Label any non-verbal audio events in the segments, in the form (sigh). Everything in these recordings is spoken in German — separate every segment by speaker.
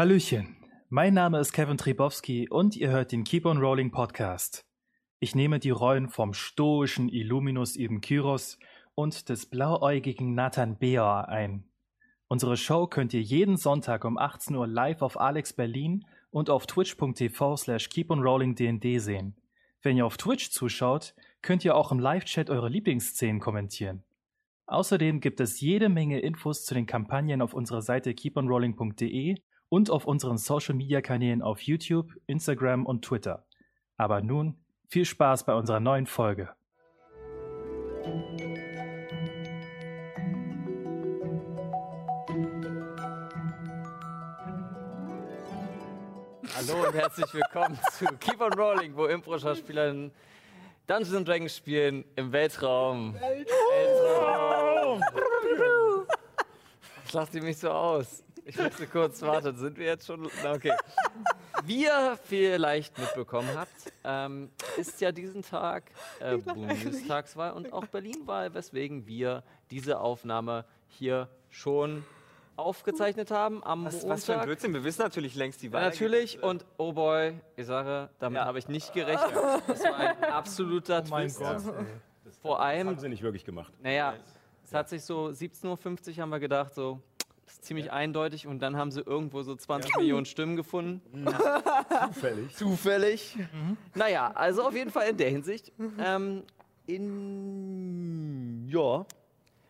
Speaker 1: Hallöchen, mein Name ist Kevin Tribowski und ihr hört den Keep on Rolling Podcast. Ich nehme die Rollen vom stoischen Illuminus Ibn Kyros und des blauäugigen Nathan Beor ein. Unsere Show könnt ihr jeden Sonntag um 18 Uhr live auf Alex Berlin und auf twitch.tv slash keeponrollingdnd sehen. Wenn ihr auf Twitch zuschaut, könnt ihr auch im Live-Chat eure Lieblingsszenen kommentieren. Außerdem gibt es jede Menge Infos zu den Kampagnen auf unserer Seite keeponrolling.de und auf unseren Social-Media-Kanälen auf YouTube, Instagram und Twitter. Aber nun viel Spaß bei unserer neuen Folge.
Speaker 2: Hallo und herzlich willkommen (laughs) zu Keep on Rolling, wo Impro-Schauspieler Dungeons Dragons spielen im Weltraum. Weltraum. Was (laughs) lacht ihr mich so aus? Ich musste kurz warten. Sind wir jetzt schon? Na, Okay. Wie ihr vielleicht mitbekommen habt, ähm, ist ja diesen Tag äh, Bundestagswahl und auch Berlinwahl, weswegen wir diese Aufnahme hier schon aufgezeichnet haben am
Speaker 3: Was,
Speaker 2: Montag.
Speaker 3: was für ein Blödsinn, wir wissen natürlich längst die Wahl.
Speaker 2: Natürlich und oh boy, ich sage, damit
Speaker 3: Ja.
Speaker 2: habe ich nicht gerechnet. Das war ein absoluter
Speaker 1: Mein
Speaker 2: Twist.
Speaker 1: Gott.
Speaker 2: Vor allem,
Speaker 4: Haben sie nicht wirklich gemacht.
Speaker 2: naja, es hat sich so 17.50 Uhr haben wir gedacht, so, das ist ziemlich eindeutig und dann haben sie irgendwo so 20 Millionen Stimmen gefunden. (laughs)
Speaker 4: Zufällig.
Speaker 2: Zufällig. Naja, also auf jeden Fall in der Hinsicht. Ähm, in, ja,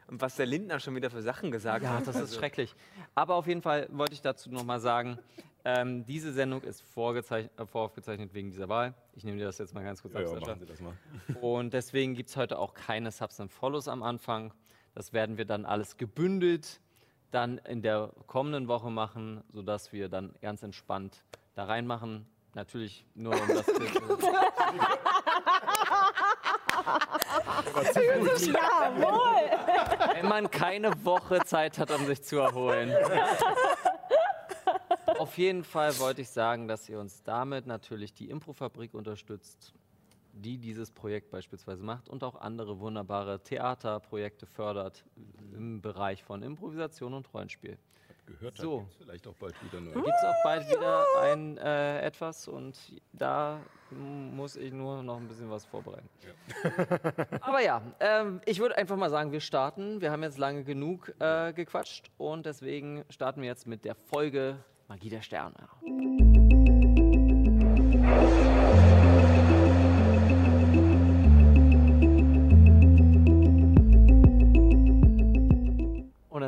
Speaker 3: Und was der Lindner schon wieder für Sachen gesagt
Speaker 2: Ja,
Speaker 3: hat.
Speaker 2: das ist
Speaker 3: also-
Speaker 2: schrecklich. Aber auf jeden Fall wollte ich dazu nochmal sagen, ähm, diese Sendung ist vorgezeichnet, äh, voraufgezeichnet wegen dieser Wahl. Ich nehme dir das jetzt mal ganz kurz
Speaker 4: Ja,
Speaker 2: ab,
Speaker 4: ja, machen Sie das mal.
Speaker 2: Und deswegen gibt es heute auch keine Subs and Follows am Anfang. Das werden wir dann alles gebündelt dann in der kommenden Woche machen, sodass wir dann ganz entspannt da reinmachen. Natürlich nur um das (laughs) Wenn man keine Woche Zeit hat, um sich zu erholen. Auf jeden Fall wollte ich sagen, dass ihr uns damit natürlich die Improfabrik unterstützt, die dieses Projekt beispielsweise macht und auch andere wunderbare Theaterprojekte fördert im Bereich von Improvisation und Rollenspiel.
Speaker 4: Gehört
Speaker 2: So.
Speaker 4: so. vielleicht auch bald wieder neu.
Speaker 2: Gibt es auch bald wieder ein äh, etwas und da muss ich nur noch ein bisschen was vorbereiten. (laughs) Aber ja, ähm, ich würde einfach mal sagen, wir starten. Wir haben jetzt lange genug äh, gequatscht und deswegen starten wir jetzt mit der Folge Magie der Sterne.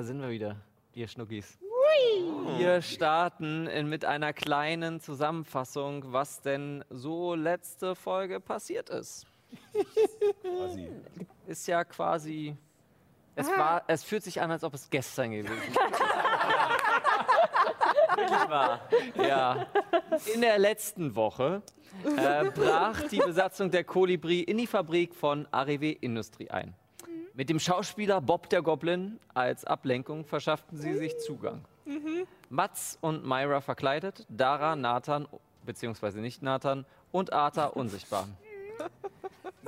Speaker 2: Da sind wir wieder, ihr Schnuckis. Wir starten in, mit einer kleinen Zusammenfassung, was denn so letzte Folge passiert ist.
Speaker 4: Quasi.
Speaker 2: Ist ja quasi. Es, war, es fühlt sich an, als ob es gestern gewesen
Speaker 3: Wirklich wahr.
Speaker 2: wäre. Ja. In der letzten Woche äh, brach die Besatzung der Kolibri in die Fabrik von Arrivé Industrie ein. Mit dem Schauspieler Bob der Goblin als Ablenkung verschafften sie sich Zugang. Mats und Myra verkleidet, Dara, Nathan, beziehungsweise nicht Nathan, und Arta (laughs) unsichtbar.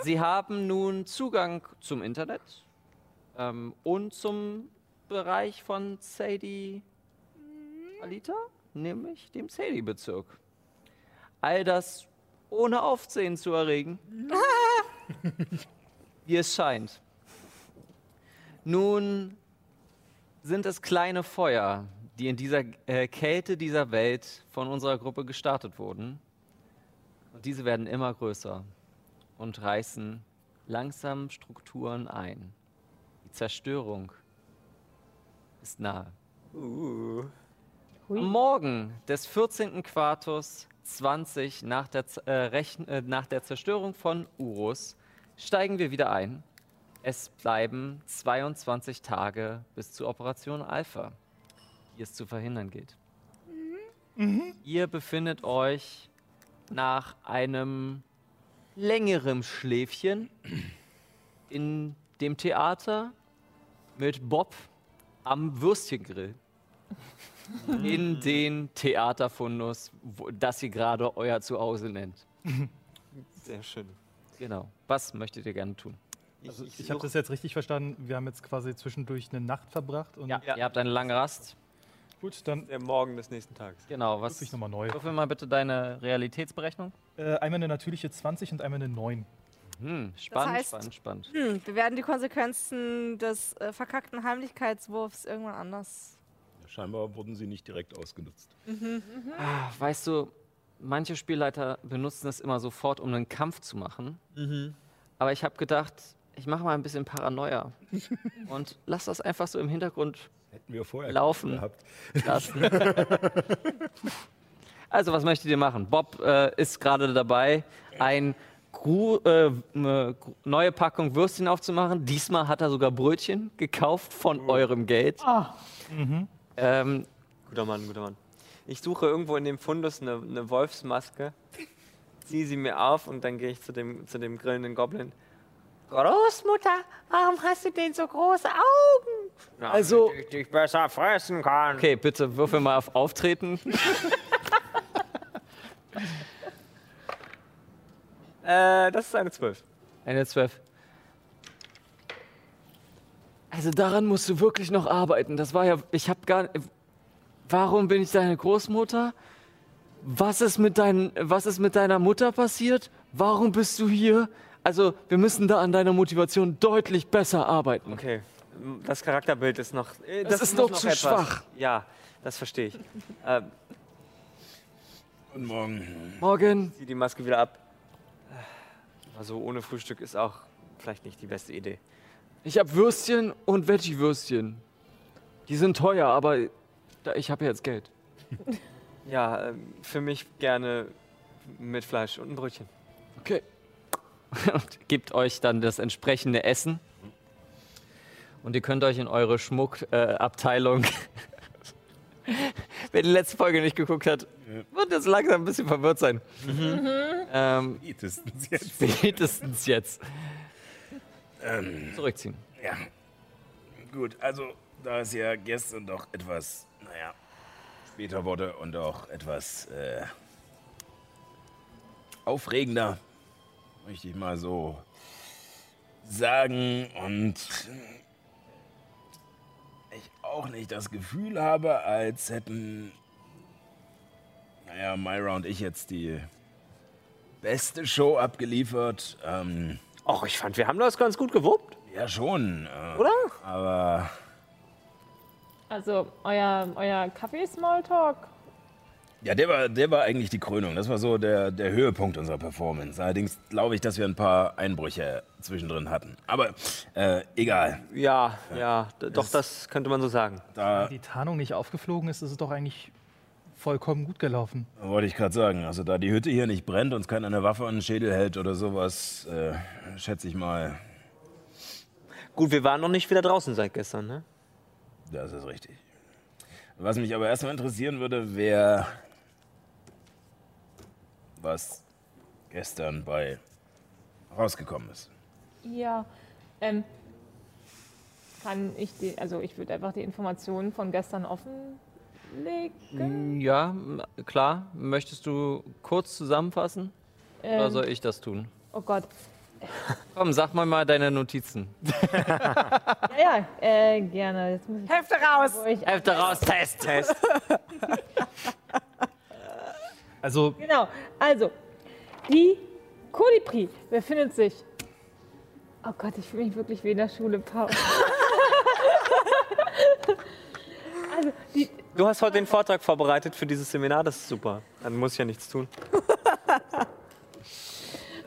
Speaker 2: Sie haben nun Zugang zum Internet ähm, und zum Bereich von Sadie Alita, nämlich dem Sadie-Bezirk. All das ohne Aufsehen zu erregen, (laughs) wie es scheint. Nun sind es kleine Feuer, die in dieser äh, Kälte dieser Welt von unserer Gruppe gestartet wurden. Und diese werden immer größer und reißen langsam Strukturen ein. Die Zerstörung ist nahe. Am Morgen des 14. Quartus 20 nach der, äh, äh, nach der Zerstörung von Urus steigen wir wieder ein. Es bleiben 22 Tage bis zur Operation Alpha, die es zu verhindern geht. Ihr befindet euch nach einem längeren Schläfchen in dem Theater mit Bob am Würstchengrill in den Theaterfundus, wo, das ihr gerade euer Zuhause nennt.
Speaker 3: Sehr schön.
Speaker 2: Genau. Was möchtet ihr gerne tun?
Speaker 1: Also ich habe das jetzt richtig verstanden. Wir haben jetzt quasi zwischendurch eine Nacht verbracht und
Speaker 2: Ihr habt eine lange Rast.
Speaker 1: Gut, dann
Speaker 3: Der Morgen des nächsten Tages.
Speaker 2: Genau, was.
Speaker 1: ich nochmal neu.
Speaker 2: Würfel mal bitte deine Realitätsberechnung.
Speaker 1: Äh, einmal eine natürliche 20 und einmal eine 9.
Speaker 2: Hm, spannend,
Speaker 5: heißt-
Speaker 2: spannend, spannend.
Speaker 5: Hm, wir werden die Konsequenzen des äh, verkackten Heimlichkeitswurfs irgendwann anders.
Speaker 4: Scheinbar wurden sie nicht direkt ausgenutzt.
Speaker 2: Ah, Weißt du, manche Spielleiter benutzen es immer sofort, um einen Kampf zu machen. Aber ich habe gedacht, ich mache mal ein bisschen Paranoia (laughs) und lass das einfach so im Hintergrund
Speaker 4: Hätten wir vorher
Speaker 2: Laufen.
Speaker 4: gehabt.
Speaker 2: lassen. (laughs) also, was möchtet ihr machen? Bob äh, ist gerade dabei, ein Gru äh, eine gru- neue Packung Würstchen aufzumachen. Diesmal hat er sogar Brötchen gekauft von eurem Geld. Ähm,
Speaker 3: Guter Mann, guter Mann. Ich suche irgendwo in dem Fundus eine, eine Wolfsmaske, ziehe sie mir auf und dann gehe ich zu dem, zu dem grillenden Goblin. Großmutter, warum hast du denn so große Augen? Na,
Speaker 2: Also-
Speaker 3: damit ich dich besser fressen kann.
Speaker 2: okay, bitte würfel mal auf Auftreten. (laughs)
Speaker 3: Äh, das ist eine 12.
Speaker 2: Eine 12. Also daran musst du wirklich noch arbeiten. Das war ja, ich habe gar Warum bin ich deine Großmutter? Was ist mit dein, was ist mit deiner Mutter passiert? Warum bist du hier? Also, wir müssen da an deiner Motivation deutlich besser arbeiten.
Speaker 3: Okay, das Charakterbild ist noch. äh,
Speaker 2: Das ist
Speaker 3: muss
Speaker 2: noch zu
Speaker 3: etwas-
Speaker 2: schwach.
Speaker 3: Ja, das verstehe ich. äh,
Speaker 4: Guten Morgen.
Speaker 2: Morgen.
Speaker 3: zieh die Maske wieder ab. Also ohne Frühstück ist auch vielleicht nicht die beste Idee.
Speaker 2: Ich habe Würstchen und Veggie-Würstchen. Die sind teuer, aber ich habe jetzt Geld.
Speaker 3: Ja, ähm, für mich gerne mit Fleisch und ein Brötchen.
Speaker 2: Okay. Und gibt euch dann das entsprechende Essen. Und ihr könnt euch in eure Schmuckabteilung. Äh, (laughs) Wer die letzte Folge nicht geguckt hat, wird jetzt langsam ein bisschen verwirrt sein. Ähm,
Speaker 4: Spätestens jetzt.
Speaker 2: spätestens jetzt.
Speaker 4: Ähm,
Speaker 2: Zurückziehen.
Speaker 4: ja. Gut, also da es ja gestern doch etwas, naja, später wurde und auch etwas äh, aufregender, möchte ich mal so sagen. Und ich auch nicht das Gefühl habe, als hätten, naja, Myra und ich jetzt die beste Show abgeliefert. Ähm,
Speaker 3: Och, ich fand, wir haben das ganz gut gewuppt,
Speaker 4: ja, schon. Äh,
Speaker 3: oder?
Speaker 4: Aber
Speaker 6: Also, euer, euer Kaffee-Smalltalk.
Speaker 4: Ja, der war, der war eigentlich die Krönung. Das war so der, der Höhepunkt unserer Performance. Allerdings glaube ich, dass wir ein paar Einbrüche zwischendrin hatten. Aber äh, egal.
Speaker 3: Ja, ja, d- doch, das könnte man so sagen.
Speaker 4: Da
Speaker 1: Wenn die Tarnung nicht aufgeflogen ist, ist es doch eigentlich vollkommen gut gelaufen.
Speaker 4: wollte ich gerade sagen. Also da die Hütte hier nicht brennt, uns keiner eine Waffe an den Schädel hält oder sowas, äh, schätze ich mal,
Speaker 3: Gut, wir waren noch nicht wieder draußen seit gestern, ne?
Speaker 4: das ist richtig. Was mich aber erstmal interessieren würde, wäre, was gestern bei rausgekommen ist.
Speaker 6: Ja. Ähm, kann ich die, also ich würde einfach die Informationen von gestern offenlegen.
Speaker 2: Ja, m- klar. Möchtest du kurz zusammenfassen? Oder
Speaker 6: Ähm,
Speaker 2: soll ich das tun?
Speaker 6: oh Gott.
Speaker 2: Komm, sag mal mal deine Notizen. (laughs)
Speaker 6: Ja, ja, äh, gerne. Jetzt muss ich
Speaker 5: Hefte raus!
Speaker 2: Hälfte raus, Test.
Speaker 3: Test. (laughs)
Speaker 1: Also,
Speaker 6: Genau. Also, die Kolibri befindet sich. Oh Gott, ich fühle mich wirklich wie in der Schule, Paul. (laughs) also, die,
Speaker 3: Du hast heute den Vortrag vorbereitet für dieses Seminar, das ist super. Dann muss ich ja nichts tun. (laughs)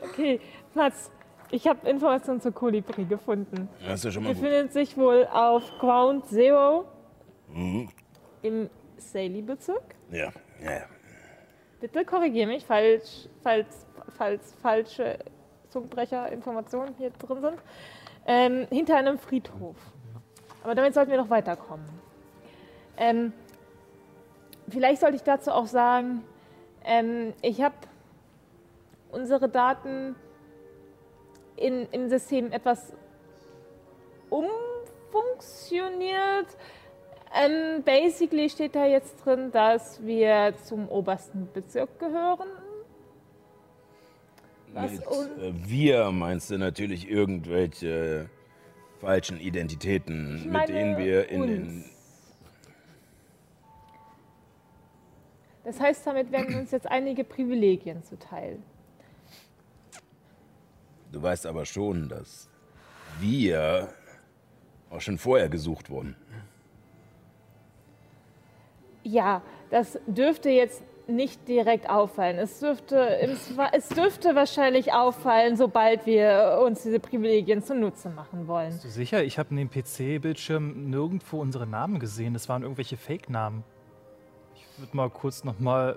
Speaker 6: okay, Platz. Ich habe Informationen zur Kolibri gefunden.
Speaker 4: Das ist ja schon mal gut.
Speaker 6: befindet sich wohl auf Ground Zero im Saley-Bezirk.
Speaker 4: Ja, ja, ja.
Speaker 6: Bitte korrigiere mich, falls, falls, falls falsche Zungenbrecher-Informationen hier drin sind. Ähm, hinter einem Friedhof. Aber damit sollten wir noch weiterkommen. Ähm, vielleicht sollte ich dazu auch sagen, ähm, ich habe unsere Daten in, im System etwas umfunktioniert. Ähm, basically steht da jetzt drin, dass wir zum obersten Bezirk gehören.
Speaker 4: Mit äh, wir meinst du natürlich irgendwelche falschen Identitäten, mit denen wir in
Speaker 6: uns.
Speaker 4: den.
Speaker 6: Das heißt, damit werden uns jetzt einige Privilegien zuteil.
Speaker 4: Du weißt aber schon, dass wir auch schon vorher gesucht wurden.
Speaker 6: Ja, das dürfte jetzt nicht direkt auffallen. Es dürfte, es dürfte wahrscheinlich auffallen, sobald wir uns diese Privilegien zunutze machen wollen.
Speaker 1: Bist du sicher? Ich habe in dem PC-Bildschirm nirgendwo unsere Namen gesehen. Das waren irgendwelche Fake-Namen. Ich würde mal kurz nochmal.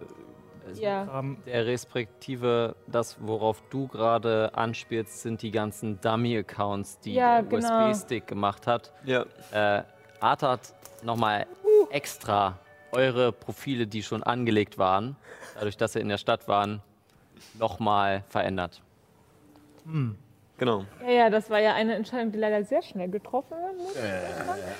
Speaker 6: Ja.
Speaker 1: Ähm,
Speaker 2: Der Respektive, das, worauf du gerade anspielst, sind die ganzen Dummy-Accounts, die
Speaker 6: Ja,
Speaker 2: der
Speaker 6: genau.
Speaker 2: USB-Stick gemacht hat.
Speaker 3: Ja.
Speaker 2: Äh, Art hat nochmal extra eure Profile, die schon angelegt waren, dadurch, dass ihr in der Stadt waren, nochmal verändert.
Speaker 3: Genau.
Speaker 6: Ja, ja, das war ja eine Entscheidung, die leider sehr schnell getroffen wurde.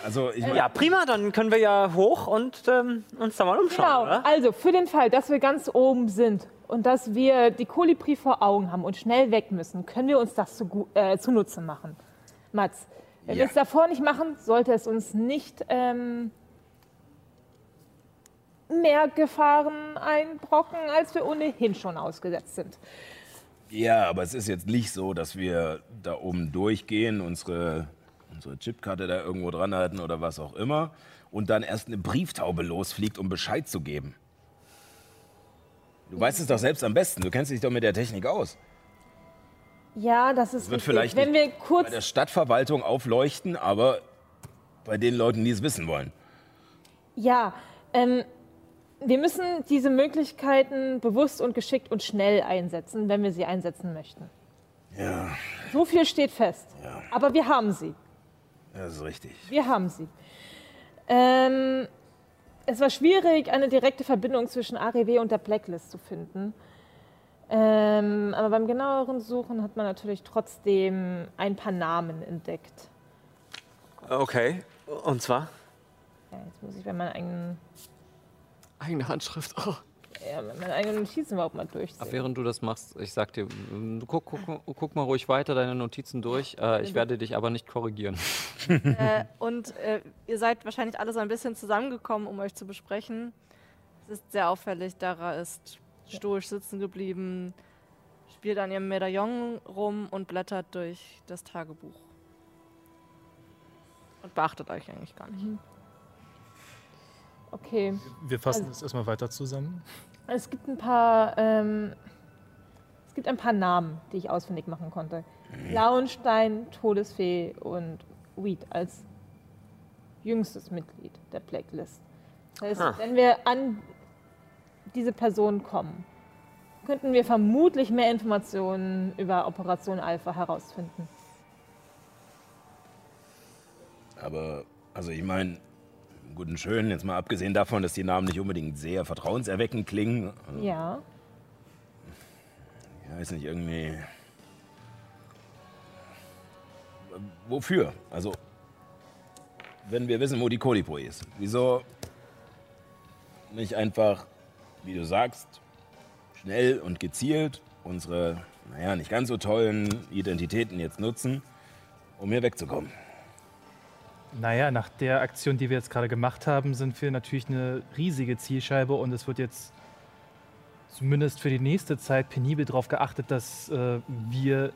Speaker 4: Also ich meine,
Speaker 3: Ja, prima, dann können wir ja hoch und ähm, uns da mal umschauen,
Speaker 6: Genau,
Speaker 3: oder?
Speaker 6: also für den Fall, dass wir ganz oben sind und dass wir die Kolibri vor Augen haben und schnell weg müssen, können wir uns das zu, äh, zunutze machen. Mats, wenn wir
Speaker 4: Ja.
Speaker 6: es davor nicht machen, sollte es uns nicht ähm, mehr Gefahren einbrocken, als wir ohnehin schon ausgesetzt sind.
Speaker 4: ja, aber es ist jetzt nicht so, dass wir da oben durchgehen, unsere, unsere Chipkarte da irgendwo dran halten oder was auch immer und dann erst eine Brieftaube losfliegt, um Bescheid zu geben. Du weißt es doch selbst am besten. Du kennst dich doch mit der Technik aus.
Speaker 6: Ja, das ist
Speaker 4: wird
Speaker 6: richtig.
Speaker 4: vielleicht
Speaker 6: Wenn wir
Speaker 4: Bei
Speaker 6: kurz
Speaker 4: der Stadtverwaltung aufleuchten, aber bei den Leuten, die es wissen wollen.
Speaker 6: Ja, ähm, wir müssen diese Möglichkeiten bewusst und geschickt und schnell einsetzen, wenn wir sie einsetzen möchten.
Speaker 4: Ja,
Speaker 6: So viel steht fest. Aber wir haben sie.
Speaker 4: das ist richtig.
Speaker 6: Wir haben sie. Ähm, es war schwierig, eine direkte Verbindung zwischen AREW und der Blacklist zu finden. Ähm, aber beim genaueren Suchen hat man natürlich trotzdem ein paar Namen entdeckt.
Speaker 3: Okay. Und zwar?
Speaker 6: Ja, jetzt muss ich bei meinen eigenen,
Speaker 2: Eigene Handschrift. Oh.
Speaker 6: ja, bei meinen eigenen Notizen überhaupt mal durchsehen.
Speaker 2: Während du das machst, ich sag dir, mm, du guck, guck, guck mal ruhig weiter deine Notizen durch. Äh, ich werde dich aber nicht korrigieren. (laughs)
Speaker 5: Äh, und äh, ihr seid wahrscheinlich alle so ein bisschen zusammengekommen, um euch zu besprechen. Es ist sehr auffällig, Dara ist stoisch sitzen geblieben, spielt an ihrem Medaillon rum und blättert durch das Tagebuch. Und beachtet euch eigentlich gar nicht.
Speaker 6: Okay.
Speaker 1: wir fassen
Speaker 6: Also-
Speaker 1: das erstmal weiter zusammen.
Speaker 6: Es gibt ein paar, ähm, es gibt ein paar Namen, die ich ausfindig machen konnte. Lauenstein, Todesfee und Weed als jüngstes Mitglied der Blacklist. Das heißt,
Speaker 3: Ah.
Speaker 6: wenn wir an diese Person kommen, könnten wir vermutlich mehr Informationen über Operation Alpha herausfinden.
Speaker 4: Aber, also ich meine, gut und schön, jetzt mal abgesehen davon, dass die Namen nicht unbedingt sehr vertrauenserweckend klingen. Also,
Speaker 6: Ja.
Speaker 4: Ich weiß nicht, irgendwie. Wofür? Also, wenn wir wissen, wo die Kolibri ist, wieso nicht einfach, wie du sagst, schnell und gezielt unsere, naja, nicht ganz so tollen Identitäten jetzt nutzen, um hier wegzukommen?
Speaker 1: Naja, nach der Aktion, die wir jetzt gerade gemacht haben, sind wir natürlich eine riesige Zielscheibe und es wird jetzt zumindest für die nächste Zeit penibel darauf geachtet, dass, äh, wir,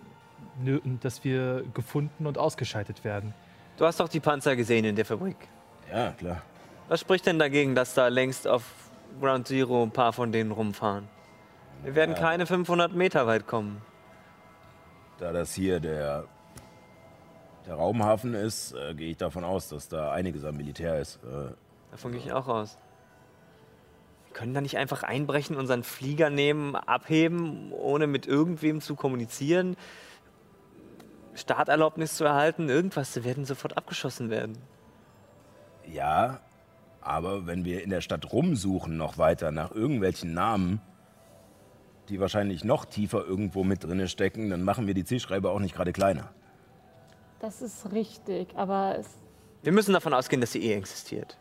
Speaker 1: dass wir gefunden und ausgeschaltet werden.
Speaker 3: Du hast doch die Panzer gesehen in der Fabrik.
Speaker 4: Ja, klar.
Speaker 3: Was spricht denn dagegen, dass da längst auf Ground Zero ein paar von denen rumfahren? Wir werden keine 500 Meter weit kommen.
Speaker 4: Da das hier der, der Raumhafen ist, äh, gehe ich davon aus, dass da einiges am Militär ist. Äh,
Speaker 3: Davon gehe ich auch aus. Wir können da nicht einfach einbrechen, unseren Flieger nehmen, abheben, ohne mit irgendwem zu kommunizieren, Starterlaubnis zu erhalten, irgendwas. Sie werden sofort abgeschossen werden.
Speaker 4: Ja, aber wenn wir in der Stadt rumsuchen noch weiter nach irgendwelchen Namen, die wahrscheinlich noch tiefer irgendwo mit drinne stecken, dann machen wir die Zielschreiber auch nicht gerade kleiner.
Speaker 6: Das ist richtig, aber es
Speaker 3: Wir müssen davon ausgehen, dass sie eh existiert.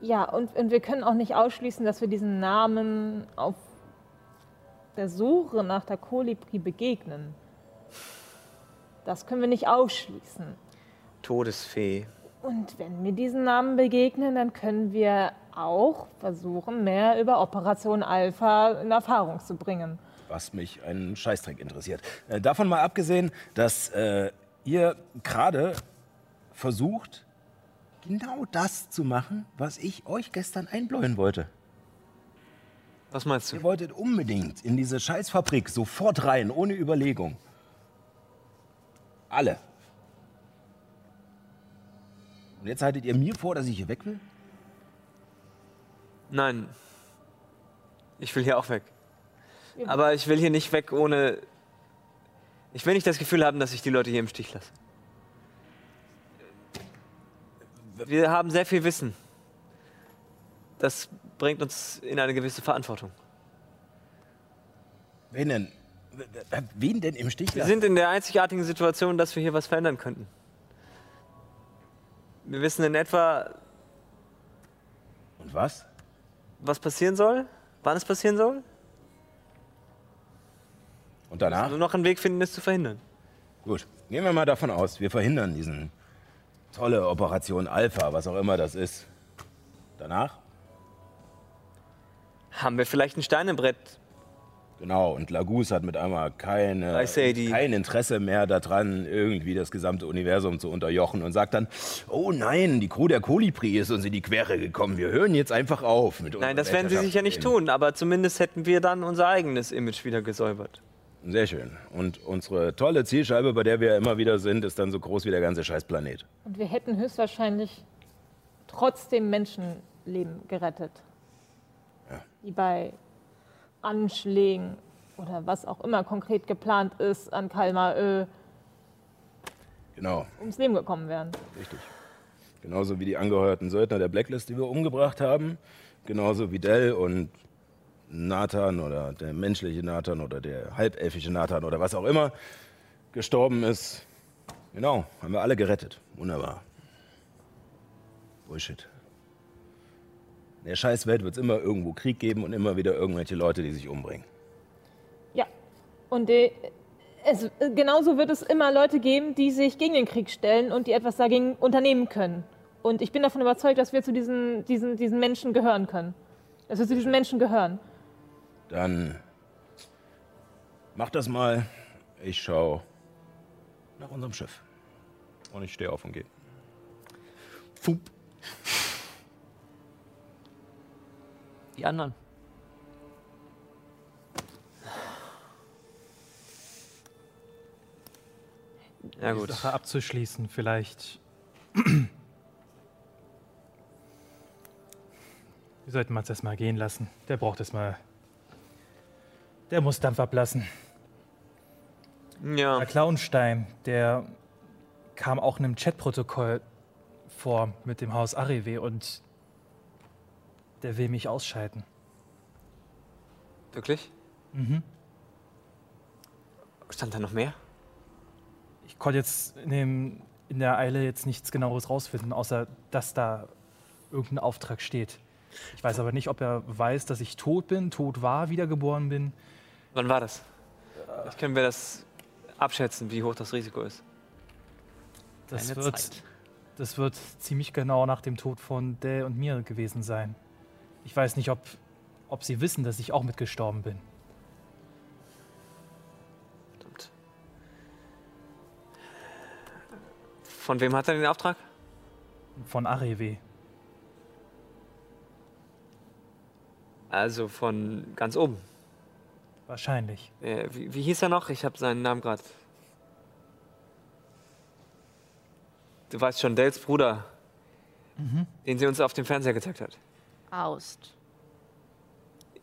Speaker 6: Ja, und, und wir können auch nicht ausschließen, dass wir diesen Namen auf der Suche nach der Kolibri begegnen. Das können wir nicht ausschließen.
Speaker 3: Todesfee.
Speaker 6: Und wenn wir diesen Namen begegnen, dann können wir auch versuchen, mehr über Operation Alpha in Erfahrung zu bringen.
Speaker 4: was mich einen Scheißdreck interessiert. Äh, davon mal abgesehen, dass äh, ihr gerade versucht, genau das zu machen, was ich euch gestern einbläuen wollte.
Speaker 3: Was meinst du?
Speaker 4: Ihr wolltet unbedingt in diese Scheißfabrik sofort rein, ohne Überlegung. Alle. Und jetzt haltet ihr mir vor, dass ich hier weg will?
Speaker 3: Nein. Ich will hier auch weg. Aber ich will hier nicht weg ohne. Ich will nicht das Gefühl haben, dass ich die Leute hier im Stich lasse. Wir haben sehr viel Wissen. Das bringt uns in eine gewisse Verantwortung.
Speaker 4: Wen denn? Wen denn im Stich
Speaker 3: Wir
Speaker 4: lassen?
Speaker 3: sind in der einzigartigen Situation, dass wir hier was verändern könnten. Wir wissen in etwa,
Speaker 4: Und was?
Speaker 3: was passieren soll, wann es passieren soll.
Speaker 4: Und danach?
Speaker 3: Nur noch einen Weg finden, es zu verhindern.
Speaker 4: Gut, gehen wir mal davon aus, wir verhindern diesen tolle Operation Alpha, was auch immer das ist. Danach?
Speaker 3: Haben wir vielleicht ein Stein im Brett?
Speaker 4: Genau, und Lagus hat mit einmal keine, kein Interesse mehr daran, irgendwie das gesamte Universum zu unterjochen und sagt dann, oh nein, die Crew der Kolibri ist uns in die Quere gekommen, wir hören jetzt einfach auf. Mit
Speaker 3: Nein, das werden sie sicher nicht
Speaker 4: Weltherrschaftsplänen."
Speaker 3: tun, aber zumindest hätten wir dann unser eigenes Image wieder gesäubert.
Speaker 4: Sehr schön. Und unsere tolle Zielscheibe, bei der wir immer wieder sind, ist dann so groß wie der ganze Scheißplanet.
Speaker 6: Und wir hätten höchstwahrscheinlich trotzdem Menschenleben gerettet. Die bei Anschlägen oder was auch immer konkret geplant ist an Kalmar Ö
Speaker 4: Genau.
Speaker 6: ums Leben gekommen wären.
Speaker 4: Richtig. Genauso wie die angeheuerten Söldner der Blacklist, die wir umgebracht haben. Genauso wie Dell und Nathan oder der menschliche Nathan oder der halbelfische Nathan oder was auch immer gestorben ist. Genau, haben wir alle gerettet. Wunderbar. Bullshit. In der Scheißwelt wird es immer irgendwo Krieg geben und immer wieder irgendwelche Leute, die sich umbringen.
Speaker 6: Ja. Und äh, es, genauso wird es immer Leute geben, die sich gegen den Krieg stellen und die etwas dagegen unternehmen können. Und ich bin davon überzeugt, dass wir zu diesen, diesen, diesen Menschen gehören können. Dass wir zu diesen Menschen gehören.
Speaker 4: Dann mach das mal. Ich schau nach unserem Schiff. Und ich stehe auf und gehe. Fup.
Speaker 2: Die anderen.
Speaker 3: Ja
Speaker 1: die
Speaker 3: gut.
Speaker 1: Sache abzuschließen, vielleicht. Wir sollten Mats erstmal gehen lassen. Der braucht es mal. Der muss Dampf ablassen.
Speaker 3: Ja.
Speaker 1: Der Clownstein, der kam auch in einem Chatprotokoll vor mit dem Haus Arrive und der will mich ausschalten.
Speaker 3: Wirklich?
Speaker 1: Mhm.
Speaker 3: Stand da noch mehr?
Speaker 1: Ich konnte jetzt in, dem, in der Eile jetzt nichts genaueres rausfinden, außer dass da irgendein Auftrag steht. Ich weiß aber nicht, ob er weiß, dass ich tot bin, tot war, wiedergeboren bin.
Speaker 3: Wann war das? Vielleicht können wir das abschätzen, wie hoch das Risiko ist.
Speaker 1: Das
Speaker 2: Eine
Speaker 1: wird,
Speaker 2: Zeit.
Speaker 1: das wird ziemlich genau nach dem Tod von Dell und mir gewesen sein. Ich weiß nicht, ob, ob sie wissen, dass ich auch mitgestorben bin.
Speaker 3: Verdammt. Von wem hat er den Auftrag?
Speaker 1: Von Arewe.
Speaker 3: Also von ganz oben.
Speaker 1: Wahrscheinlich.
Speaker 3: Äh, wie, wie hieß er noch? Ich habe seinen Namen gerade. Du weißt schon, Dells Bruder, den sie uns auf dem Fernseher gezeigt hat.
Speaker 5: Aust.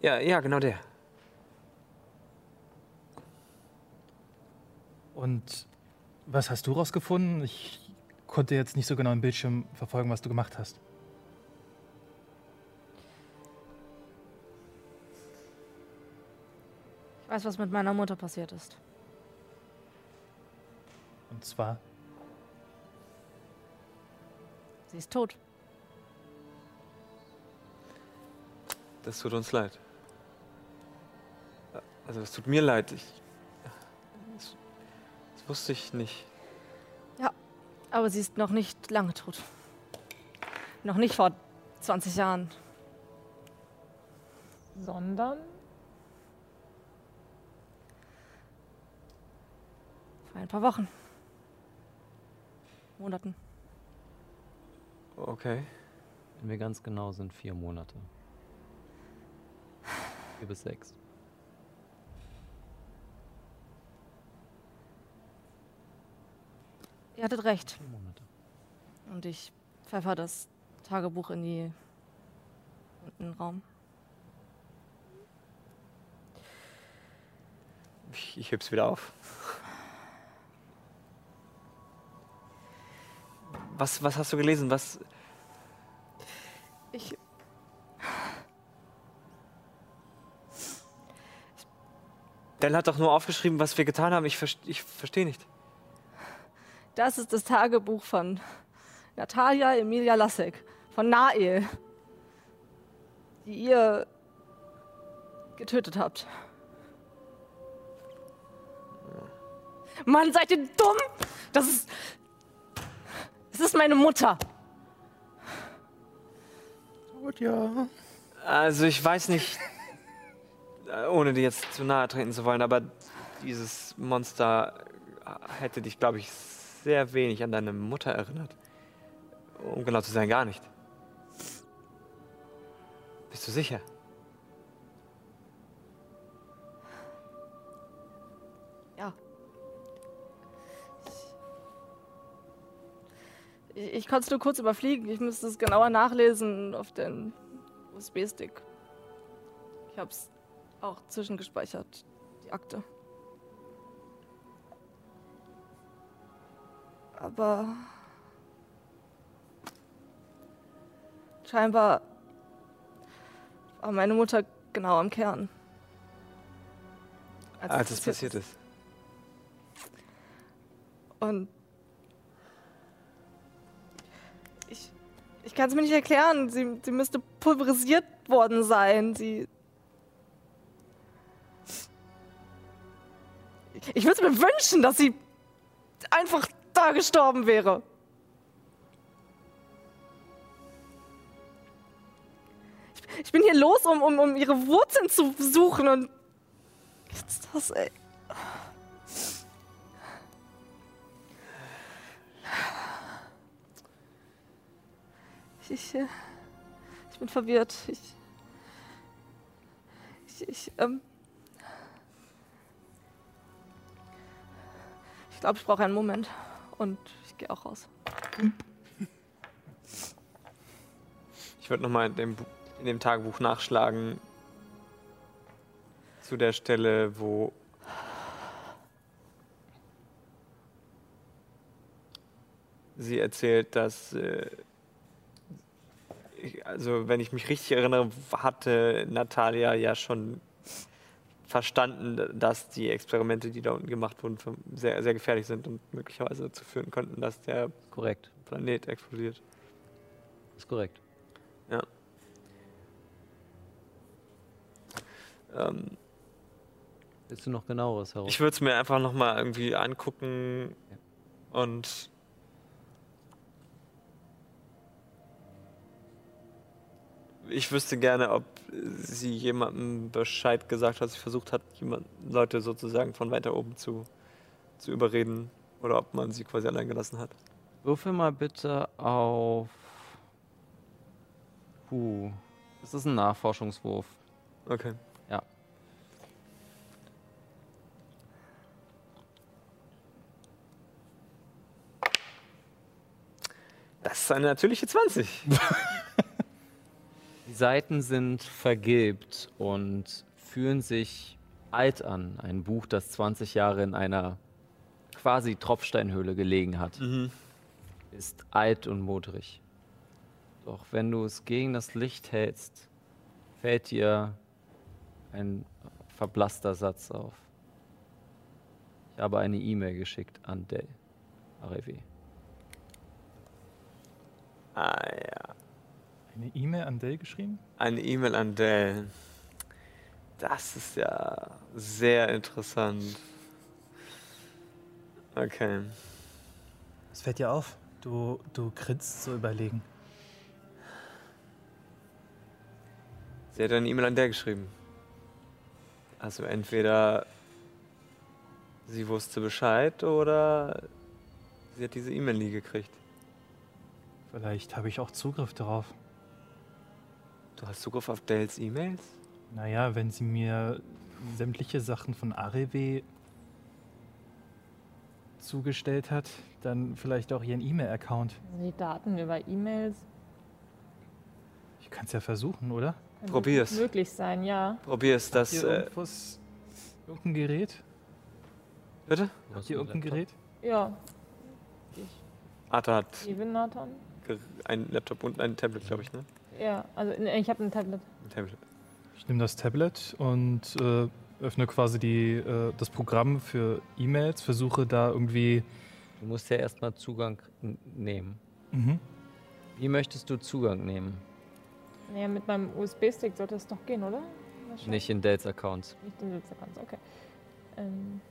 Speaker 3: Ja, ja, genau der.
Speaker 1: Und was hast du rausgefunden? Ich konnte jetzt nicht so genau im Bildschirm verfolgen, was du gemacht hast.
Speaker 5: Weiß, was mit meiner Mutter passiert ist.
Speaker 1: Und zwar,
Speaker 5: Sie ist tot.
Speaker 3: Das tut uns leid. Also es tut mir leid. Ich, das, das wusste ich nicht.
Speaker 5: Aber sie ist noch nicht lange tot. Noch nicht vor 20 Jahren.
Speaker 6: Sondern
Speaker 5: ein paar Wochen. Monaten.
Speaker 3: Okay.
Speaker 2: Wenn wir ganz genau sind, vier Monate. Vier bis sechs.
Speaker 5: Ihr hattet recht.
Speaker 2: Vier Monate.
Speaker 5: Und ich pfeffer das Tagebuch in die in den Raum.
Speaker 3: Ich, ich heb's wieder auf. Was, was hast du gelesen? Was.
Speaker 5: Ich.
Speaker 3: Dell hat doch nur aufgeschrieben, was wir getan haben. Ich, verst- ich verstehe nicht.
Speaker 5: Das ist das Tagebuch von Natalia Emilia Lassek, von Nael, die ihr getötet habt. Mann, seid ihr dumm? Das ist. Das ist meine Mutter.
Speaker 4: Gut, ja.
Speaker 3: Also, ich weiß nicht, äh, ohne dir jetzt zu nahe treten zu wollen, aber dieses Monster hätte dich, glaube ich, sehr wenig an deine Mutter erinnert. Um genau zu sein, gar nicht. Bist du sicher?
Speaker 5: Ich, konnte es nur kurz überfliegen. Ich müsste es genauer nachlesen auf den USB-Stick. Ich habe es auch zwischengespeichert, die Akte. Aber scheinbar war meine Mutter genau am Kern.
Speaker 3: Als es passiert ist.
Speaker 5: Und ich kann es mir nicht erklären. Sie, sie müsste pulverisiert worden sein. Sie. Ich würde mir wünschen, dass sie einfach da gestorben wäre. Ich, ich bin hier los, um, um, um ihre Wurzeln zu suchen und. Jetzt das, ey. Ich, äh, ich bin verwirrt. Ich, ich, ich, ähm, ich glaube, ich brauche einen Moment und ich gehe auch raus.
Speaker 3: Ich würde nochmal in dem, in dem Tagebuch nachschlagen. Zu der Stelle, wo. Sie erzählt, dass. Äh, also, wenn ich mich richtig erinnere, hatte Natalia ja schon verstanden, dass die Experimente, die da unten gemacht wurden, sehr, sehr gefährlich sind und möglicherweise dazu führen könnten, dass der
Speaker 2: Korrekt.
Speaker 3: Planet explodiert.
Speaker 2: Ist korrekt.
Speaker 3: Ähm,
Speaker 2: Willst du noch genaueres heraus?
Speaker 3: Ich würde es mir einfach nochmal irgendwie angucken und ich wüsste gerne, ob sie jemandem Bescheid gesagt hat, sie versucht hat, jemand, Leute sozusagen von weiter oben zu, zu überreden oder ob man sie quasi allein gelassen hat.
Speaker 2: Würfel mal bitte auf. Puh. Das ist ein Nachforschungswurf.
Speaker 3: Okay.
Speaker 2: Ja.
Speaker 3: Das ist eine natürliche 20. (laughs)
Speaker 2: Die Seiten sind vergilbt und fühlen sich alt an. Ein Buch, das 20 Jahre in einer quasi Tropfsteinhöhle gelegen hat, ist alt und modrig. Doch wenn du es gegen das Licht hältst, fällt dir ein verblasster Satz auf. Ich habe eine E-Mail geschickt an Dell. RW.
Speaker 3: Ah ja.
Speaker 1: Eine E-Mail an Dell geschrieben?
Speaker 3: Eine E-Mail an Dell. Das ist ja sehr interessant. Okay.
Speaker 1: Es fällt dir auf. Du, du grinst so überlegen.
Speaker 3: Sie hat eine E-Mail an der geschrieben. Also entweder sie wusste Bescheid oder sie hat diese E-Mail nie gekriegt.
Speaker 1: Vielleicht habe ich auch Zugriff darauf.
Speaker 3: Du hast Zugriff auf Dales E-Mails?
Speaker 1: Naja, wenn sie mir sämtliche Sachen von Arewe zugestellt hat, dann vielleicht auch ihren E-Mail-Account.
Speaker 6: Die Daten über E-Mails.
Speaker 1: Ich kann es ja versuchen, oder?
Speaker 6: Könnte
Speaker 3: Probier's.
Speaker 6: Möglich sein, ja.
Speaker 3: Probier's das.
Speaker 1: Hier
Speaker 3: Äh,
Speaker 1: irgendwas, irgendein Gerät?
Speaker 3: bitte?
Speaker 1: Hier
Speaker 2: einen
Speaker 1: irgendein? Gerät?
Speaker 6: Ja,
Speaker 3: Arthur hat
Speaker 6: liebe Nathan.
Speaker 3: ein Laptop und ein Tablet, glaube ich, ne?
Speaker 6: Ja, also nee, ich habe ein Tablet.
Speaker 3: Ein Tablet.
Speaker 1: Ich nehme das Tablet und äh, öffne quasi die, äh, das Programm für E-Mails, versuche da irgendwie.
Speaker 2: Du musst ja erstmal Zugang nehmen.
Speaker 1: Mhm.
Speaker 2: Wie möchtest du Zugang nehmen?
Speaker 6: Ja, mit meinem USB-Stick sollte es doch gehen, oder?
Speaker 2: Nicht in Dales Account.
Speaker 6: Nicht den Nutzerkanz, okay. Ähm,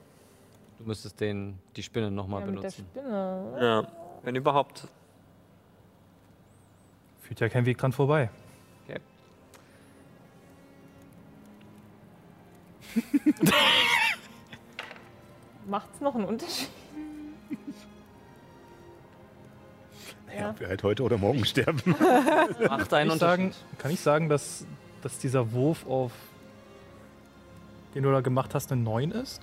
Speaker 2: Du müsstest den, die Spinne nochmal
Speaker 6: ja, mit der
Speaker 2: benutzen.
Speaker 6: Spinne.
Speaker 3: Ja, wenn überhaupt.
Speaker 1: Führt ja kein Weg dran vorbei. (laughs)
Speaker 6: Macht's noch einen Unterschied?
Speaker 4: Ja, ob wir halt heute oder morgen sterben. (laughs)
Speaker 2: Macht einen
Speaker 1: Kann ich, sagen,
Speaker 2: Unterschied.
Speaker 1: kann ich sagen, dass, dass dieser Wurf auf den du da gemacht hast, eine 9 ist?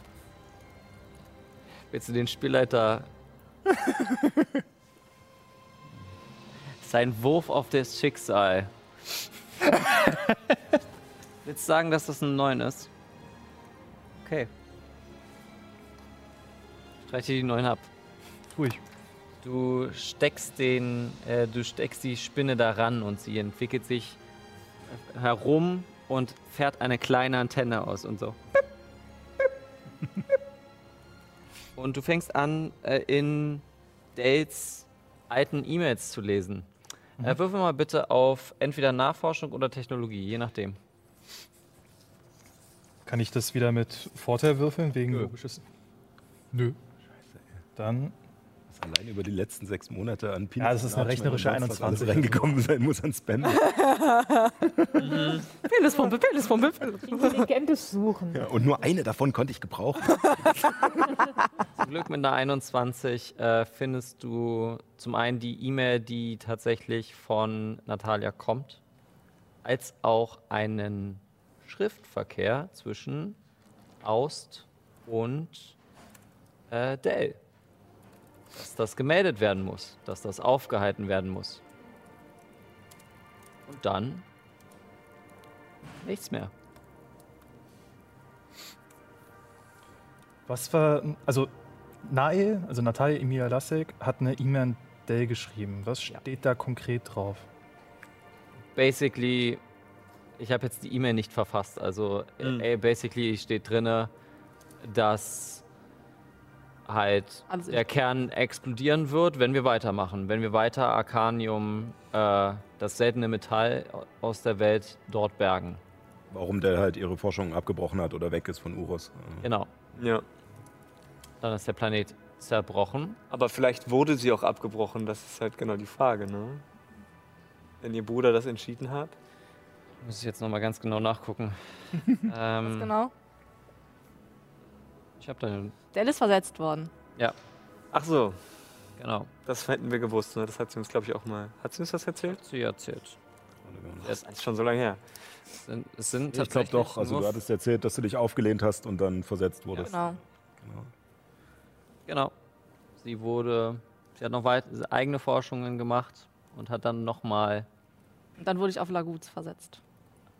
Speaker 2: Willst du den Spielleiter. (laughs) Sein Wurf auf das Schicksal. (laughs) Willst du sagen, dass das ein 9 ist? Okay. Streich dir die 9 ab.
Speaker 1: Ich.
Speaker 2: Du steckst den, äh, du steckst die Spinne daran und sie entwickelt sich herum und fährt eine kleine Antenne aus und so. (laughs) Und du fängst an, äh, in Dales alten E-Mails zu lesen. Äh, würfel mal bitte auf entweder Nachforschung oder Technologie, je nachdem.
Speaker 1: Kann ich das wieder mit Vorteil würfeln, wegen
Speaker 4: Nö.
Speaker 1: logisches? Nö. Dann
Speaker 4: Allein über die letzten sechs Monate an
Speaker 1: Ja, das ist eine rechnerische
Speaker 4: und sonst was alles
Speaker 1: 21.
Speaker 4: reingekommen sein muss an Spam. (laughs)
Speaker 5: Penispumpe, Penispumpe.
Speaker 6: Intelligentes Suchen.
Speaker 4: Ja, und nur eine davon konnte ich gebrauchen. (laughs)
Speaker 2: Zum Glück mit einer 21 äh, findest du zum einen die E-Mail, die tatsächlich von Natalia kommt, als auch einen Schriftverkehr zwischen Aust und äh, Dell. Dass das gemeldet werden muss, dass das aufgehalten werden muss. Und dann nichts mehr.
Speaker 1: Was war, also Nae, also Natalia Emilia Lasek, hat eine E-Mail an Dell geschrieben. Was
Speaker 2: Ja.
Speaker 1: steht da konkret drauf?
Speaker 2: basically, ich habe jetzt die E-Mail nicht verfasst, also
Speaker 3: Mhm.
Speaker 2: basically steht drinne, dass halt
Speaker 5: Alles
Speaker 2: der Kern explodieren wird, wenn wir weitermachen, wenn wir weiter Arcanium, äh, das seltene Metall aus der Welt dort bergen.
Speaker 4: Warum der halt ihre Forschung abgebrochen hat oder weg ist von Uros.
Speaker 2: Genau.
Speaker 3: Ja.
Speaker 2: Dann ist der Planet zerbrochen.
Speaker 3: Aber vielleicht wurde sie auch abgebrochen, das ist halt genau die Frage, ne? Wenn ihr Bruder das entschieden hat.
Speaker 2: Muss ich jetzt nochmal ganz genau nachgucken. (laughs) ähm,
Speaker 5: Genau.
Speaker 2: Ich habe da,
Speaker 5: Der ist versetzt worden.
Speaker 3: Ach so,
Speaker 2: genau,
Speaker 3: das hätten wir gewusst, ne? Das hat sie uns, glaube ich, auch mal. Hat sie uns das erzählt?
Speaker 2: sie erzählt.
Speaker 3: Das ist schon so lange her.
Speaker 2: Es sind, es sind
Speaker 4: Ich glaube doch, also du hattest erzählt, dass du dich aufgelehnt hast und dann versetzt wurdest.
Speaker 5: Genau.
Speaker 4: Genau.
Speaker 2: Genau. Sie wurde, sie hat noch weit, eigene Forschungen gemacht und hat dann nochmal,
Speaker 5: Und dann wurde ich auf Laguz versetzt.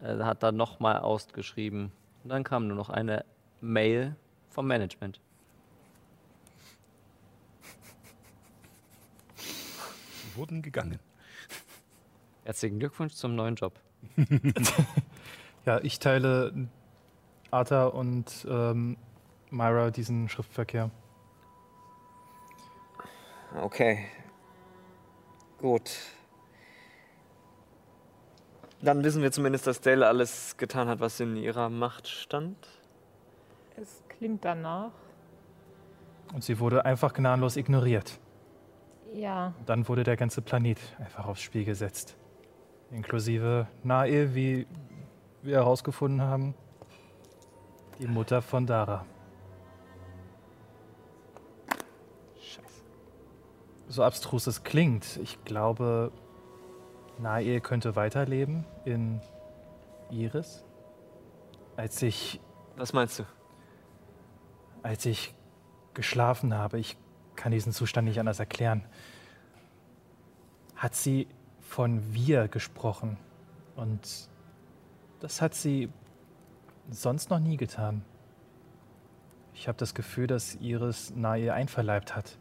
Speaker 2: äh, hat dann nochmal ausgeschrieben. Und dann kam nur noch eine Mail vom Management.
Speaker 4: Sie wurden gegangen.
Speaker 2: Herzlichen Glückwunsch zum neuen Job. (laughs)
Speaker 1: Ja, ich teile Arta und ähm, Myra diesen Schriftverkehr.
Speaker 3: Okay. Gut. Dann wissen wir zumindest, dass Dale alles getan hat, was in ihrer Macht stand.
Speaker 6: Es klingt danach.
Speaker 1: Und sie wurde einfach gnadenlos ignoriert.
Speaker 6: Ja,
Speaker 1: Dann wurde der ganze Planet einfach aufs Spiel gesetzt. Inklusive Nae, wie wir herausgefunden haben, die Mutter von Dara.
Speaker 2: Scheiße.
Speaker 1: So abstrus es klingt, ich glaube, Nae könnte weiterleben in Iris. Als ich,
Speaker 3: Was meinst du?
Speaker 1: Als ich geschlafen habe, ich kann diesen Zustand nicht anders erklären, hat sie von wir gesprochen. Und das hat sie sonst noch nie getan. Ich habe das Gefühl, dass Iris Nae einverleibt hat.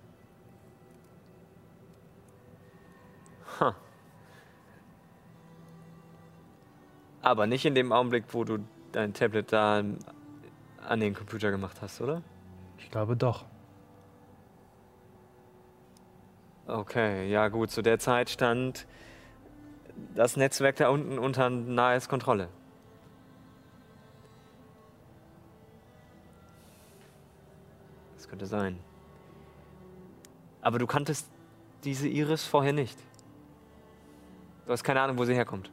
Speaker 3: Aber nicht in dem Augenblick, wo du dein Tablet da an den Computer gemacht hast, oder?
Speaker 1: Ich glaube doch.
Speaker 3: Okay, ja gut, zu der Zeit stand das Netzwerk da unten unter Nahes Kontrolle. Das könnte sein. Aber du kanntest diese Iris vorher nicht. Du hast keine Ahnung, wo sie herkommt.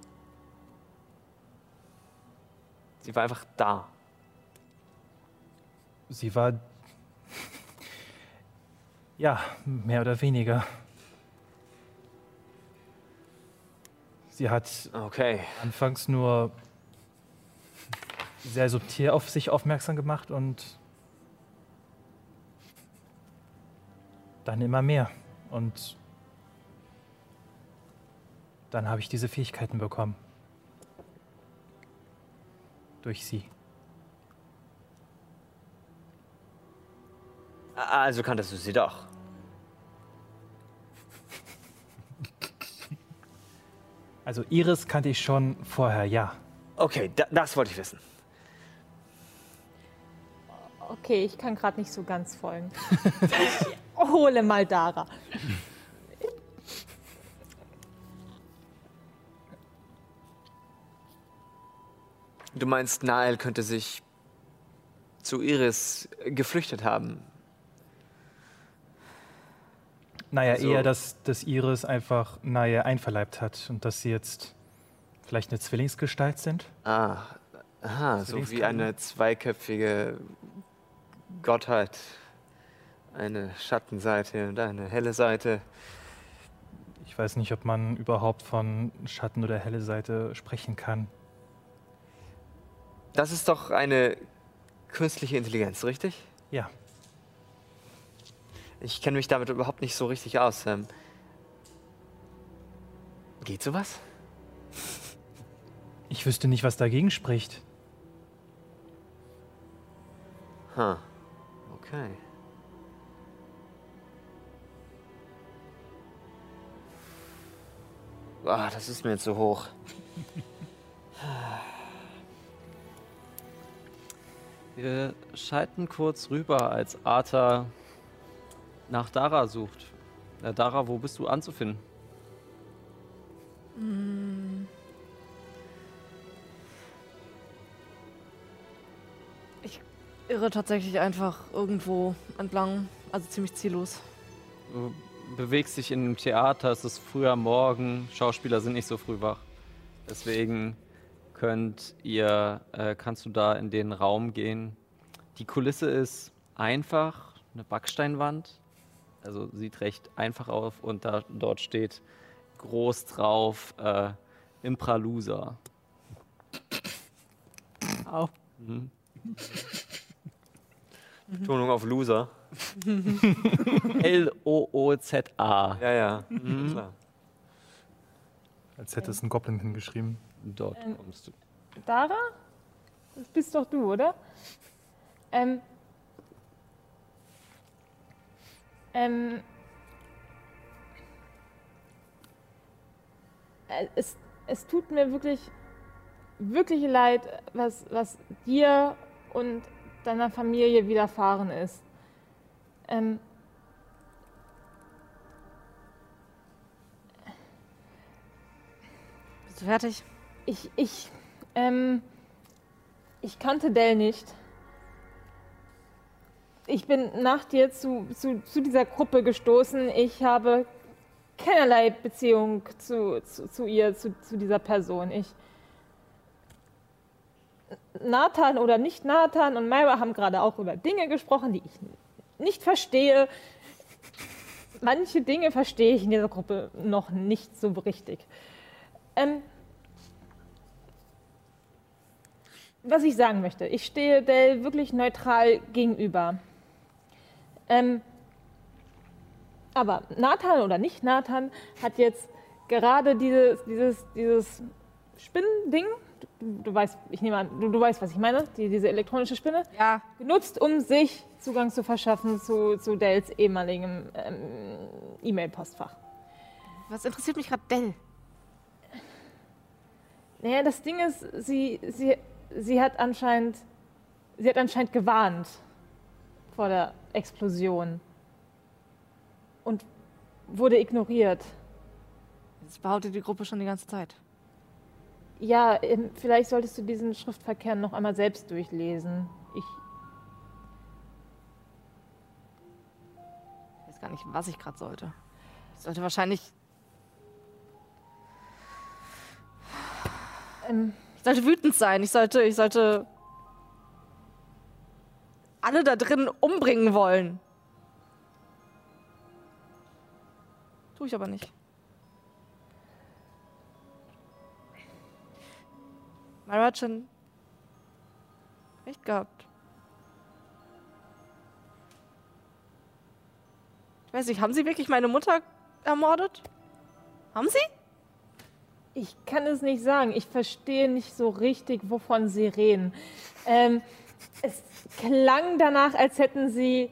Speaker 3: Sie war einfach da.
Speaker 1: Sie war. Ja, mehr oder weniger. Sie hat
Speaker 3: Okay.
Speaker 1: anfangs nur sehr subtil auf sich aufmerksam gemacht und dann immer mehr. Und dann habe ich diese Fähigkeiten bekommen. Durch sie.
Speaker 3: Also kanntest du sie doch.
Speaker 1: Also Iris kannte ich schon vorher, ja.
Speaker 3: Okay, da, das wollte ich wissen.
Speaker 6: Okay, ich kann gerade nicht so ganz folgen. (laughs) ich hole mal Dara.
Speaker 3: Du meinst, Nael könnte sich zu Iris geflüchtet haben.
Speaker 1: Naja,
Speaker 3: So.
Speaker 1: eher, dass, dass Iris einfach Naja einverleibt hat und dass sie jetzt vielleicht eine Zwillingsgestalt sind.
Speaker 3: Ah, aha, so wie eine zweiköpfige Gottheit. Eine Schattenseite und eine helle Seite.
Speaker 1: Ich weiß nicht, ob man überhaupt von Schatten oder helle Seite sprechen kann.
Speaker 3: Das ist doch eine künstliche Intelligenz, richtig?
Speaker 1: Ja,
Speaker 3: Ich kenne mich damit überhaupt nicht so richtig aus. Ähm, geht sowas? (laughs)
Speaker 1: ich wüsste nicht, was dagegen spricht.
Speaker 3: Ha. Okay. Ah, das ist mir jetzt so hoch. (laughs)
Speaker 2: Wir schalten kurz rüber, als Arthur nach Dara sucht. Äh, Dara, wo bist du anzufinden?
Speaker 5: Irre tatsächlich einfach irgendwo entlang, also ziemlich ziellos.
Speaker 2: Du bewegst dich in einem Theater, es ist früh am Morgen, Schauspieler sind nicht so früh wach. Deswegen könnt ihr, äh, kannst du da in den Raum gehen. Die Kulisse ist einfach, eine Backsteinwand. Also sieht recht einfach auf und da, dort steht groß drauf äh, Impralusa.
Speaker 5: Au.
Speaker 2: Mhm.
Speaker 3: Tonung auf Loser. (laughs)
Speaker 2: L-O-O-Z-A.
Speaker 3: Ja, ja.
Speaker 2: Mhm.
Speaker 3: Klar.
Speaker 1: Als hätte es ein Goblin hingeschrieben.
Speaker 2: Dort
Speaker 6: Ähm,
Speaker 2: kommst du.
Speaker 6: Dara? Das bist doch du, oder? Ähm. Ähm. äh, Es, es tut mir wirklich, wirklich leid, was, was dir und deiner Familie widerfahren ist. Ähm,
Speaker 5: Bist du fertig?
Speaker 6: Ich, ich, ähm, ich kannte Dell nicht. Ich bin nach dir zu, zu, zu dieser Gruppe gestoßen. Ich habe keinerlei Beziehung zu, zu, zu ihr, zu, zu dieser Person. Ich, Nathan oder nicht Nathan und Myra haben gerade auch über Dinge gesprochen, die ich nicht verstehe. Manche Dinge verstehe ich in dieser Gruppe noch nicht so richtig. Ähm, was ich sagen möchte, ich stehe Dell wirklich neutral gegenüber. Ähm, aber Nathan oder nicht Nathan hat jetzt gerade dieses, dieses, dieses Spinnending, du, du weißt, ich nehme an, du, du weißt, was ich meine, die, diese elektronische Spinne,
Speaker 5: Ja.
Speaker 6: genutzt, um sich Zugang zu verschaffen zu, zu Dells ehemaligem ähm, E-Mail-Postfach.
Speaker 5: Was interessiert mich gerade Dell?
Speaker 6: Naja, das Ding ist, sie, sie, sie hat anscheinend, sie hat anscheinend gewarnt vor der Explosion und wurde ignoriert.
Speaker 5: Das behauptet die Gruppe schon die ganze Zeit.
Speaker 6: Ja, vielleicht solltest du diesen Schriftverkehr noch einmal selbst durchlesen. Ich,
Speaker 5: Ich weiß gar nicht, was ich gerade sollte. Ich sollte wahrscheinlich.
Speaker 6: ähm,
Speaker 5: Ich sollte wütend sein. Ich sollte. Ich sollte. Alle da drin umbringen wollen. Tue ich aber nicht. Myra hat recht gehabt. Ich weiß nicht, haben Sie wirklich meine Mutter ermordet? Haben Sie?
Speaker 6: ich kann es nicht sagen. Ich verstehe nicht so richtig, wovon sie reden. Ähm, es klang danach, als hätten sie.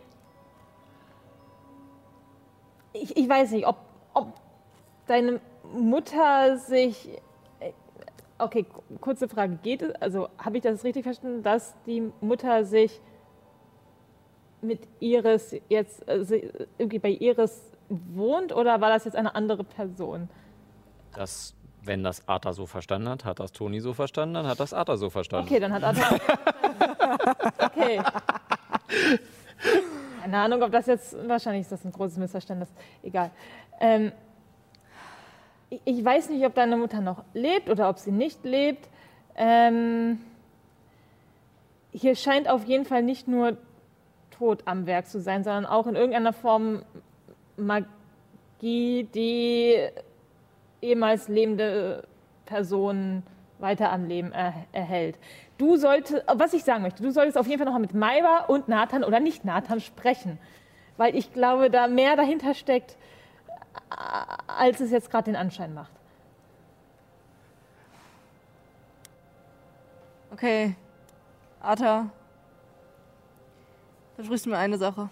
Speaker 6: Ich, ich weiß nicht, ob, ob deine Mutter sich. Okay, kurze Frage. Geht es, also habe ich das richtig verstanden, dass die Mutter sich mit Iris jetzt sie- irgendwie bei Iris wohnt oder war das jetzt eine andere Person?
Speaker 2: Das, wenn das Arthur so verstanden hat, hat das Toni so verstanden, dann hat das Arthur so verstanden.
Speaker 6: Okay, dann hat Arthur. (laughs) okay. Keine Ahnung, ob das jetzt. Wahrscheinlich ist das ein großes Missverständnis. Egal. Ähm, ich, weiß nicht, ob deine Mutter noch lebt oder ob sie nicht lebt. Ähm, hier scheint auf jeden Fall nicht nur Tod am Werk zu sein, sondern auch in irgendeiner Form Magie, die ehemals lebende Personen weiter am Leben er, erhält. Du solltest, was ich sagen möchte, du solltest auf jeden Fall noch mal mit Myra und Nathan oder nicht Nathan sprechen, weil ich glaube, da mehr dahinter steckt, äh, als es jetzt gerade den Anschein macht.
Speaker 5: Okay. Arthur. Versprichst du mir eine Sache?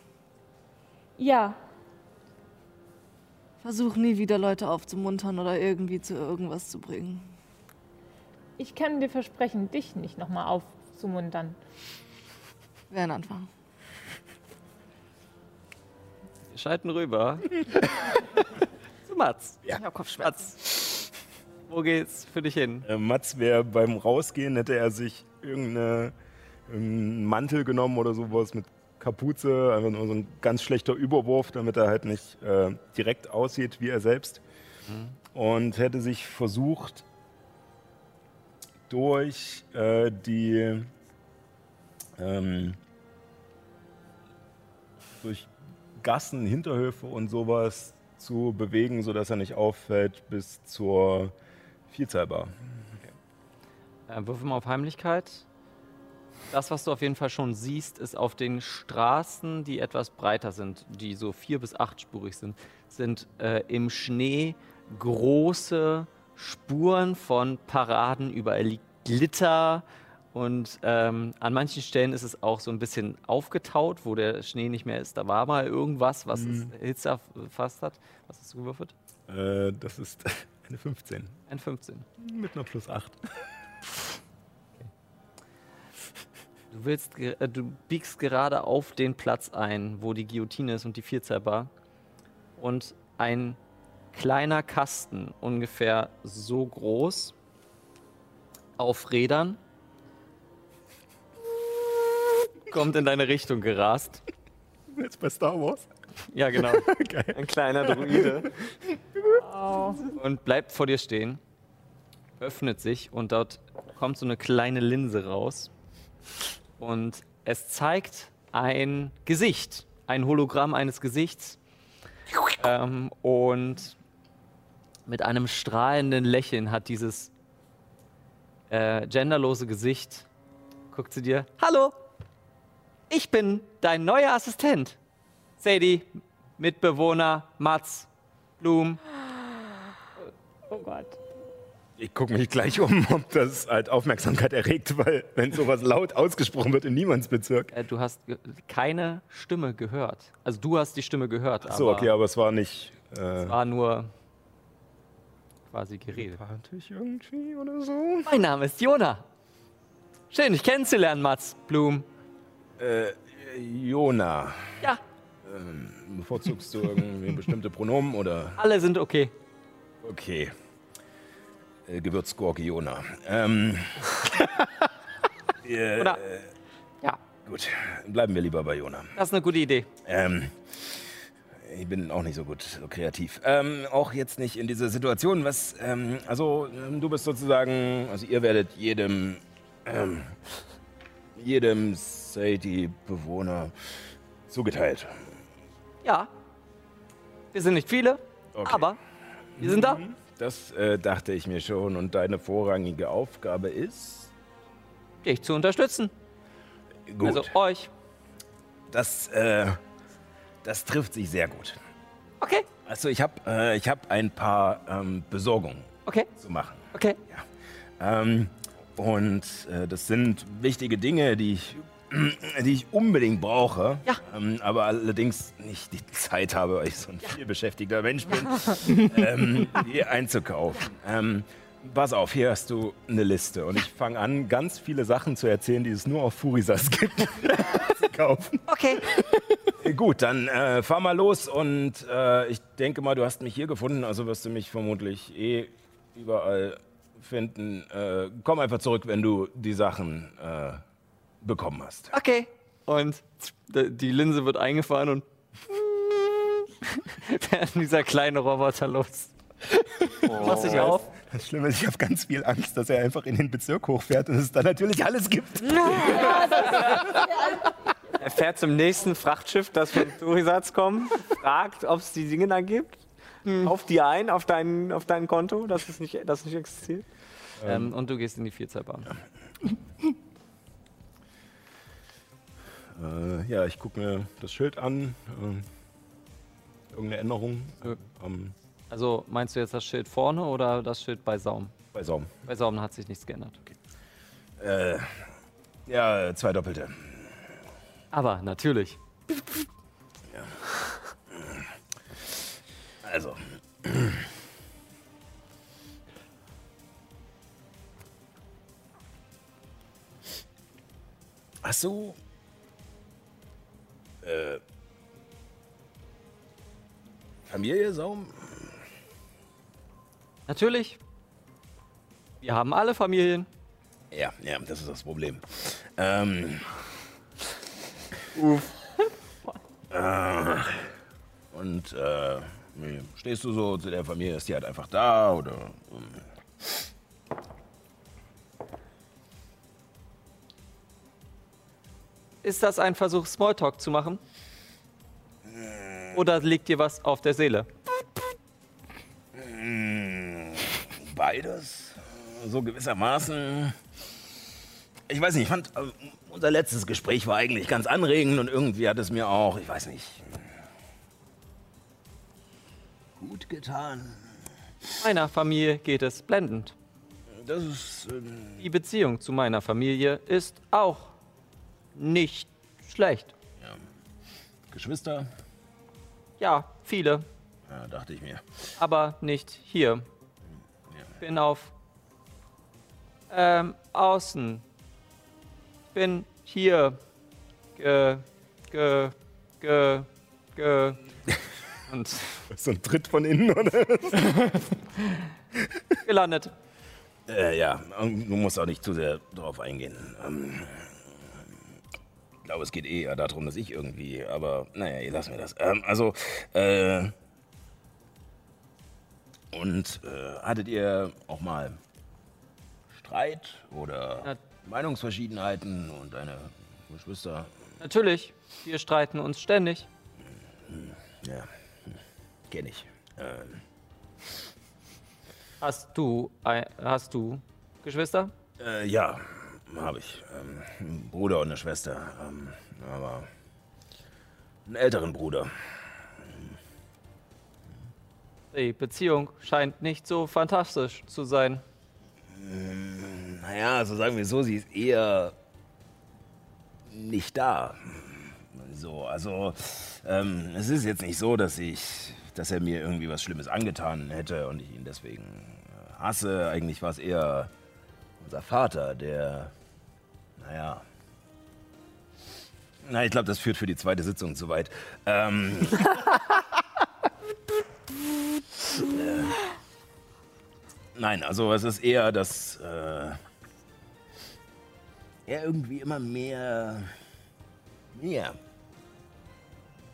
Speaker 6: Ja,
Speaker 5: Versuch nie wieder Leute aufzumuntern oder irgendwie zu irgendwas zu bringen.
Speaker 6: Ich kann dir versprechen, dich nicht noch mal aufzumuntern.
Speaker 5: Wäre ein Anfang.
Speaker 2: Wir schalten rüber. (laughs) Zu Mats.
Speaker 5: Ich hab Kopfschmerzen.
Speaker 2: Mats, wo geht's für dich hin?
Speaker 4: Äh, Mats wäre beim Rausgehen, hätte er sich irgendeine, irgendeinen Mantel genommen oder sowas mit Kapuze, einfach nur so ein ganz schlechter Überwurf, damit er halt nicht äh, direkt aussieht wie er selbst. Und hätte sich versucht, durch äh, die ähm, durch Gassen, Hinterhöfe und sowas zu bewegen, sodass er nicht auffällt bis zur Vielzahlbar.
Speaker 2: Äh, würfel mal auf Heimlichkeit. Das, was du auf jeden Fall schon siehst, ist auf den Straßen, die etwas breiter sind, die so vier- bis achtspurig sind, sind äh, im Schnee große Spuren von Paraden. Überall liegt Glitter und ähm, an manchen Stellen ist es auch so ein bisschen aufgetaut, wo der Schnee nicht mehr ist. Da war mal irgendwas, was es Hitze erfasst hat. Was hast du gewürfelt?
Speaker 4: Äh, das ist (laughs) eine 15
Speaker 2: Ein 15.
Speaker 4: mit einer plus 8.
Speaker 2: Du willst, äh, du biegst gerade auf den Platz ein, wo die Guillotine ist und die Vierzahlbar. Und ein kleiner Kasten, ungefähr so groß, auf Rädern, kommt in deine Richtung gerast.
Speaker 4: Jetzt bei Star Wars.
Speaker 2: Ja, genau. (laughs)
Speaker 4: Geil.
Speaker 3: Ein kleiner Druide.
Speaker 2: Und bleibt vor dir stehen, öffnet sich und dort kommt so eine kleine Linse raus. Und es zeigt ein Gesicht, ein Hologramm eines Gesichts. Ähm, und mit einem strahlenden Lächeln hat dieses äh, genderlose Gesicht, guckt sie dir, hallo, ich bin dein neuer Assistent. Sadie, Mitbewohner, Mats, Blum.
Speaker 6: Oh Gott.
Speaker 4: Ich gucke mich gleich um, ob das halt Aufmerksamkeit erregt, weil wenn sowas laut ausgesprochen wird in Niemandsbezirk.
Speaker 2: Äh, du hast keine Stimme gehört. Also du hast die Stimme gehört,
Speaker 4: So,
Speaker 2: aber
Speaker 4: okay, aber es war nicht. Äh,
Speaker 2: es war nur quasi geredet.
Speaker 4: sympathisch irgendwie oder so.
Speaker 2: Mein Name ist Jona. Schön, dich kennenzulernen, Mats, Blum.
Speaker 4: Äh, Jona,
Speaker 2: Ja,
Speaker 4: bevorzugst du irgendwie bestimmte Pronomen oder?
Speaker 2: alle sind okay.
Speaker 4: Okay. Äh, Gewürzgurke Jona. Ähm, (laughs) äh,
Speaker 2: Oder? Ja,
Speaker 4: gut, bleiben wir lieber bei Jona.
Speaker 2: das ist eine gute Idee.
Speaker 4: Ähm, ich bin auch nicht so gut, so kreativ. Ähm, auch jetzt nicht in dieser Situation. Was, ähm, also ähm, du bist sozusagen, also ihr werdet jedem, ähm, jedem Sadie-Bewohner zugeteilt.
Speaker 2: Ja, wir sind nicht viele,
Speaker 4: Okay.
Speaker 2: aber wir sind da.
Speaker 4: Das äh, dachte ich mir schon. Und deine vorrangige Aufgabe ist?
Speaker 2: Dich zu unterstützen.
Speaker 4: Gut,
Speaker 2: Also euch.
Speaker 4: das, äh, das trifft sich sehr gut.
Speaker 2: Okay,
Speaker 4: Also ich habe äh, ich hab ein paar ähm, Besorgungen
Speaker 2: okay,
Speaker 4: zu machen.
Speaker 2: okay.
Speaker 4: Ähm, und äh, das sind wichtige Dinge, die ich, (clears throat) die ich unbedingt brauche.
Speaker 2: Ja.
Speaker 4: Ähm, aber allerdings nicht die (laughs) Zeit habe, weil ich so ein viel beschäftigter Mensch bin, (laughs) ähm, die einzukaufen. Pass auf, hier hast du eine Liste. Und ich fange an, ganz viele Sachen zu erzählen, die es nur auf Furisas gibt, (laughs) zu kaufen.
Speaker 2: Okay.
Speaker 4: Äh, Gut, dann äh, fahr mal los und äh, ich denke mal, du hast mich hier gefunden, also wirst du mich vermutlich eh überall finden. Äh, komm einfach zurück, wenn du die Sachen äh, bekommen hast.
Speaker 2: Okay. Und die Linse wird eingefahren und (laughs) fährt dieser kleine Roboter los. Mach dich auf.
Speaker 4: Das Schlimme ist, ich habe ganz viel Angst, dass er einfach in den Bezirk hochfährt und es da natürlich alles gibt. (laughs)
Speaker 3: Er fährt zum nächsten Frachtschiff, das von Turisatz kommt, fragt, ob es die Dinge da gibt. Auf die ein, auf dein, auf dein Konto, dass es nicht, dass es nicht existiert.
Speaker 2: Ähm, und du gehst in die Vielzahlbahn.
Speaker 4: Äh, ja, ich gucke mir das Schild an. Ähm, irgendeine Änderung
Speaker 2: Nö. Also meinst du jetzt das Schild vorne oder das Schild bei Saum?
Speaker 4: bei Saum.
Speaker 2: Bei Saum hat sich nichts geändert.
Speaker 4: Äh, ja, zwei Doppelte.
Speaker 2: Aber natürlich.
Speaker 4: Also. Ach so. Äh. Familie Saum?
Speaker 2: Natürlich. Wir haben alle Familien.
Speaker 4: Ja, ja, das ist das Problem. Ähm. (laughs) Äh, und äh, wie stehst du so zu der Familie? Ist die halt einfach da oder? ähm,
Speaker 2: Ist das ein Versuch, Smalltalk zu machen? Oder liegt dir was auf der Seele?
Speaker 4: Beides. So gewissermaßen. Ich weiß nicht, ich fand, äh, unser letztes Gespräch war eigentlich ganz anregend und irgendwie hat es mir auch, ich weiß nicht, gut getan.
Speaker 2: Meiner Familie geht es blendend.
Speaker 4: Das ist. ähm,
Speaker 2: Die Beziehung zu meiner Familie ist auch nicht schlecht.
Speaker 4: Geschwister?
Speaker 2: Ja, viele,
Speaker 4: Ja, dachte ich mir.
Speaker 2: aber nicht hier. Bin auf ähm, außen. Bin hier ge, ge, ge, ge. (laughs) Und
Speaker 4: So ein Tritt von innen, oder? (laughs)
Speaker 2: gelandet.
Speaker 4: Äh, ja, und du musst auch nicht zu sehr drauf eingehen. Ähm, ich glaube, es geht eh eher darum, dass ich irgendwie, aber naja, lassen wir das. Ähm, also, äh, und äh, hattet ihr auch mal Streit oder? Meinungsverschiedenheiten und deine Geschwister.
Speaker 2: Natürlich, wir streiten uns ständig.
Speaker 4: Ja, hm, kenn ich. Ähm,
Speaker 2: Hast du, ein, hast du Geschwister?
Speaker 4: äh, ja, habe ich. Ähm, einen Bruder und eine Schwester. Ähm, aber einen älteren Bruder.
Speaker 2: Die Beziehung scheint nicht so fantastisch zu sein.
Speaker 4: Naja, also sagen wir so, sie ist eher nicht da. So, also ähm, es ist jetzt nicht so, dass ich, dass er mir irgendwie was Schlimmes angetan hätte und ich ihn deswegen äh, hasse. Eigentlich war es eher unser Vater, der, naja. Na, ich glaube, das führt für die zweite Sitzung zu weit. Ähm, äh, (laughs) nein, also es ist eher, dass äh, er irgendwie immer mehr, mehr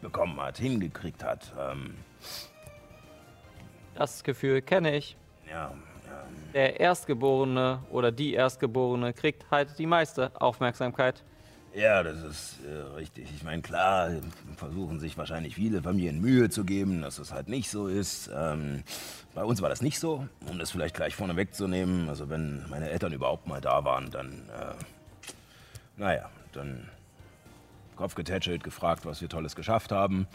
Speaker 4: bekommen hat, hingekriegt hat. Ähm,
Speaker 2: Das Gefühl kenne ich.
Speaker 4: ja,
Speaker 2: Der Erstgeborene oder die Erstgeborene kriegt halt die meiste Aufmerksamkeit.
Speaker 4: Ja, das ist äh, richtig. Ich meine, klar, versuchen sich wahrscheinlich viele Familien Mühe zu geben, dass es halt nicht so ist. Ähm, bei uns war das nicht so, um das vielleicht gleich vorne wegzunehmen. Also wenn meine Eltern überhaupt mal da waren, dann, äh, naja, dann Kopf getätschelt, gefragt, was wir Tolles geschafft haben.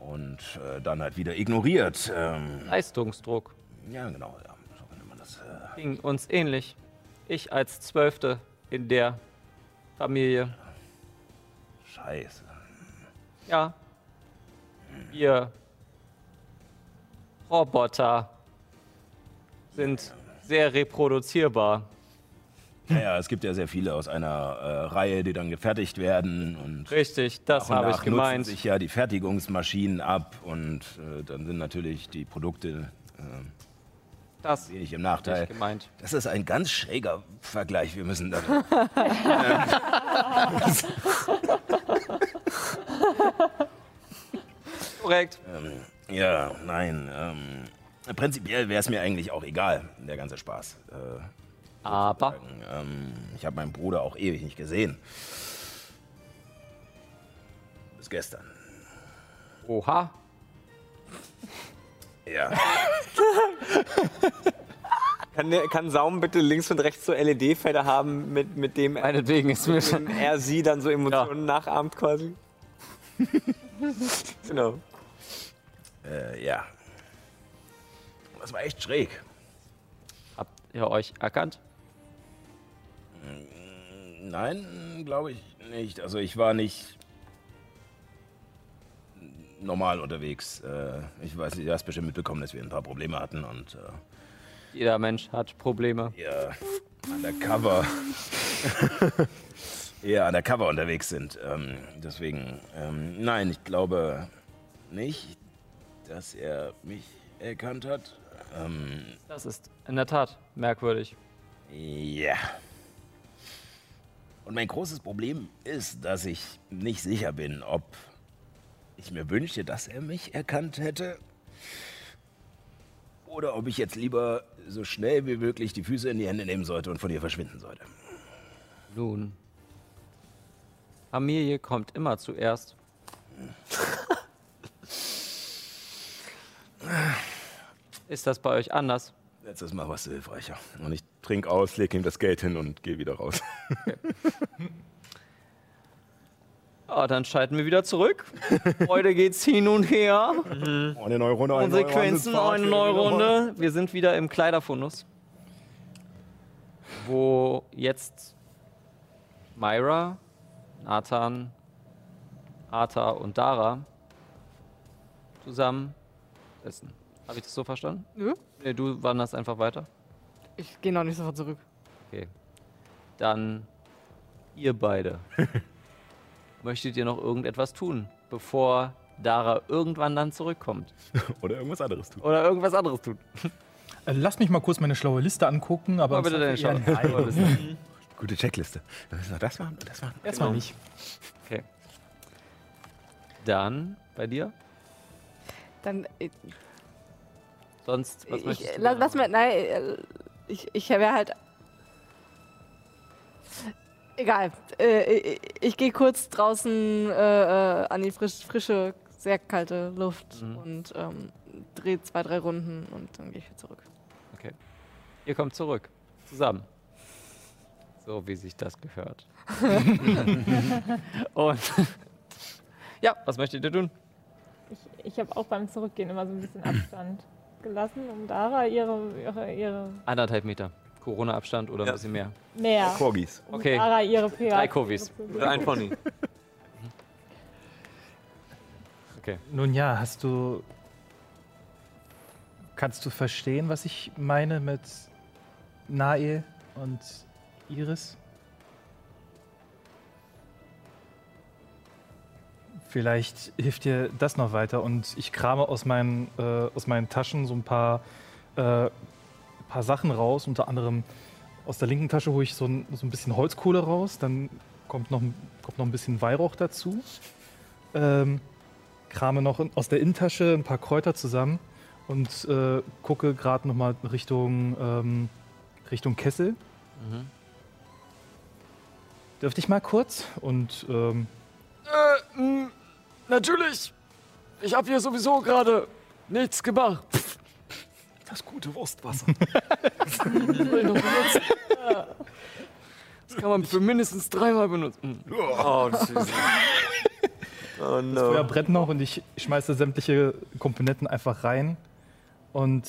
Speaker 4: Und äh, dann halt wieder ignoriert. Ähm,
Speaker 2: Leistungsdruck
Speaker 4: ja, genau, ja. So könnte man das. Äh,
Speaker 2: ging uns ähnlich. Ich als Zwölfte in der Familie.
Speaker 4: Scheiße.
Speaker 2: Ja. Wir Roboter sind sehr reproduzierbar.
Speaker 4: Naja, es gibt ja sehr viele aus einer äh, Reihe, die dann gefertigt werden und
Speaker 2: Richtig, das habe ich gemeint.
Speaker 4: nutzen sich ja die Fertigungsmaschinen ab und äh, dann sind natürlich die Produkte äh,
Speaker 2: Das
Speaker 4: wenig im Nachteil.
Speaker 2: gemeint.
Speaker 4: Das ist ein ganz schräger Vergleich. Wir müssen da. (laughs) (laughs) (laughs)
Speaker 2: Korrekt.
Speaker 4: ähm, ja, nein. Ähm, prinzipiell wäre es mir eigentlich auch egal, der ganze Spaß. Äh,
Speaker 2: Aber
Speaker 4: ähm, ich habe meinen Bruder auch ewig nicht gesehen. Bis gestern.
Speaker 2: oha,
Speaker 4: Ja. (laughs)
Speaker 3: Kann, kann Saum bitte links und rechts so LED-Felder haben, mit, mit dem er,
Speaker 2: meinetwegen ist mir
Speaker 3: er sie dann so Emotionen nachahmt quasi? (laughs) genau.
Speaker 4: Äh, ja. Das war echt schräg.
Speaker 2: Habt ihr euch erkannt?
Speaker 4: Nein, glaube ich nicht. Also ich war nicht normal unterwegs. Äh, ich weiß nicht, du hast bestimmt mitbekommen, dass wir ein paar Probleme hatten und äh,
Speaker 2: Jeder Mensch hat Probleme.
Speaker 4: ja, undercover. (laughs) eher undercover unterwegs sind. Ähm, deswegen, ähm, nein, ich glaube nicht, dass er mich erkannt hat. Ähm,
Speaker 2: Das ist in der Tat merkwürdig.
Speaker 4: Ja. Und mein großes Problem ist, dass ich nicht sicher bin, ob ich mir wünsche, dass er mich erkannt hätte. Oder ob ich jetzt lieber so schnell wie möglich die Füße in die Hände nehmen sollte und von ihr verschwinden sollte.
Speaker 2: Nun, Familie kommt immer zuerst. (laughs) Ist das bei euch anders?
Speaker 4: Letztes Mal warst du hilfreicher. Und ich trink aus, leg ihm das Geld hin und gehe wieder raus. (laughs)
Speaker 2: Ah, dann schalten wir wieder zurück. Heute geht's hin und her.
Speaker 4: Eine neue Runde, eine neue
Speaker 2: Konsequenzen,
Speaker 4: Handelsfahrt,
Speaker 2: eine neue
Speaker 4: wieder
Speaker 2: Runde. Wir sind wieder im Kleiderfundus. Wo jetzt Myra, Nathan, Arta und Dara zusammen essen. Habe ich das so verstanden?
Speaker 5: Nö.
Speaker 2: Nee, du wanderst einfach weiter.
Speaker 5: Ich gehe noch nicht sofort zurück.
Speaker 2: Okay. Dann ihr beide. (laughs) Möchtet ihr noch irgendetwas tun, bevor Dara irgendwann dann zurückkommt? (laughs)
Speaker 4: Oder irgendwas anderes tun.
Speaker 2: Oder irgendwas anderes tun?
Speaker 1: Äh, Lass mich mal kurz meine schlaue Liste angucken, aber
Speaker 2: Mal bitte deine Schau.
Speaker 1: nein. (laughs)
Speaker 4: Gute Checkliste. Wir müssen noch das machen und das machen.
Speaker 1: Erstmal nicht.
Speaker 2: Okay. Dann bei dir?
Speaker 5: Dann äh,
Speaker 2: Sonst, was
Speaker 5: ich,
Speaker 2: möchtest du?
Speaker 5: la, lass mir, nein, äh, ich, ich wäre halt. Egal. Äh, ich ich gehe kurz draußen äh, äh, an die frisch, frische, sehr kalte Luft
Speaker 2: Mhm.
Speaker 5: und ähm, drehe zwei, drei Runden und dann gehe ich wieder zurück.
Speaker 2: Okay. Ihr kommt zurück. Zusammen. So wie sich das gehört. (laughs) Und (laughs) ja, was möchtet ihr tun?
Speaker 6: Ich, ich habe auch beim Zurückgehen immer so ein bisschen Abstand gelassen, um Dara ihre, ihre, ihre
Speaker 2: Anderthalb Meter. Corona-Abstand oder
Speaker 3: Ja.
Speaker 2: ein bisschen mehr.
Speaker 6: mehr.
Speaker 4: Corgis.
Speaker 2: Okay.
Speaker 6: Dara ihre
Speaker 2: Drei Kovis.
Speaker 3: Oder ein Pony.
Speaker 2: Okay.
Speaker 1: Nun ja, hast du. Kannst du verstehen, was ich meine mit Nae und Iris? Vielleicht hilft dir das noch weiter und ich krame aus meinen, äh, aus meinen Taschen so ein paar, äh, paar Sachen raus. Unter anderem aus der linken Tasche hole ich so ein, so ein bisschen Holzkohle raus, dann kommt noch, ein- kommt noch ein bisschen Weihrauch dazu. Ähm, krame noch in- aus der Innentasche ein paar Kräuter zusammen und äh, gucke gerade noch mal Richtung, ähm, Richtung Kessel.
Speaker 2: Mhm.
Speaker 1: Dürfte ich mal kurz? Und ähm,
Speaker 7: Äh, mh, natürlich. Ich habe hier sowieso gerade nichts gemacht. Das gute Wurstwasser. das. (laughs) Das kann man für mindestens dreimal benutzen.
Speaker 3: Oh, süß. Oh
Speaker 1: das Feuer
Speaker 3: no.
Speaker 1: brennt noch und ich schmeiße sämtliche Komponenten einfach rein und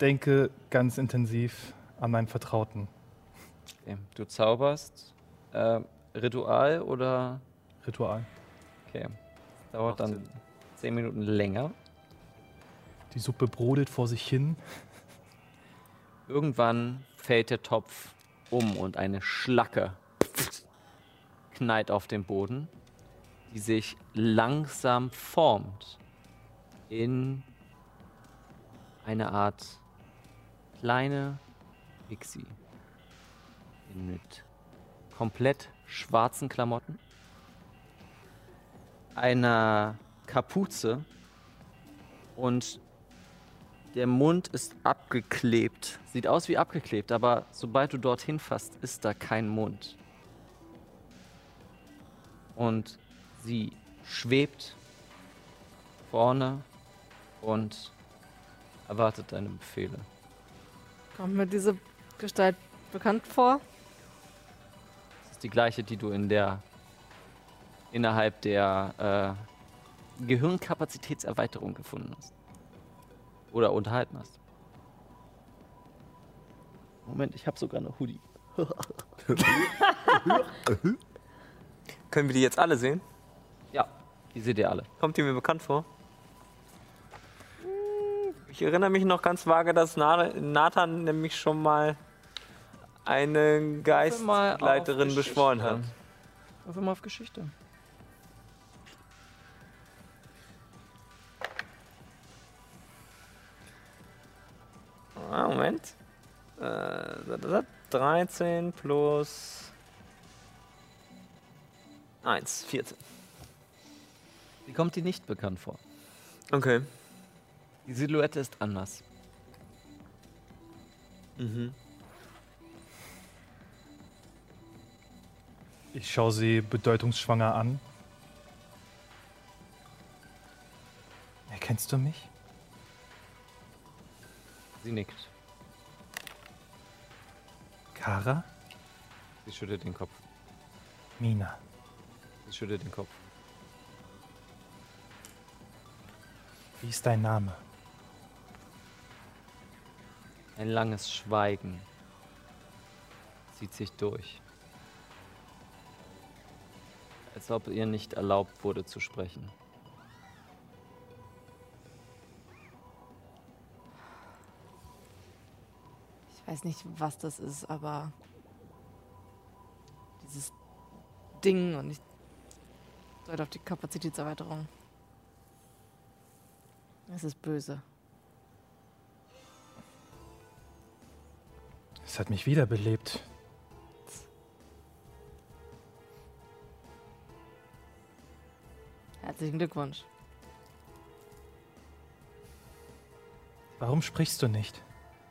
Speaker 1: denke ganz intensiv an meinen Vertrauten.
Speaker 2: okay. Du zauberst. Äh, Ritual oder.
Speaker 1: Ritual.
Speaker 2: Okay. Das dauert dann zehn Minuten länger.
Speaker 1: Die Suppe brodelt vor sich hin.
Speaker 2: Irgendwann fällt der Topf um und eine Schlacke knallt auf den Boden, die sich langsam formt in eine Art kleine Pixie. Mit komplett schwarzen Klamotten, einer Kapuze und der Mund ist abgeklebt. Sieht aus wie abgeklebt, aber sobald du dorthin fasst, ist da kein Mund. Und sie schwebt vorne und erwartet deine Befehle.
Speaker 5: Kommt mir diese Gestalt bekannt vor?
Speaker 2: Das ist die gleiche, die du in der innerhalb der äh, Gehirnkapazitätserweiterung gefunden hast. Oder unterhalten hast. Moment, ich habe sogar eine Hoodie. (laughs)
Speaker 3: Können wir die jetzt alle sehen?
Speaker 2: Ja, die seht ihr alle.
Speaker 3: Kommt die mir bekannt vor? Ich erinnere mich noch ganz vage, dass Na- Nathan nämlich schon mal eine Geistleiterin
Speaker 2: auf
Speaker 3: beschworen hat.
Speaker 2: Würfel mal auf Geschichte.
Speaker 3: 13 plus 1, 14.
Speaker 2: Sie kommt dir nicht bekannt vor.
Speaker 3: Okay.
Speaker 2: Die Silhouette ist anders.
Speaker 3: Mhm.
Speaker 1: Ich schaue sie bedeutungsschwanger an. Erkennst du mich?
Speaker 2: Sie nickt.
Speaker 1: Kara?
Speaker 2: Sie schüttelt den Kopf.
Speaker 1: Mina.
Speaker 2: Sie schüttelt den Kopf.
Speaker 1: Wie ist dein Name?
Speaker 2: Ein langes Schweigen zieht sich durch. Als ob ihr nicht erlaubt wurde zu sprechen.
Speaker 5: Weiß nicht, was das ist, aber dieses Ding und ich deute auf die Kapazitätserweiterung. Es ist böse.
Speaker 1: Es hat mich wiederbelebt.
Speaker 5: Herzlichen Glückwunsch.
Speaker 1: Warum sprichst du nicht?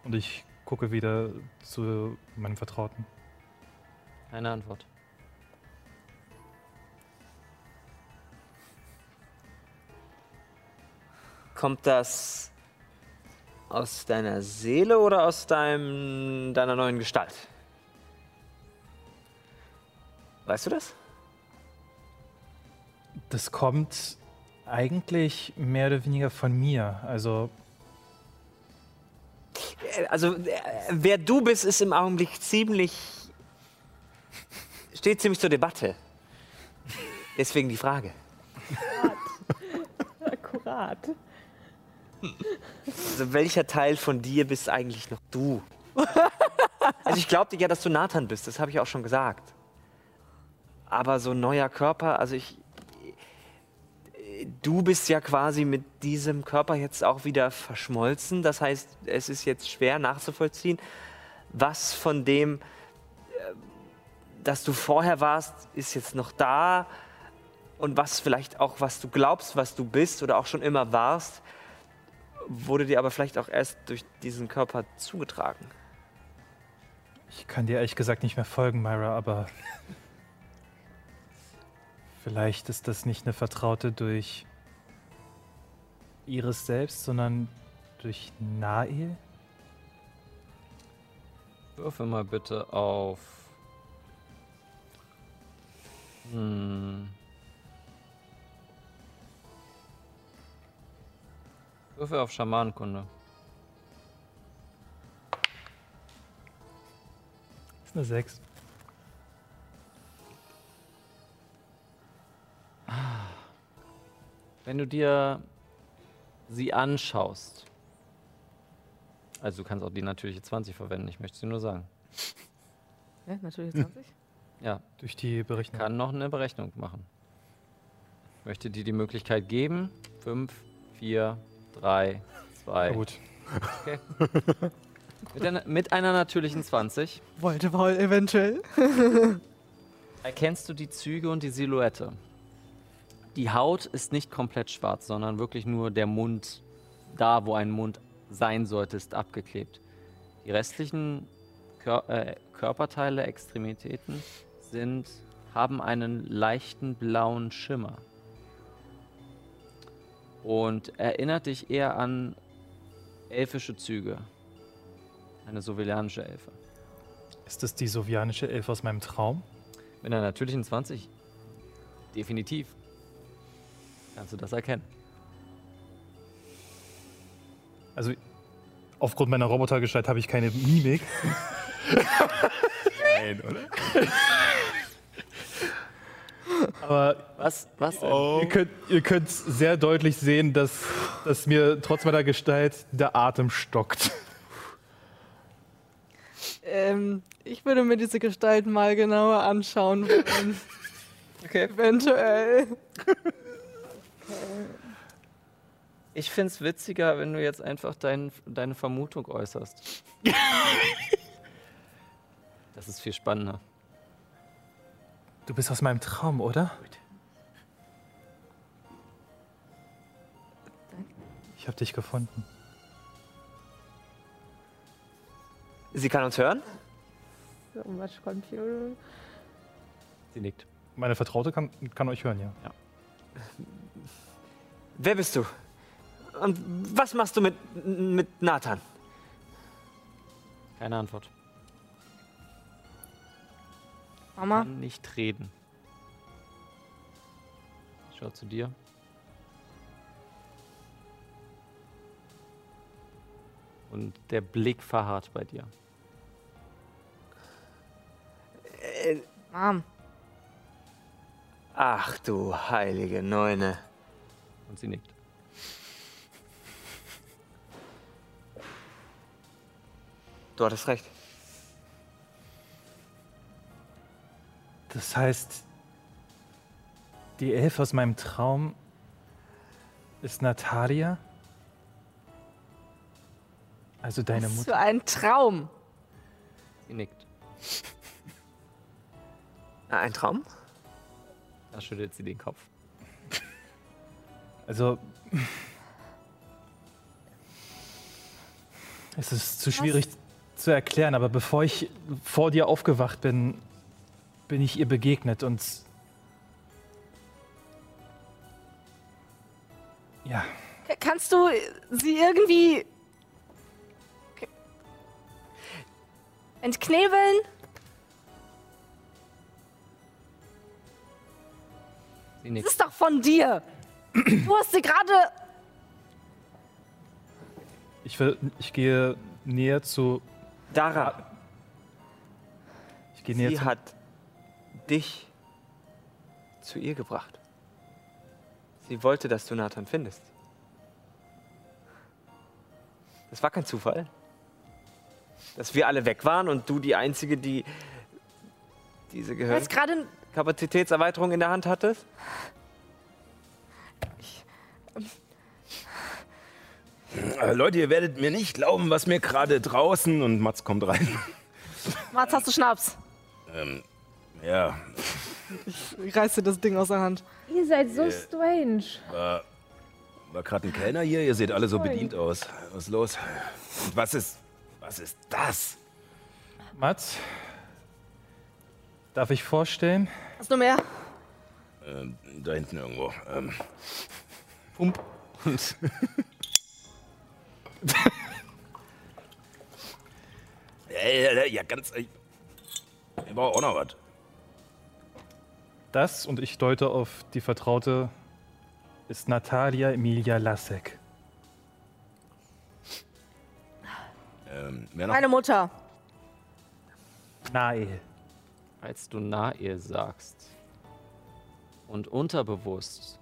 Speaker 1: Und ich gucke wieder zu meinem Vertrauten.
Speaker 2: Eine Antwort.
Speaker 3: Kommt das aus deiner Seele oder aus deinem, deiner neuen Gestalt? Weißt du das?
Speaker 1: Das kommt eigentlich mehr oder weniger von mir. Also
Speaker 3: also, äh, wer du bist, ist im Augenblick ziemlich. steht ziemlich zur Debatte. Deswegen die Frage.
Speaker 6: Akkurat.
Speaker 3: Also, welcher Teil von dir bist eigentlich noch du? Also, ich glaubte ja, dass du Nathan bist, das habe ich auch schon gesagt. Aber so ein neuer Körper, also ich. Du bist ja quasi mit diesem Körper jetzt auch wieder verschmolzen. Das heißt, es ist jetzt schwer nachzuvollziehen, was von dem, äh, das du vorher warst, ist jetzt noch da. Und was vielleicht auch, was du glaubst, was du bist oder auch schon immer warst, wurde dir aber vielleicht auch erst durch diesen Körper zugetragen.
Speaker 1: ich kann dir ehrlich gesagt nicht mehr folgen, Myra, aber vielleicht ist das nicht eine Vertraute durch Iris selbst, sondern durch Nael?
Speaker 2: Würfel mal bitte auf. Hm. Würfel auf Schamanenkunde.
Speaker 1: ist eine 6.
Speaker 2: Wenn du dir sie anschaust, also du kannst auch die natürliche 20 verwenden, ich möchte dir nur sagen.
Speaker 5: Ja, natürlich 20. (clears throat)
Speaker 2: Ja,
Speaker 1: Durch die Berechnung.
Speaker 2: kann noch eine Berechnung machen. Ich möchte dir die Möglichkeit geben. 5, 4, 3, 2.
Speaker 1: Gut. (laughs)
Speaker 2: Mit einer, mit einer natürlichen 20
Speaker 5: Wollte wohl eventuell. (laughs)
Speaker 2: erkennst du die Züge und die Silhouette. Die Haut ist nicht komplett schwarz, sondern wirklich nur der Mund, da wo ein Mund sein sollte, ist abgeklebt. Die restlichen Kör äh, Körperteile, Extremitäten sind, haben einen leichten blauen Schimmer. Und erinnert dich eher an elfische Züge. Eine sovilianische Elfe.
Speaker 1: Ist das die sovianische Elf aus meinem Traum?
Speaker 2: Mit einer natürlichen 20? Definitiv. Kannst du das erkennen?
Speaker 1: Also, aufgrund meiner Robotergestalt habe ich keine Mimik.
Speaker 4: Nein, oder?
Speaker 1: Aber
Speaker 2: Was? Was denn?
Speaker 1: ihr könnt, ihr könnt sehr deutlich sehen, dass, dass mir trotz meiner Gestalt der Atem stockt.
Speaker 5: Ähm, ich würde mir diese Gestalt mal genauer anschauen wollen.
Speaker 2: Okay.
Speaker 5: Eventuell.
Speaker 2: Ich finde es witziger, wenn du jetzt einfach dein, deine Vermutung äußerst. (laughs) das ist viel spannender.
Speaker 1: Du bist aus meinem Traum, oder? Ich habe dich gefunden.
Speaker 3: Sie kann uns hören?
Speaker 6: So much confusion.
Speaker 2: Sie nickt.
Speaker 1: Meine Vertraute kann, kann euch hören, ja.
Speaker 3: Wer bist du? Und was machst du mit, mit Nathan?
Speaker 2: Keine Antwort.
Speaker 5: Mama,
Speaker 2: Kann nicht reden. Schau zu dir. Und der Blick verharrt bei dir.
Speaker 5: Mom.
Speaker 3: Ach du heilige Neune.
Speaker 2: Und sie nickt.
Speaker 3: Du hattest recht.
Speaker 1: Das heißt, die Elf aus meinem Traum ist Natalia? Also deine
Speaker 5: Was
Speaker 1: Mutter?
Speaker 5: für ein Traum.
Speaker 2: Sie nickt.
Speaker 3: Ein Traum?
Speaker 2: Da schüttelt sie den Kopf.
Speaker 1: Also. Es ist zu schwierig zu erklären, aber bevor ich vor dir aufgewacht bin, bin ich ihr begegnet und. Ja,
Speaker 5: Kannst du sie irgendwie entknebeln?
Speaker 2: Sie
Speaker 5: Das ist doch von dir. Du hast sie gerade.
Speaker 1: Ich, will, ich gehe näher zu.
Speaker 3: Dara,
Speaker 1: Ich gehe näher
Speaker 3: sie
Speaker 1: zu.
Speaker 3: hat dich zu ihr gebracht. Sie wollte, dass du Nathan findest. Das war kein Zufall. Dass wir alle weg waren und du die Einzige, die diese
Speaker 5: gerade.
Speaker 3: Gehirnkapazitätserweiterung in der Hand hattest.
Speaker 4: Äh, Leute, ihr werdet mir nicht glauben, was mir gerade draußen und Mats kommt rein.
Speaker 5: Mats, hast du Schnaps?
Speaker 4: ähm, ja,
Speaker 5: Ich reiß dir das Ding aus der Hand.
Speaker 6: Ihr seid so strange.
Speaker 4: war, war gerade ein Kellner hier. Ihr seht alle so bedient aus. Was ist los? Und was ist, was ist das?
Speaker 1: Mats, darf ich vorstellen?
Speaker 5: Hast du mehr?
Speaker 4: Ähm, da hinten irgendwo. Ähm,
Speaker 2: Pump. Und
Speaker 4: ja, ja, ja, ganz. Ich, ich brauche auch noch was.
Speaker 1: Das, und ich deute auf die Vertraute, ist Natalia Emilia Lasek.
Speaker 4: Ähm?
Speaker 5: Meine Mutter.
Speaker 1: Nael.
Speaker 2: als du Nahe sagst und unterbewusst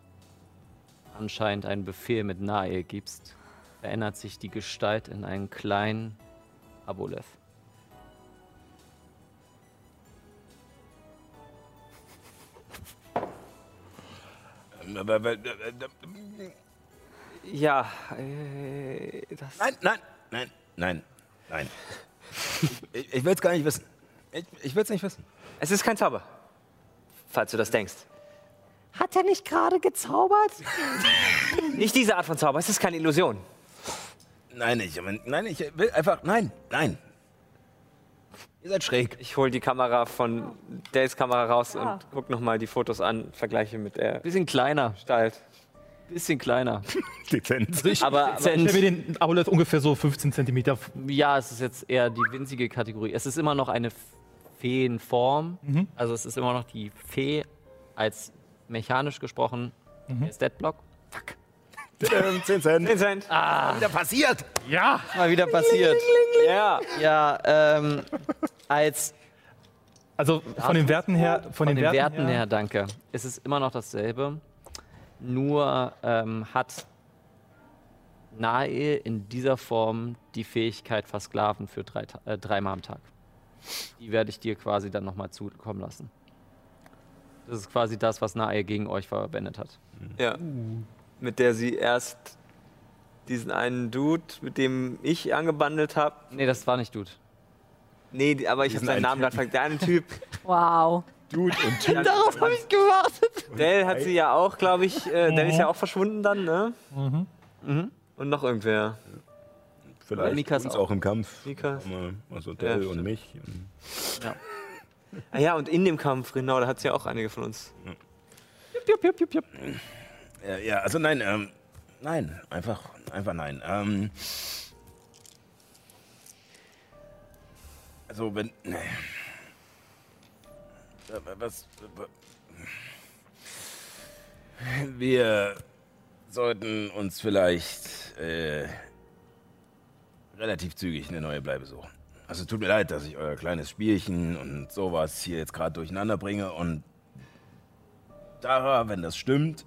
Speaker 2: anscheinend einen Befehl mit Nahe gibst, verändert sich die Gestalt in einen kleinen Aboleth.
Speaker 3: Ja, äh, das.
Speaker 4: Nein, nein, nein, nein, nein. Ich, ich will es gar nicht wissen. Ich, ich will es nicht wissen.
Speaker 3: Es ist kein Zauber. Falls du das denkst. Hat er nicht gerade gezaubert? (laughs) nicht diese Art von Zauber, es ist keine Illusion.
Speaker 4: Nein, ich, nein, ich will einfach, nein, nein. Ihr seid schräg.
Speaker 3: Ich hole die Kamera von Dales Kamera raus
Speaker 6: Ah.
Speaker 3: und guck nochmal die Fotos an, vergleiche mit der
Speaker 2: Bisschen kleiner,
Speaker 3: Gestalt.
Speaker 2: bisschen kleiner. (laughs)
Speaker 4: Dezent.
Speaker 3: Aber, aber
Speaker 1: Ich stelle mir den Aboleth ungefähr so 15 Zentimeter.
Speaker 2: Ja, es ist jetzt eher die winzige Kategorie. Es ist immer noch eine Feenform. Also es ist immer noch die Fee als mechanisch gesprochen. Der Statblock. Fuck. (laughs)
Speaker 4: 10 Cent.
Speaker 3: Vincent.
Speaker 4: Wieder passiert.
Speaker 2: Ja, mal wieder passiert.
Speaker 3: Ja.
Speaker 2: Ja, ähm, als
Speaker 1: Also von den Werten her. Von,
Speaker 2: von den
Speaker 1: Werten,
Speaker 2: Werten her, danke. Es ist immer noch dasselbe. Nur ähm, hat Nahe in dieser Form die Fähigkeit versklaven für drei, äh, dreimal am Tag. Die werde ich dir quasi dann nochmal zukommen lassen. Das ist quasi das, was Nae gegen euch verwendet hat.
Speaker 3: ja. Mit der sie erst diesen einen Dude, mit dem ich angebandelt habe.
Speaker 2: Nee, das war nicht Dude.
Speaker 3: Nee, aber ich habe seinen
Speaker 4: einen
Speaker 3: Namen gerade vergessen. Der eine Typ. (laughs)
Speaker 5: Wow.
Speaker 4: Dude und Typ.
Speaker 3: Darauf habe ich gewartet. Dell hat sie ja auch, glaube ich. Äh, Dell ist ja auch verschwunden dann, ne? Mhm. Und noch irgendwer.
Speaker 4: Vielleicht
Speaker 2: Mikas
Speaker 4: uns
Speaker 2: auch.
Speaker 4: auch im Kampf.
Speaker 3: Mikas.
Speaker 4: Also Dell
Speaker 3: Ja,
Speaker 4: und mich.
Speaker 3: Ah ja, und in dem Kampf, genau, da hat sie ja auch einige von uns.
Speaker 4: Ja, ja, also nein, ähm, nein, einfach, einfach nein. Ähm, also wenn. Äh, Was, wir sollten uns vielleicht äh, relativ zügig eine neue Bleibe suchen. Also tut mir leid, dass ich euer kleines Spielchen und sowas hier jetzt gerade durcheinander bringe und Dara, wenn das stimmt,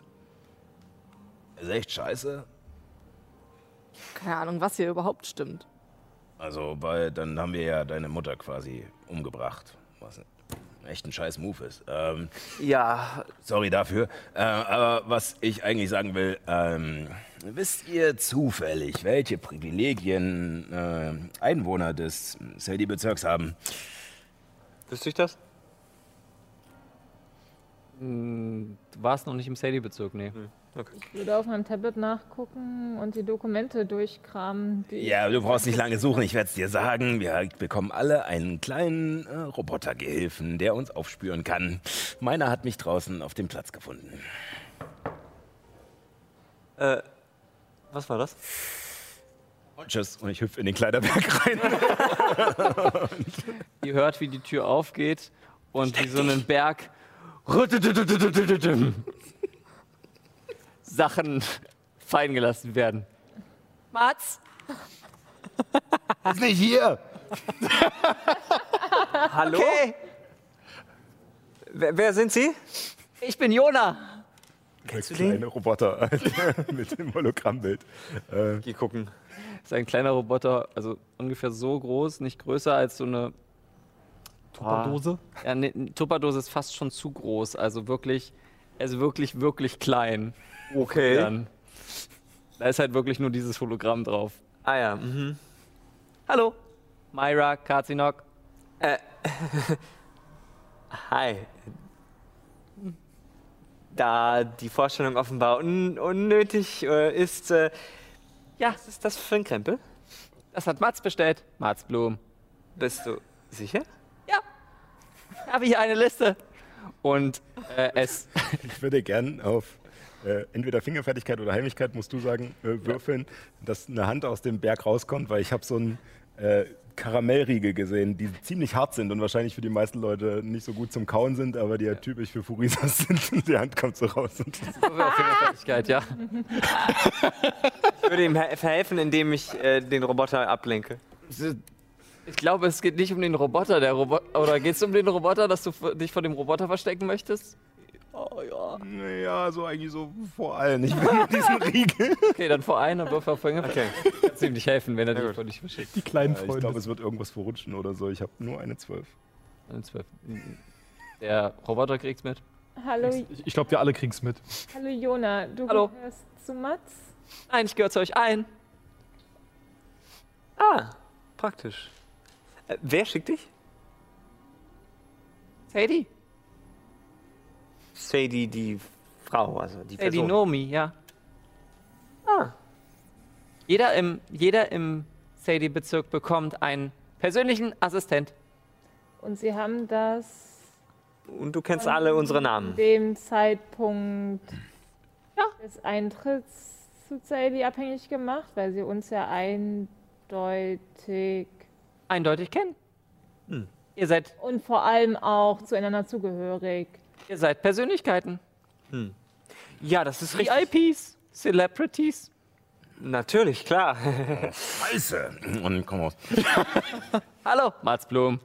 Speaker 4: ist echt scheiße.
Speaker 5: Keine Ahnung, was hier überhaupt stimmt.
Speaker 4: Also, weil dann haben wir ja deine Mutter quasi umgebracht. Was echt ein scheiß Move ist. Ähm,
Speaker 3: Ja,
Speaker 4: sorry dafür. Äh, aber was ich eigentlich sagen will, ähm, wisst ihr zufällig, welche Privilegien äh, Einwohner des Sadie-Bezirks haben?
Speaker 3: wüsste ich das?
Speaker 2: Du warst noch nicht im Sadie-Bezirk, nee.
Speaker 6: Ich würde auf meinem Tablet nachgucken und die Dokumente durchkramen. Die
Speaker 4: Ja, du brauchst nicht lange suchen, ich werde es dir sagen. Wir bekommen alle einen kleinen äh, Robotergehilfen, der uns aufspüren kann. Meiner hat mich draußen auf dem Platz gefunden.
Speaker 3: Äh, Was war das?
Speaker 4: Und tschüss. Und ich hüpfe in den Kleiderberg rein. (laughs)
Speaker 2: Ihr hört, wie die Tür aufgeht und wie so ein Berg (laughs) Sachen (laughs) fallen gelassen werden. Mats?
Speaker 4: Ist nicht hier. (laughs)
Speaker 3: Hallo?
Speaker 2: Okay,
Speaker 3: Wer, wer sind Sie?
Speaker 2: ich bin Jona.
Speaker 4: Der kleine Roboter (laughs) mit dem Hologrammbild. Äh,
Speaker 3: Geh gucken.
Speaker 2: Das ist ein kleiner Roboter, also ungefähr so groß, nicht größer als so eine
Speaker 1: Tupperdose.
Speaker 2: Ja, ne, eine Tupperdose ist fast schon zu groß. Also wirklich, also wirklich, wirklich klein.
Speaker 3: Okay.
Speaker 2: Dann. Da ist halt wirklich nur dieses Hologramm drauf.
Speaker 3: Ah ja. Mhm.
Speaker 2: Hallo, Myra Katzinok. (laughs)
Speaker 3: Hi. Da die Vorstellung offenbar un unnötig äh, ist, äh, ja, was ist das für ein Krempel?
Speaker 2: Das hat Mats bestellt. Mats Blum.
Speaker 3: Bist du sicher?
Speaker 2: Ja, habe hier eine Liste. Und äh, es,
Speaker 4: ich würde gern auf äh, entweder Fingerfertigkeit oder Heimlichkeit, musst du sagen, äh, würfeln, dass eine Hand aus dem Berg rauskommt, weil ich habe so einen äh, Karamellriegel gesehen, die ziemlich hart sind und wahrscheinlich für die meisten Leute nicht so gut zum Kauen sind, aber die ja typisch für Furisas (laughs) sind. Und die Hand kommt so raus. Und
Speaker 2: Fingerfertigkeit, ja.
Speaker 3: Ich würde ihm he verhelfen, indem ich äh, den Roboter ablenke.
Speaker 2: Ich glaube, es geht nicht um den Roboter. Der Robo oder geht es um den Roboter, dass du dich vor dem Roboter verstecken möchtest? Oh ja.
Speaker 4: naja, so eigentlich so vor allem. Ich will diesen (laughs) Riegel.
Speaker 2: Okay, dann vor und wirf auf Fingerfertigkeit.
Speaker 3: Okay.
Speaker 2: Kannst du ihm nicht helfen, wenn er dich vor dich verschickt.
Speaker 1: Die kleinen
Speaker 4: Ja, ich
Speaker 1: Freunde.
Speaker 4: glaube, es wird irgendwas verrutschen oder so. Ich habe nur eine 12.
Speaker 2: Eine zwölf. Der Roboter kriegt's mit.
Speaker 6: Hallo,
Speaker 1: ich ich glaube, wir alle kriegen's mit.
Speaker 6: hallo Jona, du
Speaker 2: Hallo.
Speaker 6: gehörst zu Mats?
Speaker 2: Nein, ich gehöre zu euch ein.
Speaker 3: Ah, praktisch. Äh, wer schickt dich?
Speaker 2: Sadie.
Speaker 3: Sadie, die Frau, also die
Speaker 2: Sadie
Speaker 3: Person.
Speaker 2: Nomi, ja.
Speaker 3: Ah,
Speaker 2: Jeder im, jeder im Sadie-Bezirk bekommt einen persönlichen Assistent.
Speaker 6: Und sie haben das
Speaker 3: und du kennst alle unsere Namen.
Speaker 6: dem Zeitpunkt
Speaker 2: Ja.
Speaker 6: des Eintritts zu Sadie abhängig gemacht, weil sie uns ja eindeutig
Speaker 2: Eindeutig kennen.
Speaker 3: Hm.
Speaker 2: Ihr seid,
Speaker 6: und vor allem auch zueinander zugehörig.
Speaker 2: Ihr seid Persönlichkeiten.
Speaker 3: Ja, das ist richtig.
Speaker 2: VIPs, Celebrities.
Speaker 3: Natürlich, klar. (laughs)
Speaker 4: Scheiße. Und komm raus. (laughs)
Speaker 2: Hallo, Mats Blum.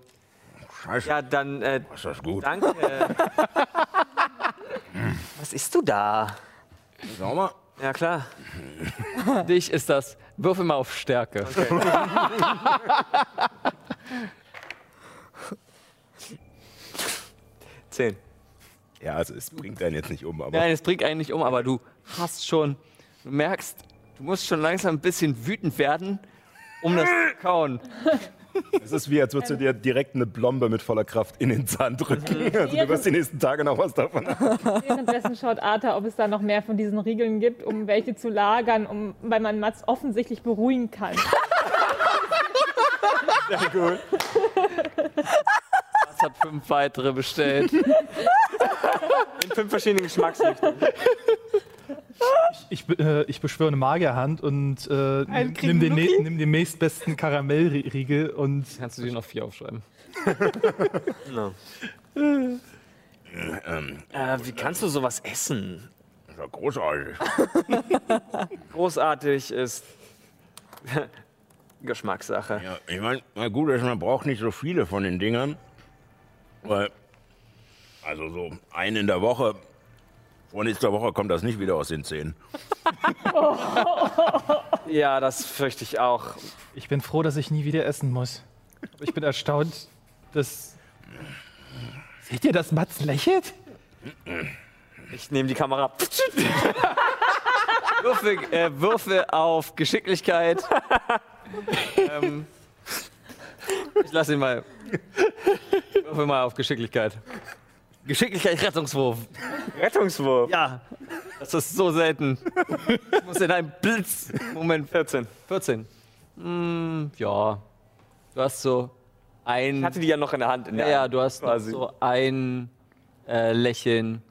Speaker 4: Scheiße.
Speaker 3: ja, dann äh,
Speaker 4: Ist das gut?
Speaker 3: danke. (laughs) Was isst du da?
Speaker 4: Mal.
Speaker 3: Ja, klar.
Speaker 2: Dich ist das. Würfel mal auf Stärke.
Speaker 3: Zehn.
Speaker 4: Ja, also es bringt einen jetzt nicht um, aber
Speaker 2: Nein, es bringt einen nicht um, aber du hast schon, du merkst, du musst schon langsam ein bisschen wütend werden, um das zu kauen.
Speaker 4: es ist wie, als würdest du dir direkt eine Blombe mit voller Kraft in den Zahn drücken. Also du wirst die nächsten Tage noch was davon haben.
Speaker 6: Währenddessen schaut Arthur, ob es da noch mehr von diesen Riegeln gibt, um welche zu lagern, um, weil man Mats offensichtlich beruhigen kann.
Speaker 2: Das hat fünf weitere bestellt.
Speaker 3: In fünf verschiedenen Geschmacksrichtungen.
Speaker 1: Ich, be- äh, ich beschwöre eine Magierhand und äh, nimm, den, nimm den nächstbesten Karamellriegel und
Speaker 2: Kannst du dir noch vier aufschreiben? (laughs)
Speaker 3: No.
Speaker 4: Ähm,
Speaker 3: Äh, wie kannst du sowas essen?
Speaker 4: das war großartig. (laughs)
Speaker 3: Großartig ist Geschmackssache.
Speaker 4: Ja, ich meine, gut, ist, man braucht nicht so viele von den Dingern. Weil, also so einen in der Woche, vor nächster Woche kommt das nicht wieder aus den Zähnen. (laughs)
Speaker 3: Ja, das fürchte ich auch.
Speaker 1: ich bin froh, dass ich nie wieder essen muss. Aber ich bin erstaunt, dass... Seht ihr, dass Mats lächelt?
Speaker 3: Ich nehme die Kamera. (laughs)
Speaker 2: Würfel, äh, Würfel auf Geschicklichkeit. (laughs) ähm, ich lasse ihn mal. Würfel mal auf Geschicklichkeit. Geschicklichkeit, Rettungswurf.
Speaker 3: Rettungswurf.
Speaker 2: Ja, das ist so selten. Ich muss in einem Blitz. Moment,
Speaker 3: 14.
Speaker 2: 14. Hm, ja. Du hast so ein.
Speaker 3: Ich hatte die ja noch in der Hand. In
Speaker 2: ja,
Speaker 3: der
Speaker 2: ja, du hast
Speaker 3: quasi.
Speaker 2: so ein äh, Lächeln.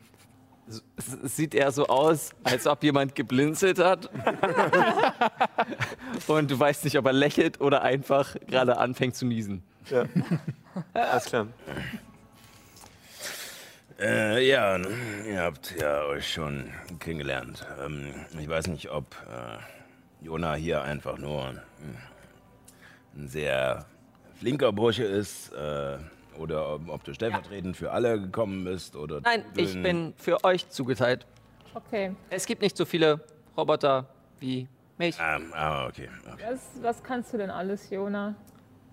Speaker 2: Es sieht eher so aus, als ob jemand geblinzelt hat. (laughs) Und du weißt nicht, ob er lächelt oder einfach gerade anfängt zu niesen.
Speaker 3: Ja. Alles klar.
Speaker 4: Äh, ja, ihr habt ja euch schon kennengelernt. Ähm, ich weiß nicht, ob äh, Jona hier einfach nur hm, ein sehr flinker Bursche ist äh, oder ob, ob du stellvertretend für alle gekommen bist oder.
Speaker 2: Nein, ich bin für euch zugeteilt.
Speaker 6: Okay.
Speaker 2: Es gibt nicht so viele Roboter wie mich.
Speaker 4: Ah, ah okay. okay.
Speaker 6: Was, was kannst du denn alles, Jona?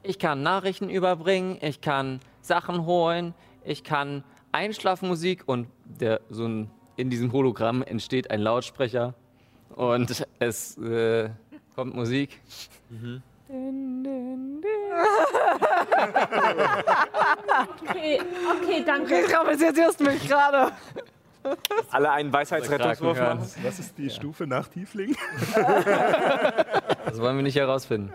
Speaker 2: Ich kann Nachrichten überbringen, ich kann Sachen holen, ich kann Einschlafmusik und der, so ein, in diesem Hologramm entsteht ein Lautsprecher und es äh, kommt Musik.
Speaker 6: Okay, okay, danke.
Speaker 2: Traumatisierst mich gerade.
Speaker 3: Alle einen Weisheitsrettungswurf machen.
Speaker 8: Was ist die Stufe nach Tiefling?
Speaker 2: Das wollen wir nicht herausfinden.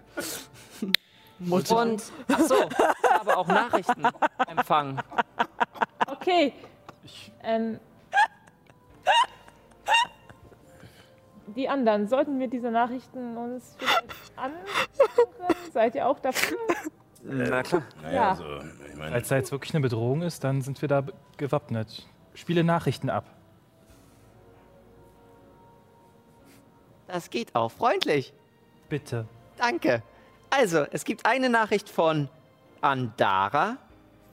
Speaker 2: Und, ach so, ich habe auch Nachrichten empfangen.
Speaker 6: Okay. Ähm, die anderen, sollten wir diese Nachrichten uns angucken? Seid ihr auch dafür?
Speaker 3: Na klar.
Speaker 4: Naja,
Speaker 6: Ja.
Speaker 4: also, ich meine,
Speaker 1: Als da jetzt wirklich eine Bedrohung ist, dann sind wir da gewappnet. Spiele Nachrichten ab.
Speaker 2: Das geht auch freundlich.
Speaker 1: Bitte.
Speaker 2: Danke. Also, es gibt eine Nachricht von Andara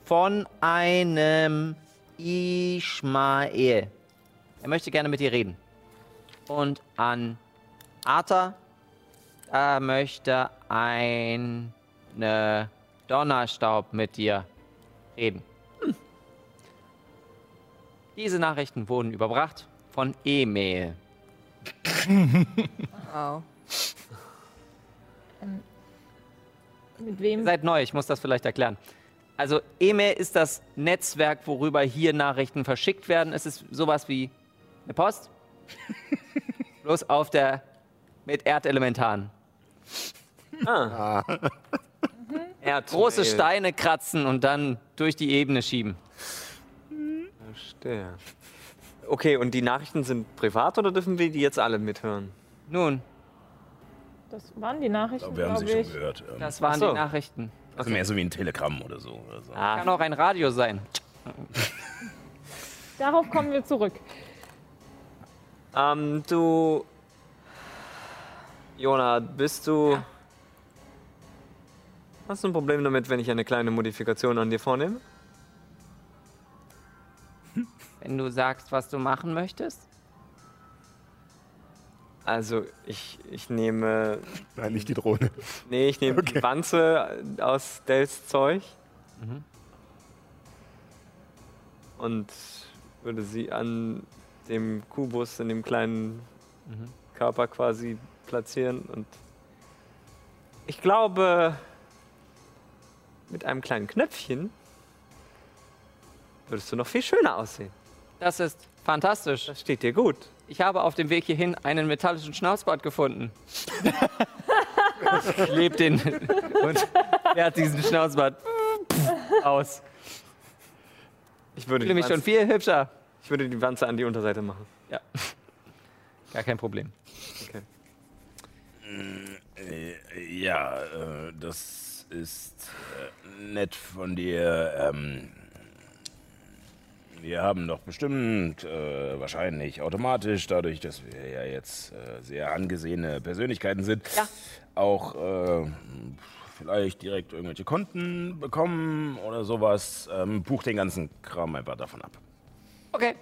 Speaker 2: von einem Ishmael. Er möchte gerne mit dir reden. Und an Arthur, da möchte ein ne Donnerstaub mit dir reden. Hm. Diese Nachrichten wurden überbracht von E-Mail.
Speaker 5: Wow. (laughs)
Speaker 6: Mit
Speaker 2: Ihr
Speaker 6: wem?
Speaker 2: seid neu, ich muss das vielleicht erklären. Also E-Mail ist das Netzwerk, worüber hier Nachrichten verschickt werden. Es ist sowas wie eine Post. (laughs) Bloß auf der mit Erdelementaren.
Speaker 3: Ah. (laughs) Erdmail.
Speaker 2: Große Steine kratzen und dann durch die Ebene schieben.
Speaker 3: Verstehe. Okay, und die Nachrichten sind privat oder dürfen wir die jetzt alle mithören?
Speaker 2: Nun,
Speaker 6: Das waren die Nachrichten,
Speaker 4: ich glaube, wir haben sie schon gehört. Ähm,
Speaker 2: das waren
Speaker 3: Ach so.
Speaker 2: die Nachrichten.
Speaker 4: Also mehr so wie ein Telegramm oder so. Oder so.
Speaker 2: Kann auch ein Radio sein. (laughs)
Speaker 6: Darauf kommen wir zurück.
Speaker 3: Ähm, du. Jona, bist du. Hast du ein Problem damit, wenn ich eine kleine Modifikation an dir vornehme?
Speaker 2: Wenn du sagst, was du machen möchtest.
Speaker 3: Also, ich, ich nehme.
Speaker 8: Nein, nicht die Drohne.
Speaker 3: Nee, ich nehme die Wanze aus Dells Zeug. Und würde sie an dem Kubus in dem kleinen Körper quasi platzieren. Und ich glaube, mit einem kleinen Knöpfchen würdest du noch viel schöner aussehen.
Speaker 2: Das ist fantastisch.
Speaker 3: Das steht dir gut.
Speaker 2: Ich habe auf dem Weg hierhin einen metallischen Schnauzbart gefunden. (laughs) ich lebe den und er hat diesen Schnauzbart aus.
Speaker 3: Ich
Speaker 2: Ich
Speaker 3: würde,
Speaker 2: fühle mich schon
Speaker 3: Wanze,
Speaker 2: viel hübscher.
Speaker 3: ich würde die Wanze an die Unterseite machen.
Speaker 2: Ja. Gar kein Problem.
Speaker 3: Okay.
Speaker 4: Äh, ja, äh, das ist äh, nett von dir. Ähm, wir haben doch bestimmt, äh, wahrscheinlich automatisch, dadurch, dass wir ja jetzt äh, sehr angesehene Persönlichkeiten sind,
Speaker 2: Ja.
Speaker 4: auch äh, vielleicht direkt irgendwelche Konten bekommen oder sowas. Ähm, buch den ganzen Kram einfach davon ab.
Speaker 2: Okay.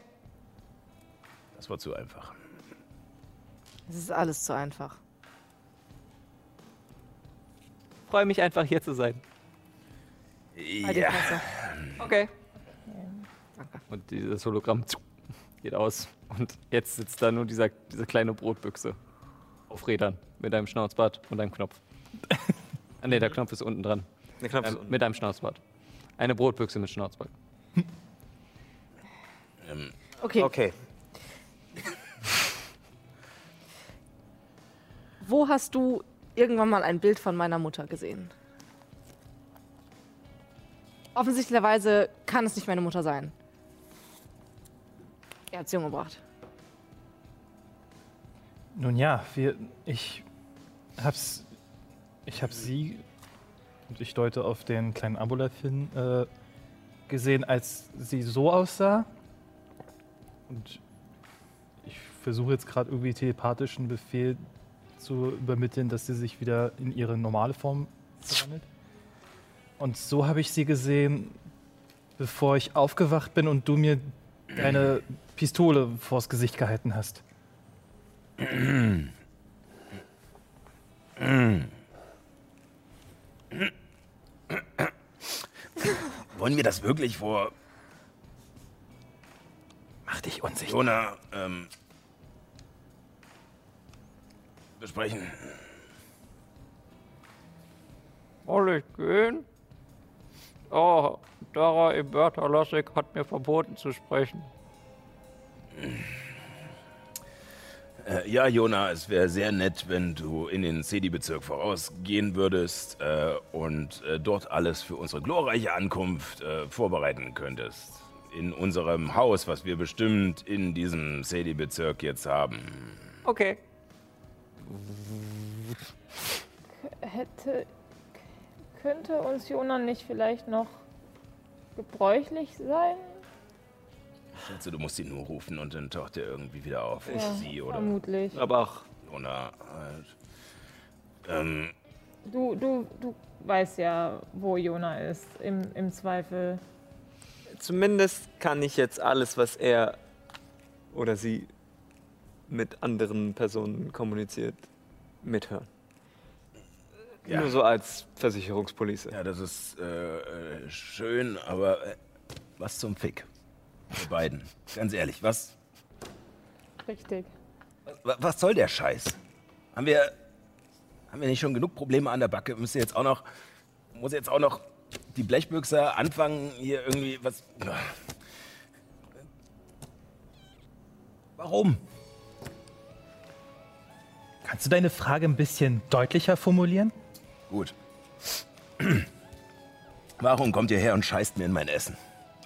Speaker 4: Das war zu einfach.
Speaker 5: Es ist alles zu einfach.
Speaker 2: Freue mich einfach hier zu sein.
Speaker 5: Halt
Speaker 4: Ja,
Speaker 5: Fresse.
Speaker 2: Okay. (laughs) Und dieses Hologramm geht aus. Und jetzt sitzt da nur dieser, diese kleine Brotbüchse auf Rädern mit einem Schnauzbart und einem Knopf. ah, nee, der Knopf ist unten dran.
Speaker 3: Der Knopf ist
Speaker 2: Ähm,
Speaker 3: unten.
Speaker 2: mit einem Schnauzbart. Eine Brotbüchse mit Schnauzbart. (laughs)
Speaker 5: Okay.
Speaker 3: Okay.
Speaker 5: Wo hast du irgendwann mal ein Bild von meiner Mutter gesehen? Offensichtlicherweise kann es nicht meine Mutter sein. Er hat sie umgebracht.
Speaker 1: Nun ja, wir, ich hab's. Ich hab sie. Und ich deute auf den kleinen Aboleth hin. Äh, gesehen, als sie so aussah. Und ich versuche jetzt gerade irgendwie telepathischen Befehl zu übermitteln, dass sie sich wieder in ihre normale Form verwandelt. Und so habe ich sie gesehen, bevor ich aufgewacht bin und du mir deine Pistole vors Gesicht gehalten hast.
Speaker 4: Wollen wir das wirklich vor
Speaker 1: Mach dich unsicher.
Speaker 4: Jona ähm, besprechen?
Speaker 3: Soll ich gehen? Oh, Dara Eberta Lassek hat mir verboten zu sprechen.
Speaker 4: Äh, ja, Jona, es wäre sehr nett, wenn du in den CD-Bezirk vorausgehen würdest äh, und äh, dort alles für unsere glorreiche Ankunft äh, vorbereiten könntest. In unserem Haus, was wir bestimmt in diesem CD-Bezirk jetzt haben.
Speaker 3: Okay.
Speaker 6: Hätte. Könnte uns Jona nicht vielleicht noch gebräuchlich sein?
Speaker 4: Ich schätze, du musst ihn nur rufen und dann taucht er irgendwie wieder auf.
Speaker 6: Ja,
Speaker 4: Sie oder
Speaker 6: Vermutlich.
Speaker 3: Aber auch
Speaker 4: Jona halt. Ähm,
Speaker 6: Du, du, du weißt ja, wo Jona ist, im, im Zweifel.
Speaker 3: zumindest kann ich jetzt alles, was er oder sie mit anderen Personen kommuniziert, mithören.
Speaker 4: Ja.
Speaker 3: Nur so als Versicherungspolice.
Speaker 4: ja, das ist äh, äh, schön, aber äh, was zum Fick? Wir beiden. Ganz ehrlich, was,
Speaker 6: Richtig.
Speaker 4: wa- was soll der Scheiß? Haben wir, haben wir nicht schon genug Probleme an der Backe? Müsst ihr jetzt auch noch, muss jetzt auch noch die Blechbüchse anfangen, hier irgendwie was. Warum?
Speaker 1: Kannst du deine Frage ein bisschen deutlicher formulieren?
Speaker 4: Gut. (clears throat) Warum kommt ihr her und scheißt mir in mein Essen?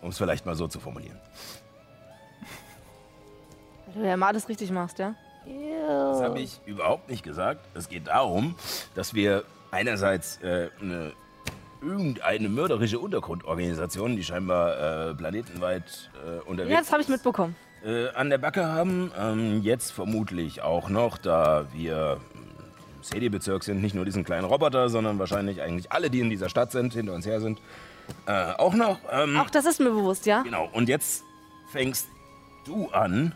Speaker 4: Um es vielleicht mal so zu formulieren.
Speaker 5: Weil du ja mal alles richtig machst, ja?
Speaker 4: Das habe ich überhaupt nicht gesagt. Es geht darum, dass wir einerseits äh, eine, irgendeine mörderische Untergrundorganisation, die scheinbar äh, planetenweit äh, unterwegs
Speaker 5: Ja, das habe ich
Speaker 4: ist,
Speaker 5: mitbekommen.
Speaker 4: äh, an der Backe haben. Ähm, jetzt vermutlich auch noch, da wir CD-Bezirk sind, nicht nur diesen kleinen Roboter, sondern wahrscheinlich eigentlich alle, die in dieser Stadt sind, hinter uns her sind, äh, auch noch. Ähm,
Speaker 5: Auch das ist mir bewusst, ja?
Speaker 4: Genau, und jetzt fängst du an,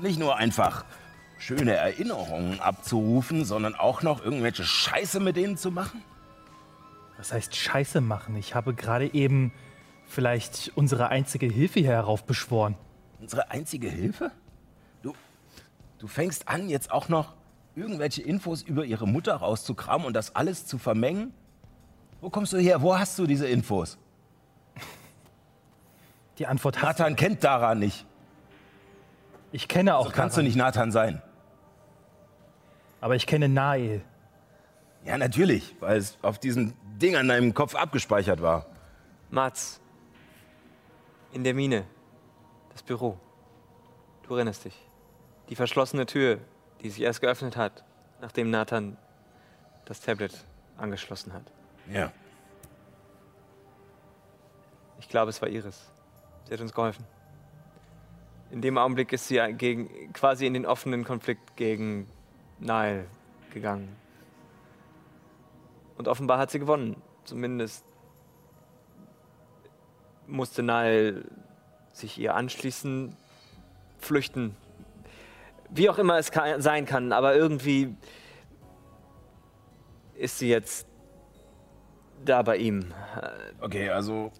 Speaker 4: nicht nur einfach schöne Erinnerungen abzurufen, sondern auch noch irgendwelche Scheiße mit denen zu machen?
Speaker 1: Was heißt Scheiße machen? Ich habe gerade eben vielleicht unsere einzige Hilfe hier heraufbeschworen.
Speaker 4: Unsere einzige Hilfe? Du, du fängst an, jetzt auch noch irgendwelche Infos über ihre Mutter rauszukramen und das alles zu vermengen? Wo kommst du her? Wo hast du diese Infos?
Speaker 1: Die Antwort hast
Speaker 4: Nathan kennt Dara nicht.
Speaker 1: Ich kenne auch
Speaker 4: So kannst du
Speaker 1: Karan,
Speaker 4: nicht Nathan sein.
Speaker 1: Aber ich kenne Nael.
Speaker 4: Ja, natürlich, weil es auf diesem Ding an deinem Kopf abgespeichert war.
Speaker 3: Mats. In der Mine. Das Büro. Du erinnerst dich. Die verschlossene Tür, die sich erst geöffnet hat, nachdem Nathan das Tablet angeschlossen hat.
Speaker 4: Ja.
Speaker 3: Ich glaube, es war Iris. Sie hat uns geholfen. In dem Augenblick ist sie gegen, quasi in den offenen Konflikt gegen Nile gegangen. Und offenbar hat sie gewonnen. Zumindest musste Nile sich ihr anschließen, flüchten. Wie auch immer es ka- sein kann, aber irgendwie ist sie jetzt da bei ihm.
Speaker 4: Okay, also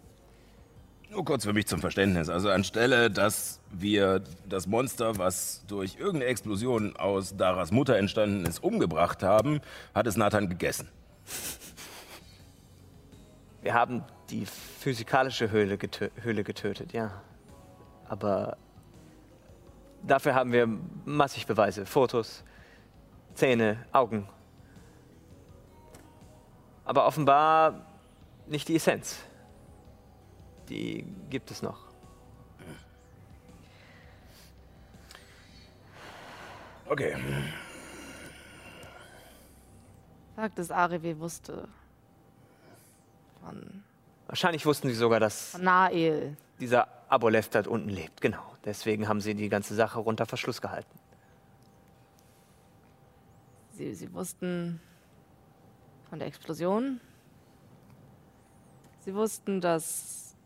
Speaker 4: nur kurz für mich zum Verständnis. Also anstelle, dass wir das Monster, was durch irgendeine Explosion aus Daras Mutter entstanden ist, umgebracht haben, hat es Nathan gegessen.
Speaker 3: Wir haben die physikalische Höhle, getö Höhle getötet, ja. Aber dafür haben wir massig Beweise. Fotos, Zähne, Augen. Aber offenbar nicht die Essenz. Die gibt es noch.
Speaker 4: Okay.
Speaker 5: Sagt, dass Arewe wusste von,
Speaker 3: Wahrscheinlich wussten sie sogar, dass
Speaker 5: Nael.
Speaker 3: dieser Aboleth dort unten lebt. Genau. Deswegen haben sie die ganze Sache unter Verschluss gehalten.
Speaker 5: Sie, sie wussten von der Explosion. Sie wussten, dass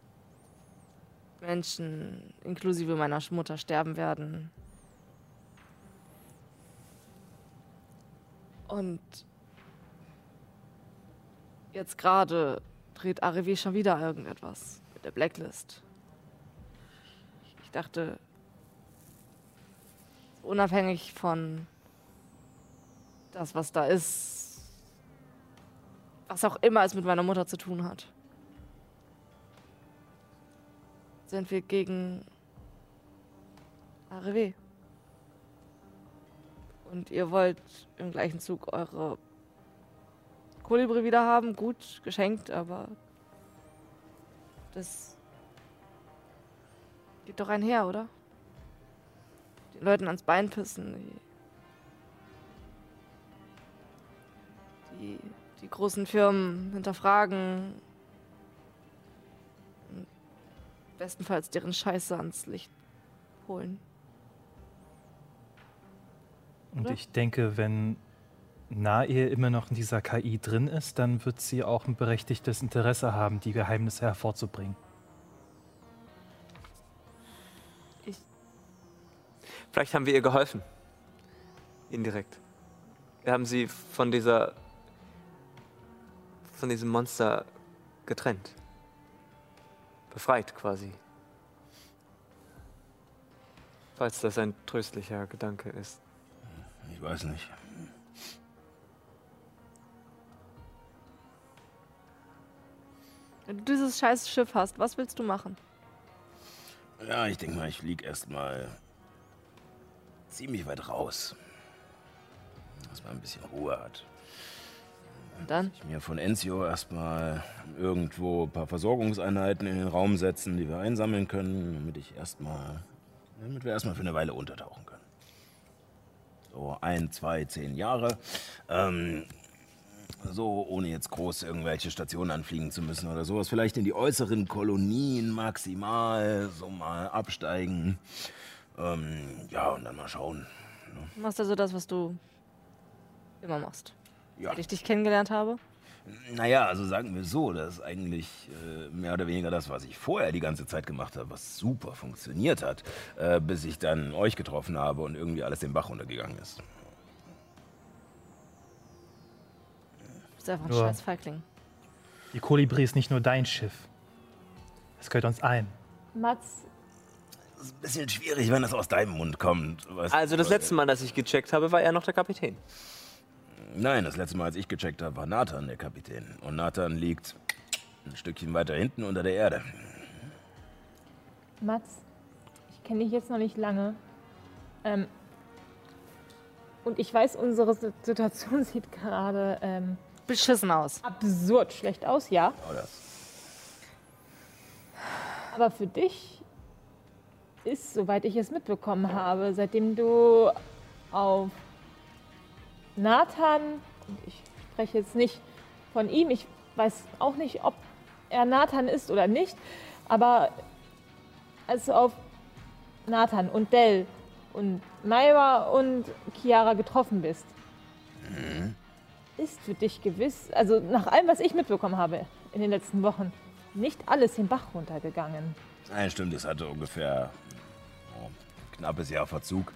Speaker 5: Menschen inklusive meiner Mutter sterben werden. Und jetzt gerade dreht Arevi schon wieder irgendetwas mit der Blacklist. Ich dachte, unabhängig von das, was da ist, was auch immer es mit meiner Mutter zu tun hat, sind wir gegen ARW. Und ihr wollt im gleichen Zug eure Kolibri wieder haben, gut, geschenkt, aber das geht doch einher, oder? Den Leuten ans Bein pissen, die die, die großen Firmen hinterfragen. Und bestenfalls deren Scheiße ans Licht holen.
Speaker 1: Und
Speaker 5: Oder?
Speaker 1: ich denke, wenn Nahe immer noch in dieser KI drin ist, dann wird sie auch ein berechtigtes Interesse haben, die Geheimnisse hervorzubringen.
Speaker 3: Vielleicht haben wir ihr geholfen. Indirekt. Wir haben sie von dieser. von diesem Monster getrennt. Befreit quasi. Falls das ein tröstlicher Gedanke ist.
Speaker 4: Ich weiß nicht.
Speaker 5: Wenn du dieses scheiß Schiff hast, was willst du machen?
Speaker 4: Ja, ich denke mal, ich flieg erstmal ziemlich weit raus. Dass man ein bisschen Ruhe hat.
Speaker 5: Und dann?
Speaker 4: Ich mir von Enzio erstmal irgendwo ein paar Versorgungseinheiten in den Raum setzen, die wir einsammeln können, damit ich erstmal, damit wir erstmal für eine Weile untertauchen können. So ein, zwei, zehn Jahre. Ähm, so, ohne jetzt groß irgendwelche Stationen anfliegen zu müssen oder sowas. Vielleicht in die äußeren Kolonien maximal, so mal absteigen. Ähm, ja, und dann mal schauen.
Speaker 5: Du machst also das, was du immer machst.
Speaker 4: Ja.
Speaker 5: Seit ich dich kennengelernt habe.
Speaker 4: Naja, also sagen wir so, das ist eigentlich äh, mehr oder weniger das, was ich vorher die ganze Zeit gemacht habe, was super funktioniert hat, äh, bis ich dann euch getroffen habe und irgendwie alles den Bach runtergegangen ist.
Speaker 5: Du bist einfach ein
Speaker 1: Nur-
Speaker 5: scheiß Feigling.
Speaker 1: Die Kolibri ist nicht nur dein Schiff. Es gehört uns allen.
Speaker 6: Mats,
Speaker 4: ist ein bisschen schwierig, wenn das aus deinem Mund kommt. weißt
Speaker 3: Also das letzte Mal, dass ich gecheckt habe, war er noch der Kapitän.
Speaker 4: Nein, das letzte Mal, als ich gecheckt habe, war Nathan der Kapitän. Und Nathan liegt ein Stückchen weiter hinten unter der Erde.
Speaker 6: Mats, ich kenne dich jetzt noch nicht lange. Ähm, und ich weiß, unsere Si- Situation (laughs) sieht gerade ähm,
Speaker 5: Beschissen aus.
Speaker 6: absurd schlecht aus, ja.
Speaker 4: Das.
Speaker 6: Aber für dich ist, soweit ich es mitbekommen habe, seitdem du auf Nathan, ich spreche jetzt nicht von ihm, ich weiß auch nicht, ob er Nathan ist oder nicht, aber als du auf Nathan und Dell und Myra und Chiara getroffen bist, ist für dich gewiss, also nach allem, was ich mitbekommen habe in den letzten Wochen, nicht alles den Bach runtergegangen.
Speaker 4: Nein, stimmt, es hatte ungefähr knappes Jahr Verzug.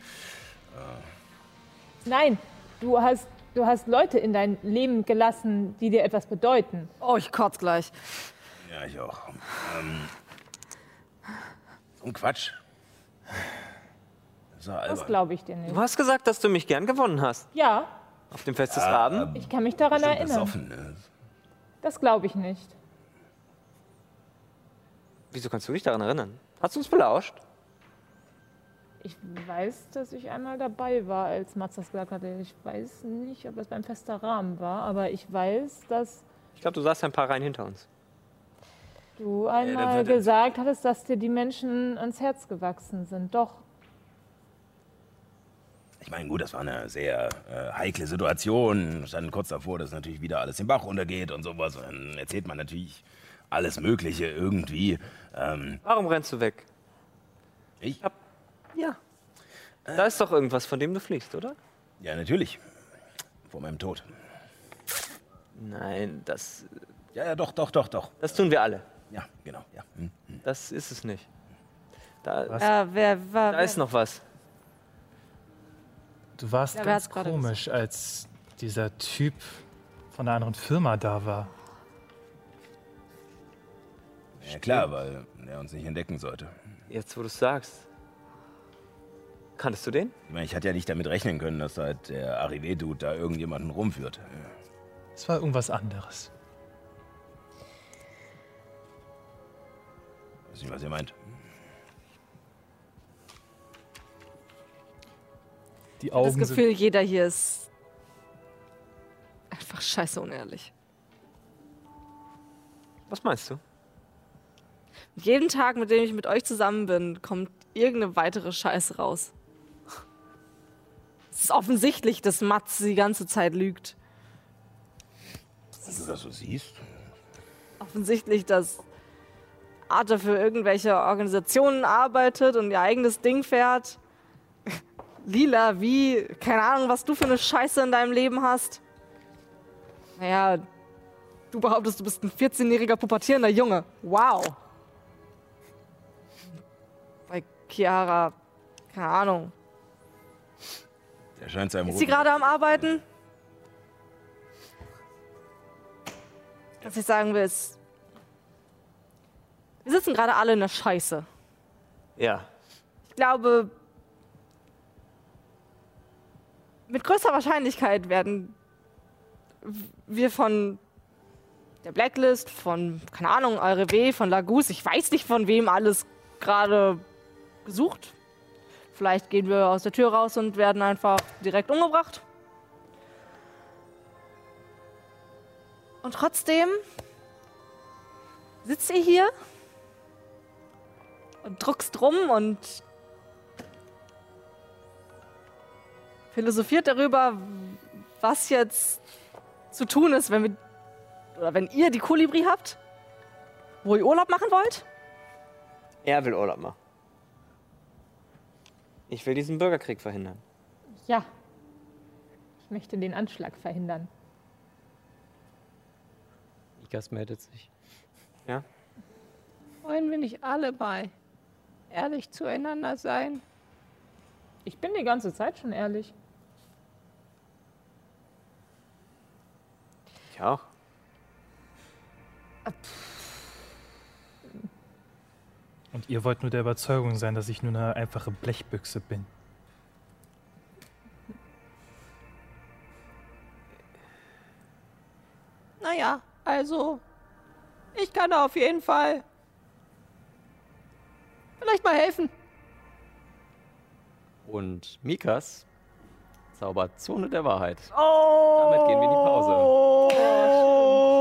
Speaker 6: Nein, du hast, du hast Leute in dein Leben gelassen, die dir etwas bedeuten.
Speaker 5: Oh, ich kotz gleich.
Speaker 4: Ja, ich auch. Ähm, so ein Quatsch. Das ist ja
Speaker 6: Das glaube ich dir nicht.
Speaker 3: Du hast gesagt, dass du mich gern gewonnen hast.
Speaker 6: Ja,
Speaker 3: Auf dem Fest des Raben.
Speaker 6: ich kann mich daran erinnern.
Speaker 4: besoffen, ne?
Speaker 6: Das glaube ich nicht.
Speaker 3: Wieso kannst du dich daran erinnern? Hast du uns belauscht?
Speaker 6: Ich weiß, dass ich einmal dabei war, als Mats das gesagt hatte. Ich weiß nicht, ob es beim fester Rahmen war, aber ich weiß, dass
Speaker 3: Ich glaube, du saßt ein paar Reihen hinter uns.
Speaker 6: du einmal
Speaker 4: jetzt-
Speaker 6: gesagt hattest, dass dir die Menschen ans Herz gewachsen sind. Doch.
Speaker 4: Ich meine, gut, das war eine sehr äh, heikle Situation. Wir standen kurz davor, dass natürlich wieder alles den Bach runtergeht und sowas. Und dann erzählt man natürlich alles Mögliche irgendwie. Ähm,
Speaker 3: Warum rennst du weg?
Speaker 4: ich?
Speaker 3: Ja. Da ist doch irgendwas, von dem du fliegst, oder?
Speaker 4: Ja, natürlich. Vor meinem Tod.
Speaker 3: Nein, das,
Speaker 4: Ja, ja, doch, doch, doch, doch.
Speaker 3: das tun wir alle.
Speaker 4: Ja, genau, ja. Hm.
Speaker 3: Das ist es nicht. Da,
Speaker 1: Was?
Speaker 5: Äh, wer war.
Speaker 3: da ist noch was.
Speaker 1: Du warst
Speaker 5: Ja,
Speaker 1: ganz komisch, als dieser Typ von einer anderen Firma da war.
Speaker 4: Ja, klar, weil er uns nicht entdecken sollte.
Speaker 3: Jetzt, wo du es sagst. Kanntest du den?
Speaker 4: Ich meine, ich hatte ja nicht damit rechnen können, dass halt der Arrivé-Dude da irgendjemanden rumführt.
Speaker 1: Es war irgendwas anderes.
Speaker 4: Weiß nicht, was ihr meint.
Speaker 1: Die
Speaker 5: Ich hab das
Speaker 1: Augen sind
Speaker 5: Gefühl, jeder hier ist einfach scheiße unehrlich.
Speaker 3: Was meinst du?
Speaker 5: Jeden Tag, mit dem ich mit euch zusammen bin, kommt irgendeine weitere Scheiße raus. Es ist offensichtlich, dass Mats die ganze Zeit lügt.
Speaker 4: Wenn du das so siehst.
Speaker 5: Offensichtlich, dass Arthur für irgendwelche Organisationen arbeitet und ihr eigenes Ding fährt. (laughs) Lila, wie? Keine Ahnung, was du für eine Scheiße in deinem Leben hast. Naja, du behauptest, du bist ein 14-jähriger pubertierender Junge. Wow. Bei Chiara, keine Ahnung.
Speaker 4: Der scheint seinem
Speaker 5: Ist sie gerade am Arbeiten? Was ich sagen will, ist. Wir sitzen gerade alle in der Scheiße.
Speaker 3: Ja.
Speaker 5: Ich glaube, mit größter Wahrscheinlichkeit werden wir von der Blacklist, von, keine Ahnung, RW, von Lagus, ich weiß nicht von wem alles gerade gesucht. Vielleicht gehen wir aus der Tür raus und werden einfach direkt umgebracht. Und trotzdem sitzt ihr hier und druckst rum und philosophiert darüber, was jetzt zu tun ist, wenn wir oder wenn ihr die Kolibri habt, wo ihr Urlaub machen wollt.
Speaker 3: Er will Urlaub machen. Ich will diesen Bürgerkrieg verhindern.
Speaker 6: Ja. Ich möchte den Anschlag verhindern.
Speaker 2: Ikas meldet sich.
Speaker 3: Ja?
Speaker 9: Wollen wir nicht alle mal ehrlich zueinander sein?
Speaker 6: Ich bin die ganze Zeit schon ehrlich.
Speaker 3: Ich auch.
Speaker 1: Und ihr wollt nur der Überzeugung sein, dass ich nur eine einfache Blechbüchse bin.
Speaker 9: Naja, also, ich kann da auf jeden Fall vielleicht mal helfen.
Speaker 2: Und Mikas zaubert Zone der Wahrheit. Damit gehen wir in die Pause.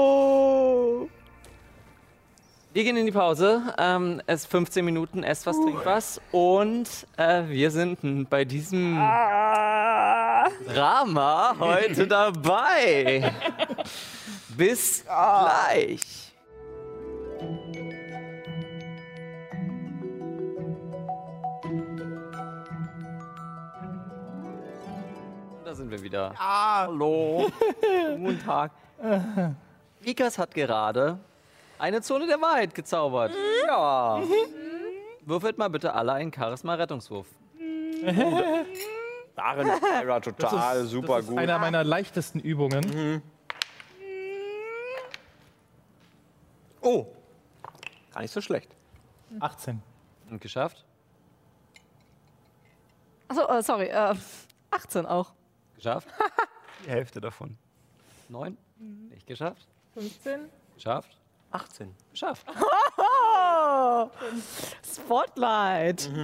Speaker 2: Wir gehen in die Pause. Ähm, es ist 15 Minuten, esst was, trinkt was. Und äh, wir sind bei diesem Drama heute (laughs) dabei. Bis gleich. Da sind wir wieder. Hallo. (laughs) Guten Tag. Mikas hat gerade eine Zone der Wahrheit gezaubert. Ja. Würfelt mal bitte alle einen Charisma-Rettungswurf. (laughs)
Speaker 3: Darin war total super
Speaker 1: das ist einer meiner leichtesten Übungen.
Speaker 3: Oh. Gar nicht so schlecht.
Speaker 1: 18.
Speaker 2: Und geschafft?
Speaker 5: Achso, äh, sorry, äh, 18 auch.
Speaker 2: Geschafft? (laughs)
Speaker 8: Die Hälfte davon.
Speaker 2: Neun? Nicht geschafft?
Speaker 6: 15?
Speaker 2: Geschafft?
Speaker 3: 18.
Speaker 2: Geschafft. (laughs)
Speaker 5: Spotlight. (laughs)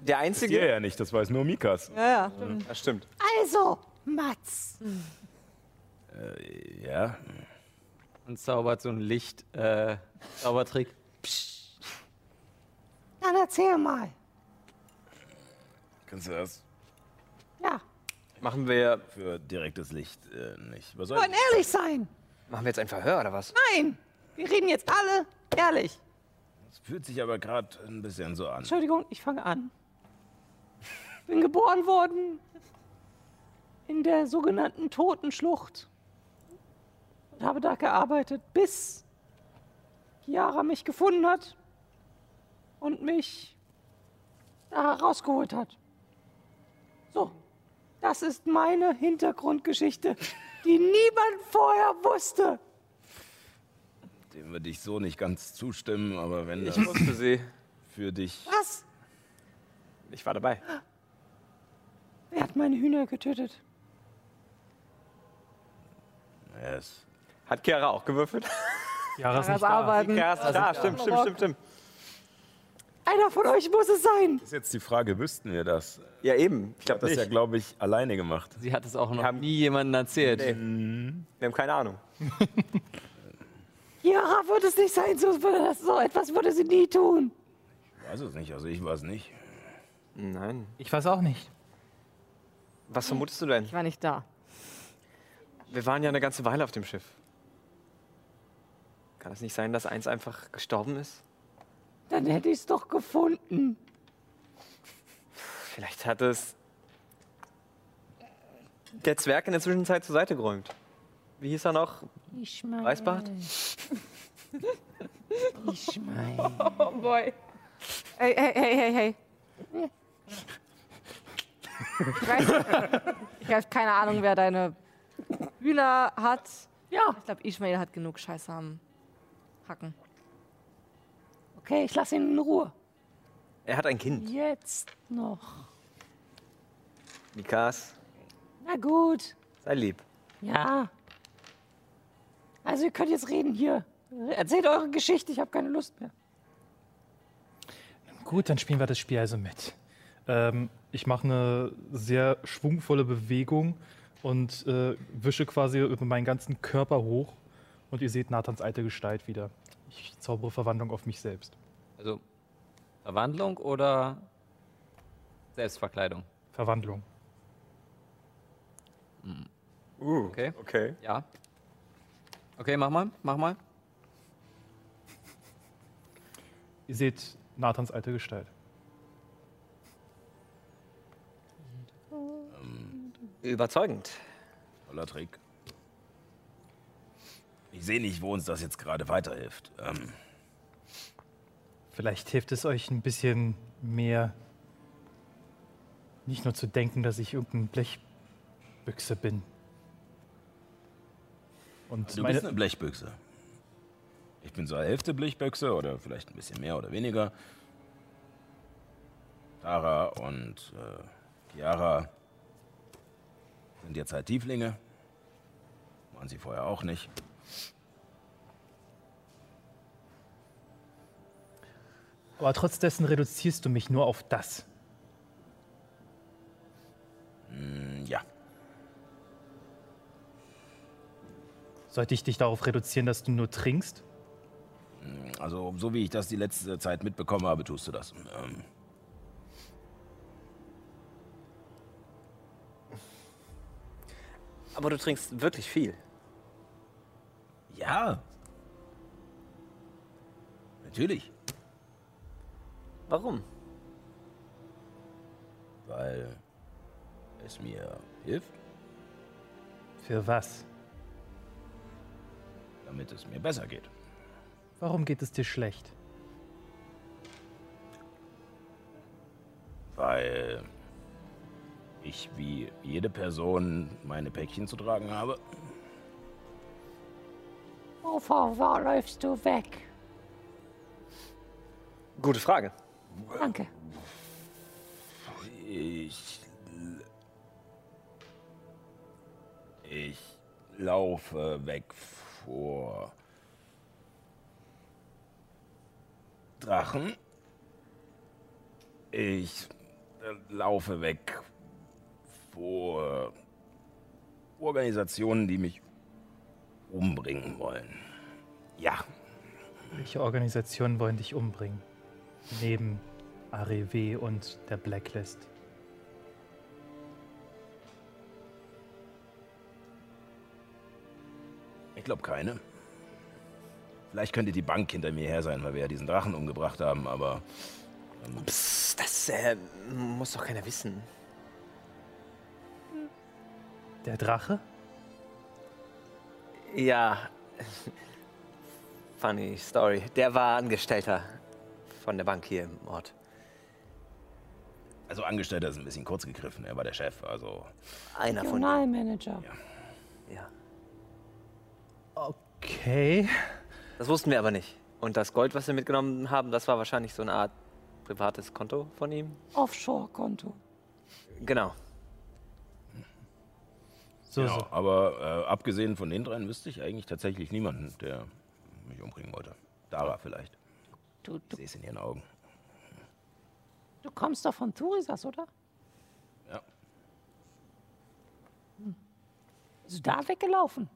Speaker 3: Der
Speaker 8: Ihr
Speaker 3: einzige.
Speaker 8: ja nicht, das weiß nur Mikas.
Speaker 5: Ja, ja.
Speaker 3: Das stimmt.
Speaker 9: Also, Mats,
Speaker 4: Äh, ja.
Speaker 2: Und zaubert so ein Licht, äh, Zaubertrick.
Speaker 9: dann erzähl mal.
Speaker 4: Kannst du das
Speaker 9: Ja,
Speaker 3: Machen wir,
Speaker 4: für direktes Licht äh, nicht? Was
Speaker 9: wir wollen ehrlich sein.
Speaker 3: Machen wir jetzt ein Verhör oder was?
Speaker 9: Nein, wir reden jetzt alle ehrlich.
Speaker 4: Das fühlt sich aber gerade ein bisschen so an.
Speaker 9: Entschuldigung, ich fange an. Bin geboren worden in der sogenannten Totenschlucht und habe da gearbeitet, bis Chiara mich gefunden hat und mich da rausgeholt hat. Das ist meine Hintergrundgeschichte, die niemand vorher wusste.
Speaker 4: Dem würde ich so nicht ganz zustimmen, aber wenn das
Speaker 3: Ich wusste sie.
Speaker 4: für dich.
Speaker 9: Was?
Speaker 3: Ich war dabei.
Speaker 9: Wer hat meine Hühner getötet?
Speaker 4: Ja, es
Speaker 3: Hat Chiara auch gewürfelt?
Speaker 1: Jahres
Speaker 5: Chiaras
Speaker 1: nicht da.
Speaker 5: Arbeiten.
Speaker 3: Chiara ist da, stimmt, stimmt, stimmt, stimmt.
Speaker 9: Einer von euch muss es sein.
Speaker 4: ist jetzt die Frage, wüssten wir das?
Speaker 3: Ja, eben. Ich
Speaker 4: Ich habe
Speaker 3: glaube
Speaker 4: das ja,
Speaker 3: nicht.
Speaker 4: glaube ich, alleine gemacht.
Speaker 2: Sie hat es auch noch
Speaker 3: haben-
Speaker 2: nie jemandem erzählt.
Speaker 3: Nee. Wir haben keine Ahnung. (laughs)
Speaker 9: Chiara wird es nicht sein, so, würde das, so etwas würde sie nie tun.
Speaker 4: Ich weiß es nicht, also ich weiß nicht.
Speaker 3: Nein.
Speaker 1: Ich weiß auch nicht.
Speaker 3: Was vermutest du denn?
Speaker 5: Ich war nicht da.
Speaker 3: Wir waren ja eine ganze Weile auf dem Schiff. Kann es nicht sein, dass eins einfach gestorben ist?
Speaker 9: Dann hätte ich es doch gefunden.
Speaker 3: Vielleicht hat es der Zwerg in der Zwischenzeit zur Seite geräumt. Wie hieß er noch?
Speaker 9: Ishmael.
Speaker 3: Weißbart? (laughs)
Speaker 9: Ishmael.
Speaker 6: Oh boy.
Speaker 5: Hey, hey, hey, hey, hey. Ich weiß, ich habe keine Ahnung, wer deine Hühner hat.
Speaker 9: Ja,
Speaker 5: Ich glaube, Ismail hat genug Scheiße am Hacken.
Speaker 9: Okay, ich lasse ihn in Ruhe.
Speaker 3: Er hat ein Kind.
Speaker 9: Jetzt noch.
Speaker 3: Mikas,
Speaker 9: Na gut.
Speaker 3: sei lieb.
Speaker 9: Ja. Also ihr könnt jetzt reden hier. Erzählt eure Geschichte, ich habe keine Lust mehr.
Speaker 1: Gut, dann spielen wir das Spiel also mit. Ähm, ich mache eine sehr schwungvolle Bewegung und äh, wische quasi über meinen ganzen Körper hoch und ihr seht Nathans alte Gestalt wieder. Ich zaubere Verwandlung auf mich selbst.
Speaker 2: Also Verwandlung oder Selbstverkleidung?
Speaker 1: Verwandlung.
Speaker 3: Uh,
Speaker 2: Okay.
Speaker 3: okay.
Speaker 2: Ja. Okay, mach mal, mach mal.
Speaker 1: Ihr seht Nathans alte Gestalt.
Speaker 3: Überzeugend.
Speaker 4: Toller Trick. Ich sehe nicht, wo uns das jetzt gerade weiterhilft. Ähm,
Speaker 1: Vielleicht hilft es euch ein bisschen mehr, nicht nur zu denken, dass ich irgendeine Blechbüchse bin. Und
Speaker 4: du
Speaker 1: meine,
Speaker 4: bist eine Blechbüchse. Ich bin zur Hälfte Blechbüchse oder vielleicht ein bisschen mehr oder weniger. Tara und äh, Chiara sind jetzt halt Tieflinge. Waren sie vorher auch nicht.
Speaker 1: Aber trotz dessen reduzierst du mich nur auf das.
Speaker 4: Hm, ja,
Speaker 1: Sollte ich dich darauf reduzieren, dass du nur trinkst?
Speaker 4: also so wie ich das die letzte Zeit mitbekommen habe, tust du das. Ähm,
Speaker 3: Aber du trinkst wirklich viel.
Speaker 4: Ja. Natürlich.
Speaker 3: Warum?
Speaker 4: Weil es mir hilft,
Speaker 1: Für was?
Speaker 4: damit es mir besser geht.
Speaker 1: Warum geht es dir schlecht?
Speaker 4: Weil ich wie jede Person meine Päckchen zu tragen habe.
Speaker 9: Wovor wo läufst du weg?
Speaker 3: Gute Frage.
Speaker 9: Danke.
Speaker 4: Ich. Ich laufe weg vor Drachen. Ich laufe weg vor Organisationen, die mich umbringen wollen. Ja.
Speaker 1: Welche Organisationen wollen dich umbringen? Neben AREW und der Blacklist.
Speaker 4: Ich glaube keine. Vielleicht könnte die Bank hinter mir her sein, weil wir ja diesen Drachen umgebracht haben, aber.
Speaker 3: Ähm Psst, das äh, muss doch keiner wissen.
Speaker 1: Der Drache?
Speaker 3: Ja. Funny Story. Der war Angestellter von der Bank hier im Ort.
Speaker 4: also Angestellter ist ein bisschen kurz gegriffen. Er war der Chef, also
Speaker 3: Einer von denen.
Speaker 9: Regionalmanager.
Speaker 3: Ja.
Speaker 1: Okay.
Speaker 3: Das wussten wir aber nicht. Und das Gold, was wir mitgenommen haben, das war wahrscheinlich so eine Art privates Konto von ihm.
Speaker 9: Offshore-Konto.
Speaker 3: Genau.
Speaker 1: So,
Speaker 4: genau.
Speaker 1: so.
Speaker 4: Aber äh, abgesehen von den dreien wüsste ich eigentlich tatsächlich niemanden, der mich umbringen wollte. Dara vielleicht.
Speaker 9: Du,
Speaker 4: Ich
Speaker 9: du,
Speaker 4: sehe es in ihren Augen.
Speaker 9: du kommst doch von Turisas, oder?
Speaker 4: Ja.
Speaker 9: Bist du da weggelaufen?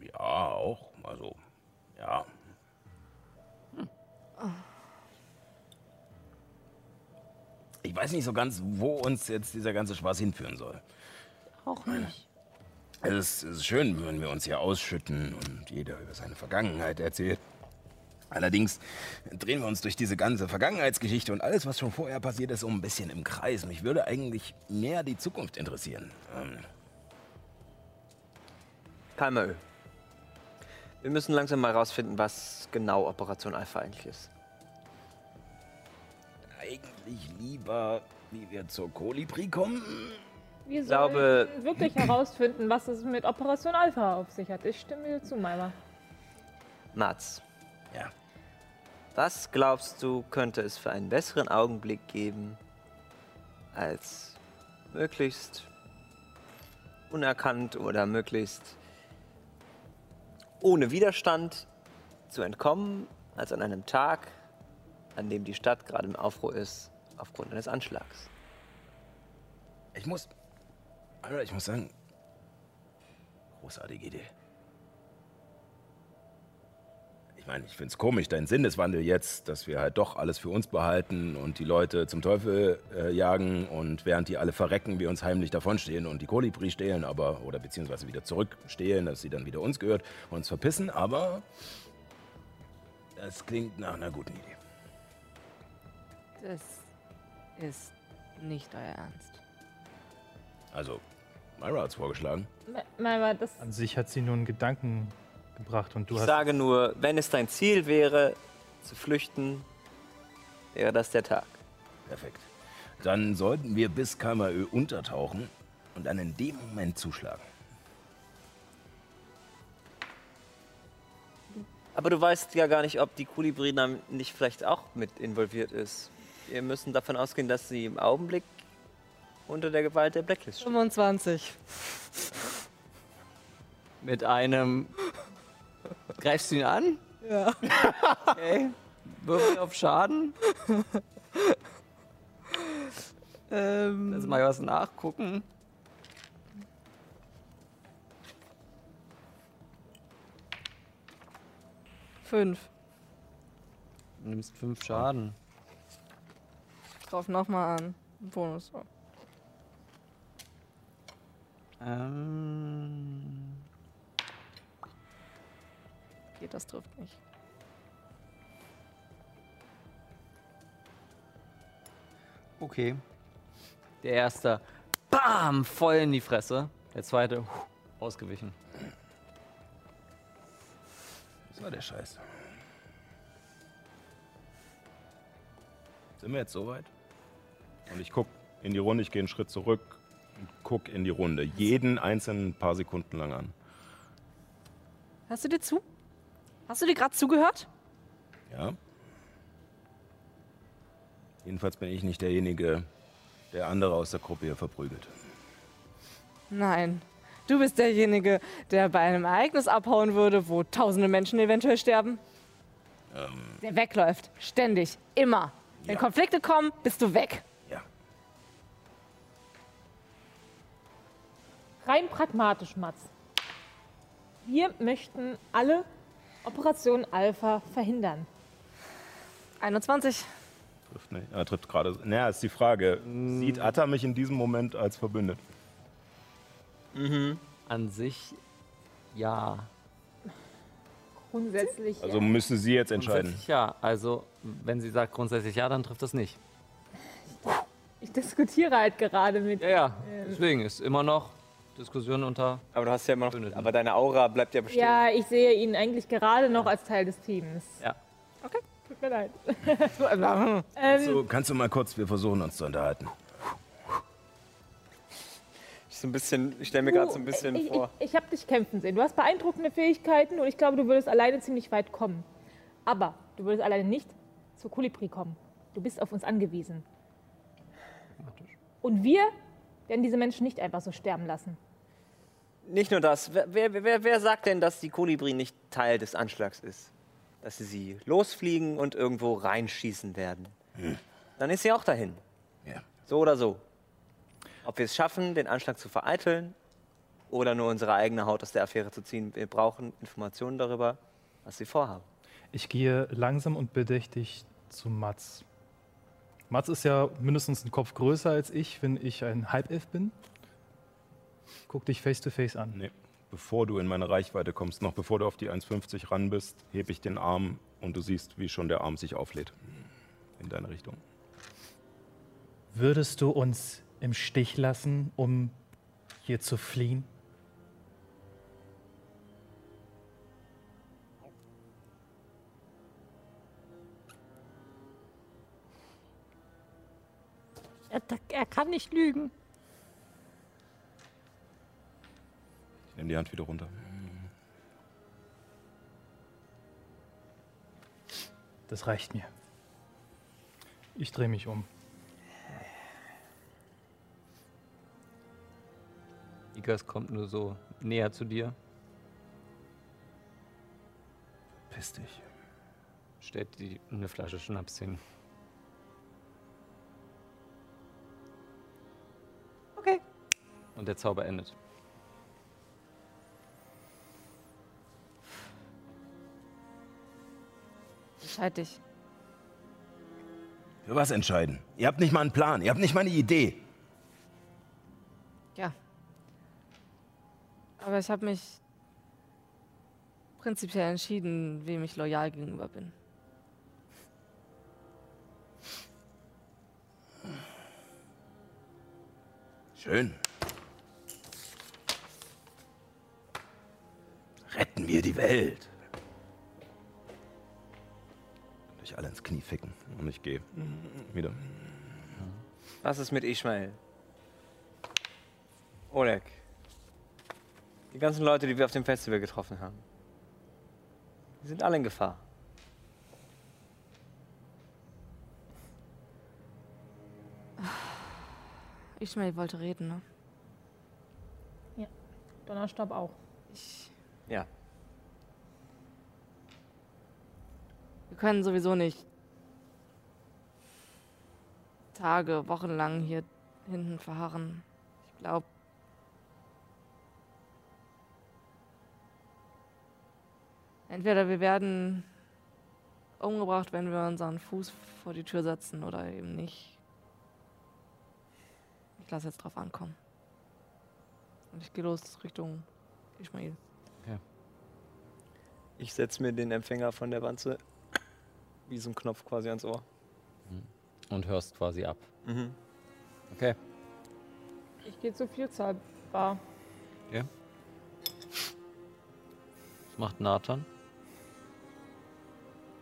Speaker 4: Ja, auch. Also, ja. Ich weiß nicht so ganz, wo uns jetzt dieser ganze Spaß hinführen soll.
Speaker 9: Auch nicht.
Speaker 4: Es ist, es ist schön, wenn wir uns hier ausschütten und jeder über seine Vergangenheit erzählt. Allerdings drehen wir uns durch diese ganze Vergangenheitsgeschichte und alles, was schon vorher passiert ist, so ein bisschen im Kreis. Mich würde eigentlich mehr die Zukunft interessieren. Ähm,
Speaker 3: KMÖ. Wir müssen langsam mal rausfinden, was genau Operation Alpha eigentlich ist.
Speaker 4: Eigentlich lieber, wie wir zur Kolibri kommen.
Speaker 6: Wir
Speaker 3: glaube-
Speaker 6: sollten wirklich (clears throat) herausfinden, was es mit Operation Alpha auf sich hat. Ich stimme dir zu, Maimer.
Speaker 3: Mats,
Speaker 4: Ja.
Speaker 3: was glaubst du, könnte es für einen besseren Augenblick geben, als möglichst unerkannt oder möglichst ohne Widerstand zu entkommen, als an einem Tag, an dem die Stadt gerade im Aufruhr ist, aufgrund eines Anschlags?
Speaker 4: Ich muss. Alter, ich muss sagen. Großartige Idee. Ich meine, ich finde es komisch, dein Sinneswandel jetzt, dass wir halt doch alles für uns behalten und die Leute zum Teufel äh, jagen und während die alle verrecken, wir uns heimlich davonstehen und die Kolibri stehlen, aber, oder beziehungsweise wieder zurückstehlen, dass sie dann wieder uns gehört und uns verpissen, aber das klingt nach einer guten Idee.
Speaker 5: Das ist nicht euer Ernst.
Speaker 4: Also, Myra hat's vorgeschlagen.
Speaker 6: Maimer, das.
Speaker 1: An sich hat sie nur einen Gedanken gebracht und du
Speaker 3: Ich
Speaker 1: hast.
Speaker 3: sage nur, wenn es dein Ziel wäre, zu flüchten, wäre das der Tag.
Speaker 4: Perfekt. Dann sollten wir bis Kamaö untertauchen und dann in dem Moment zuschlagen.
Speaker 3: Aber du weißt ja gar nicht, ob die Kulibrina nicht vielleicht auch mit involviert ist. Wir müssen davon ausgehen, dass sie im Augenblick unter der Gewalt der Blacklist steht.
Speaker 5: 25.
Speaker 2: Mit einem. Greifst du ihn an?
Speaker 5: Ja. (laughs)
Speaker 2: Okay. Würfel auf Schaden.
Speaker 5: Ähm,
Speaker 2: Lass mal was nachgucken.
Speaker 5: fünf.
Speaker 2: Du nimmst fünf Schaden.
Speaker 5: Drauf nochmal an. Bonus. Oh.
Speaker 2: Ähm.
Speaker 5: Okay, das trifft nicht.
Speaker 2: Okay. Der erste. Bam! Voll in die Fresse. Der zweite. huh, Ausgewichen.
Speaker 4: Das war der Scheiß. Sind wir jetzt soweit? Und ich guck in die Runde, ich gehe einen Schritt zurück und guck in die Runde. Jeden einzelnen paar Sekunden lang an.
Speaker 5: Hörst du dir zu? Hast du dir gerade zugehört?
Speaker 4: Ja? Jedenfalls bin ich nicht derjenige, der andere aus der Gruppe hier verprügelt.
Speaker 5: Nein. Du bist derjenige, der bei einem Ereignis abhauen würde, wo tausende Menschen eventuell sterben. Der wegläuft. Ständig. Immer. Wenn
Speaker 4: Ja.
Speaker 5: Konflikte kommen, bist du weg.
Speaker 6: Rein pragmatisch, Mats. Wir möchten alle Operation Alpha verhindern.
Speaker 5: 21.
Speaker 4: Trifft nicht. Er trifft gerade. Naja, ist die Frage. Sieht Atta mich in diesem Moment als verbündet?
Speaker 2: An sich ja.
Speaker 6: Grundsätzlich.
Speaker 4: Also
Speaker 6: ja.
Speaker 4: müsste sie jetzt entscheiden.
Speaker 2: Grundsätzlich ja. Also, wenn sie sagt grundsätzlich ja, dann trifft das nicht.
Speaker 6: Ich diskutiere halt gerade mit.
Speaker 2: Ja, ja. Deswegen ist immer noch Diskussion unter.
Speaker 3: Aber du hast ja immer noch.
Speaker 2: Verbündeten.
Speaker 3: Aber deine Aura bleibt ja bestehen.
Speaker 6: Ja, ich sehe ihn eigentlich gerade noch als Teil des Teams.
Speaker 2: Ja.
Speaker 6: Tut mir leid.
Speaker 2: Also, (laughs)
Speaker 6: ähm,
Speaker 4: So, kannst du mal kurz, wir versuchen uns zu unterhalten.
Speaker 3: Ich, so ein bisschen, ich stelle mir gerade so ein bisschen
Speaker 6: ich,
Speaker 3: vor.
Speaker 6: Ich, ich habe dich kämpfen sehen. Du hast beeindruckende Fähigkeiten und ich glaube, du würdest alleine ziemlich weit kommen. Aber du würdest alleine nicht zur Kolibri kommen. Du bist auf uns angewiesen. Und wir werden diese Menschen nicht einfach so sterben lassen.
Speaker 3: Nicht nur das. Wer, wer, wer, wer sagt denn, dass die Kolibri nicht Teil des Anschlags ist? Dass sie sie losfliegen und irgendwo reinschießen werden. Dann ist sie auch dahin.
Speaker 4: Ja.
Speaker 3: So oder so. Ob wir es schaffen, den Anschlag zu vereiteln oder nur unsere eigene Haut aus der Affäre zu ziehen, wir brauchen Informationen darüber, was sie vorhaben.
Speaker 1: Ich gehe langsam und bedächtig zu Mats. Mats ist ja mindestens einen Kopf größer als ich, wenn ich ein Halbelf bin. Guck dich face to face an.
Speaker 4: Nee. Bevor du in meine Reichweite kommst, noch bevor du auf die 1,50 ran bist, hebe ich den Arm und du siehst, wie schon der Arm sich auflädt. In deine Richtung.
Speaker 1: Würdest du uns im Stich lassen, um hier zu fliehen?
Speaker 9: Er, er kann nicht lügen.
Speaker 4: Nehme die Hand wieder runter.
Speaker 1: Das reicht mir. Ich drehe mich um.
Speaker 2: Igas kommt nur so näher zu dir,
Speaker 4: Piss dich.
Speaker 2: stellt die, eine Flasche Schnaps hin.
Speaker 3: Okay.
Speaker 2: Und der Zauber endet.
Speaker 5: Entscheid dich.
Speaker 4: Für was entscheiden? Ihr habt nicht mal einen Plan, ihr habt nicht mal eine Idee.
Speaker 5: Ja. Aber ich habe mich prinzipiell entschieden, wem ich loyal gegenüber bin.
Speaker 4: Schön. Retten wir die Welt. Euch alle ins Knie ficken. Und ich gehe. Wieder.
Speaker 3: Was ist mit Ishmael? Oleg. Die ganzen Leute, die wir auf dem Festival getroffen haben. Die sind alle in Gefahr.
Speaker 5: Ishmael wollte reden, ne?
Speaker 6: Donnerstab auch.
Speaker 5: Ich,
Speaker 3: Ja.
Speaker 5: Wir können sowieso nicht Tage, Wochen lang hier hinten verharren. Ich glaube, entweder wir werden umgebracht, wenn wir unseren Fuß vor die Tür setzen oder eben nicht. Ich lasse jetzt drauf ankommen. Und ich gehe los Richtung Ismail.
Speaker 3: Ich setze mir den Empfänger von der Wanze wie so ein Knopf quasi ans Ohr.
Speaker 2: Und hörst quasi ab.
Speaker 3: Mhm.
Speaker 2: Okay.
Speaker 6: Ich gehe zur Vielzahlbar.
Speaker 2: Was macht Nathan?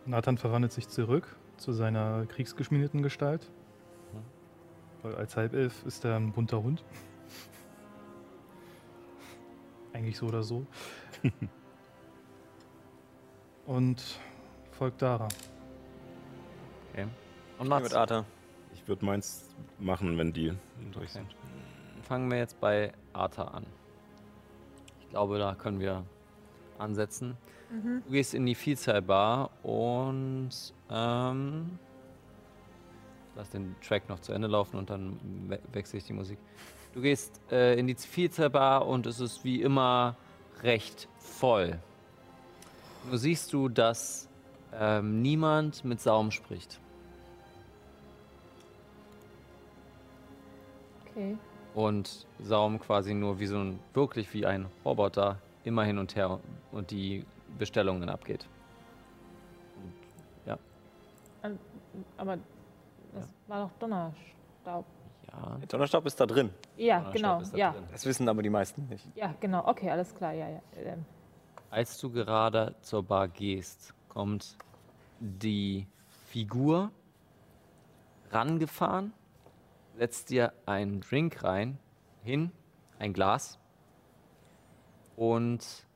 Speaker 1: Nathan verwandelt sich zurück zu seiner kriegsgeschmiedeten Gestalt. Weil als Halbelf ist er ein bunter Hund. Eigentlich so oder so. (laughs) Und folgt Dara.
Speaker 2: Okay. Und
Speaker 3: Mit
Speaker 2: Mats,
Speaker 3: Arthur.
Speaker 4: Ich würde meins machen, wenn die durch
Speaker 2: Okay.
Speaker 4: sind.
Speaker 2: fangen wir jetzt bei Arta an. Ich glaube, da können wir ansetzen. Du gehst in die Vielzahlbar und ähm, lass den Track noch zu Ende laufen und dann we wechsle ich die Musik. Du gehst äh, in die Vielzahlbar und es ist wie immer recht voll. Nur siehst du, dass ähm, niemand mit Saum spricht. Und Saum quasi nur wie so ein, wirklich wie ein Roboter immer hin und her und die Bestellungen abgeht.
Speaker 6: Aber das war doch Donnerstaub.
Speaker 2: Ja.
Speaker 10: Der Donnerstaub ist da drin.
Speaker 6: Ja, genau. Ja,
Speaker 2: drin.
Speaker 10: Das wissen aber die meisten nicht.
Speaker 6: ja, genau. Okay, alles klar. Ja, ja. Ähm,
Speaker 2: Als du gerade zur Bar gehst, kommt die Figur rangefahren, setzt dir einen Drink rein, hin, ein Glas und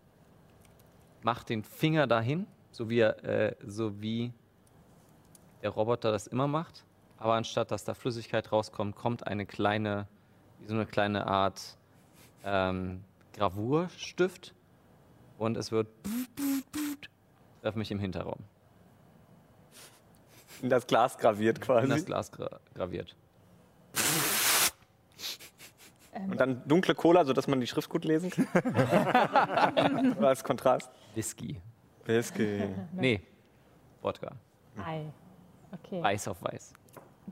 Speaker 2: macht den Finger dahin, so wie, er, äh, so wie der Roboter das immer macht. Aber anstatt dass da Flüssigkeit rauskommt, kommt eine kleine, wie so eine kleine Art ähm, Gravurstift und es wird treff mich im Hinterraum.
Speaker 10: In das Glas graviert
Speaker 2: In
Speaker 10: quasi.
Speaker 2: das Glas gra graviert.
Speaker 10: Und dann dunkle Cola, sodass man die Schrift gut lesen kann. (laughs) Als Kontrast.
Speaker 2: Whisky.
Speaker 10: Whisky. (laughs)
Speaker 2: Nee, Wodka.
Speaker 6: Ei. Okay.
Speaker 2: Weiß auf weiß.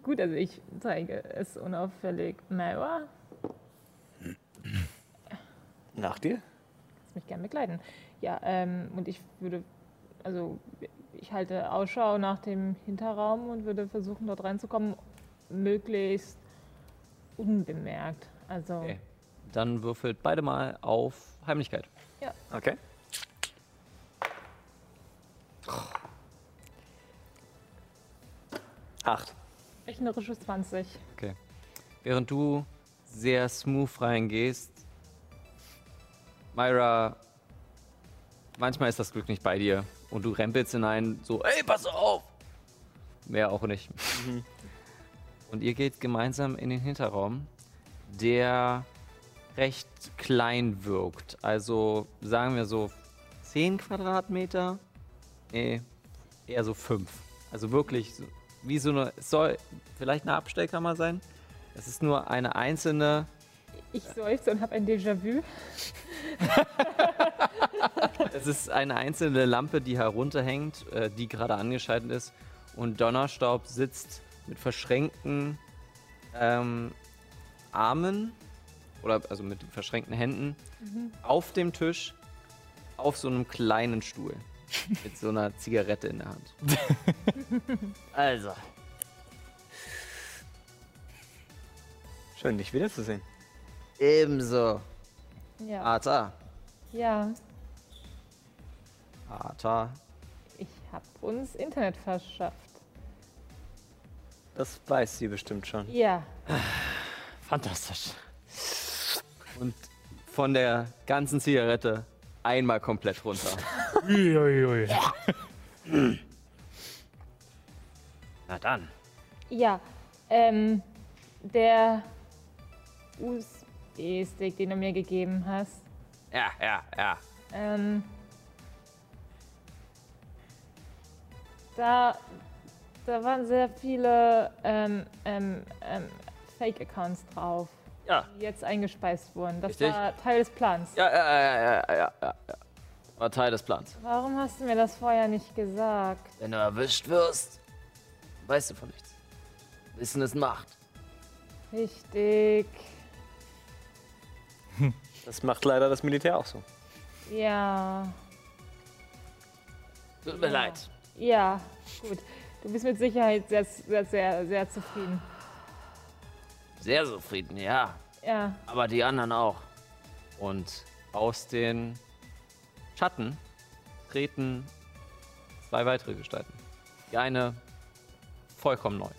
Speaker 6: Gut, also ich zeige es unauffällig. Mara,
Speaker 10: Nach dir?
Speaker 6: kannst mich gerne begleiten. Ja, ähm, und ich würde, also ich halte Ausschau nach dem Hinterraum und würde versuchen, dort reinzukommen, möglichst unbemerkt. Also,
Speaker 2: Okay. Dann würfelt beide mal auf Heimlichkeit.
Speaker 10: Okay. Acht.
Speaker 6: rechnerische 20.
Speaker 2: Okay. Während du sehr smooth reingehst, Myra, manchmal ist das Glück nicht bei dir und du rempelst hinein, so, ey, pass auf! Mehr auch nicht. Und ihr geht gemeinsam in den Hinterraum, der recht klein wirkt. Also sagen wir so 10 Quadratmeter. Nee, eher so 5. Also wirklich so, wie so eine, es soll vielleicht eine Abstellkammer sein. Es ist nur eine einzelne,
Speaker 6: Ich seufze und habe ein Déjà-vu. (laughs)
Speaker 2: es ist eine einzelne Lampe, die herunterhängt, äh, die gerade angeschaltet ist. Und Donnerstaub sitzt mit verschränkten ähm, Armen oder also mit verschränkten Händen auf dem Tisch auf so einem kleinen Stuhl (laughs) mit so einer Zigarette in der Hand. (laughs) also,
Speaker 10: Schön, dich wiederzusehen.
Speaker 2: ebenso.
Speaker 6: Ja.
Speaker 2: Ata.
Speaker 6: Ja,
Speaker 2: Ata.
Speaker 6: ich habe uns Internet verschafft.
Speaker 10: Das weiß sie bestimmt schon.
Speaker 6: Ja, (laughs)
Speaker 2: Fantastisch. Und von der ganzen Zigarette einmal komplett runter. (laughs)
Speaker 1: Uiuiui. (laughs)
Speaker 2: Na dann.
Speaker 6: ja. Ähm, der USB-Stick, den du mir gegeben hast,
Speaker 2: Ja, ja, ja.
Speaker 6: ähm, da, da waren sehr viele ähm, ähm, ähm, Fake-Accounts drauf,
Speaker 2: Ja.
Speaker 6: die jetzt eingespeist wurden. Das
Speaker 2: Richtig.
Speaker 6: war Teil des Plans.
Speaker 2: Ja, ja, ja, ja, ja, ja, ja. War Teil des Plans.
Speaker 6: Warum hast du mir das vorher nicht gesagt?
Speaker 2: Wenn du erwischt wirst, weißt du von nichts. Wissen ist Macht.
Speaker 6: Richtig. (laughs)
Speaker 10: Das macht leider das Militär auch so.
Speaker 6: Ja.
Speaker 2: Tut mir
Speaker 6: Ja.
Speaker 2: leid.
Speaker 6: Ja, gut. Du bist mit Sicherheit sehr, sehr, sehr, sehr zufrieden.
Speaker 2: Sehr zufrieden, ja.
Speaker 6: Ja.
Speaker 2: Aber die anderen auch. Und aus den Schatten treten zwei weitere Gestalten. Die eine vollkommen neu.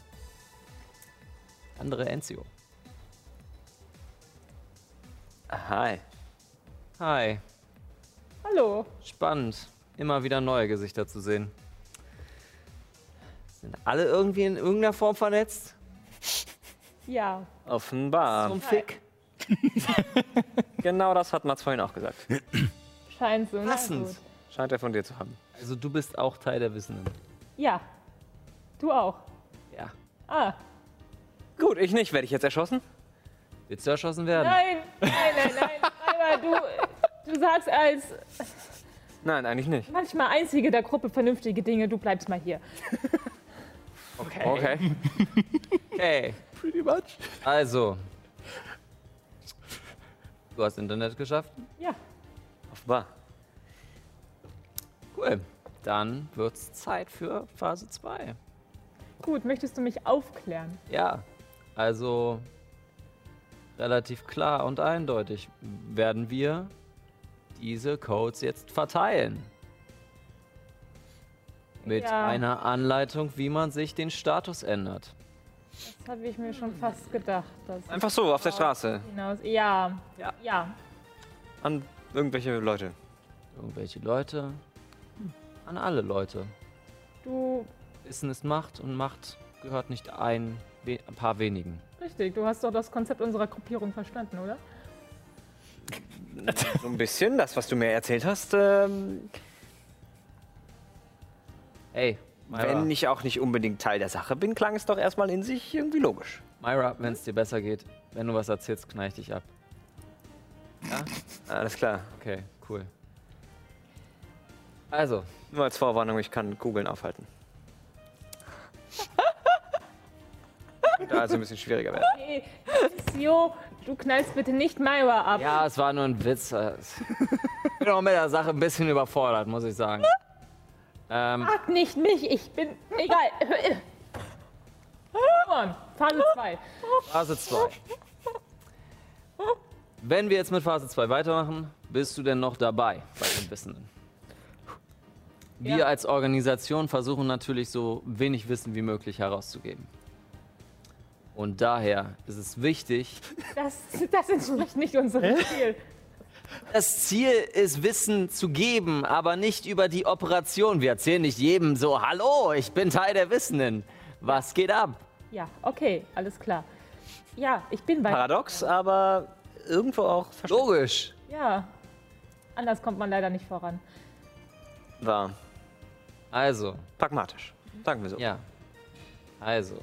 Speaker 2: Die andere Enzio.
Speaker 10: Hi.
Speaker 2: Hi.
Speaker 6: Hallo.
Speaker 2: Spannend, immer wieder neue Gesichter zu sehen. Sind alle irgendwie in irgendeiner Form vernetzt?
Speaker 6: Ja.
Speaker 10: Offenbar.
Speaker 2: Zum Fick. (laughs)
Speaker 10: Genau das hat Mats vorhin auch gesagt.
Speaker 6: Scheint so.
Speaker 2: Passend.
Speaker 10: Scheint er von dir zu haben.
Speaker 2: Also du bist auch Teil der Wissenden.
Speaker 6: Ja. Du auch.
Speaker 2: Ja.
Speaker 6: Ah.
Speaker 10: Gut, ich nicht. Werde ich jetzt erschossen?
Speaker 2: Willst du erschossen werden?
Speaker 6: Nein, nein, nein, nein. Aber du, du sagst als
Speaker 10: Nein, eigentlich nicht.
Speaker 6: manchmal einzige der Gruppe vernünftige Dinge, du bleibst mal hier. (laughs)
Speaker 2: Okay.
Speaker 10: Okay. (laughs)
Speaker 2: Okay. Pretty much. Also, Du hast Internet geschafft?
Speaker 6: Ja.
Speaker 3: Offenbar.
Speaker 2: Cool. Dann wird's Zeit für Phase 2.
Speaker 6: Gut, möchtest du mich aufklären?
Speaker 2: Ja, also relativ klar und eindeutig werden wir diese Codes jetzt verteilen. Mit
Speaker 6: Ja.
Speaker 2: einer Anleitung, wie man sich den Status ändert.
Speaker 6: Das habe ich mir schon fast gedacht. dass
Speaker 3: Einfach so, auf der Straße.
Speaker 6: Hinaus. Ja.
Speaker 2: Ja.
Speaker 6: Ja.
Speaker 3: An irgendwelche Leute.
Speaker 2: Irgendwelche Leute, an alle Leute.
Speaker 6: Du,
Speaker 2: Wissen ist Macht und Macht gehört nicht ein, ein paar wenigen.
Speaker 6: richtig, du hast doch das Konzept unserer Gruppierung verstanden, oder? (laughs)
Speaker 3: So ein bisschen, das, was du mir erzählt hast, ähm,
Speaker 2: Hey, Myra,
Speaker 3: wenn ich auch nicht unbedingt Teil der Sache bin, klang es doch erstmal in sich irgendwie logisch.
Speaker 2: Myra wenn es dir besser geht, wenn du was erzählst, knall ich dich ab. (laughs)
Speaker 3: Alles klar.
Speaker 2: Okay, cool. Also,
Speaker 3: Nur als Vorwarnung, ich kann Kugeln aufhalten. (laughs) Da also ein bisschen schwieriger werden.
Speaker 6: Hey, Sio, du knallst bitte nicht Myra ab.
Speaker 2: ja, es war nur ein Witz. (laughs) Ich bin auch mit der Sache ein bisschen überfordert, muss ich sagen. Ähm,
Speaker 6: Frag nicht mich, ich bin. Egal. Come on, Phase 2.
Speaker 2: Phase 2. Wenn wir jetzt mit Phase 2 weitermachen, bist du denn noch dabei bei den Wissenden? Wir
Speaker 6: Ja.
Speaker 2: als Organisation versuchen natürlich so wenig Wissen wie möglich herauszugeben. Und daher ist es wichtig,
Speaker 6: Das, das entspricht nicht unserem Ziel.
Speaker 2: Das Ziel ist Wissen zu geben, aber nicht über die Operation. Wir erzählen nicht jedem so, hallo, ich bin Teil der Wissenden. Was geht ab?
Speaker 6: Ja, okay, alles klar. Ja, ich bin bei.
Speaker 3: Paradox, aber irgendwo auch.
Speaker 2: Logisch.
Speaker 6: Ja. Anders kommt man leider nicht voran.
Speaker 3: War
Speaker 2: Also,
Speaker 3: pragmatisch. Sagen wir so.
Speaker 2: ja. Also.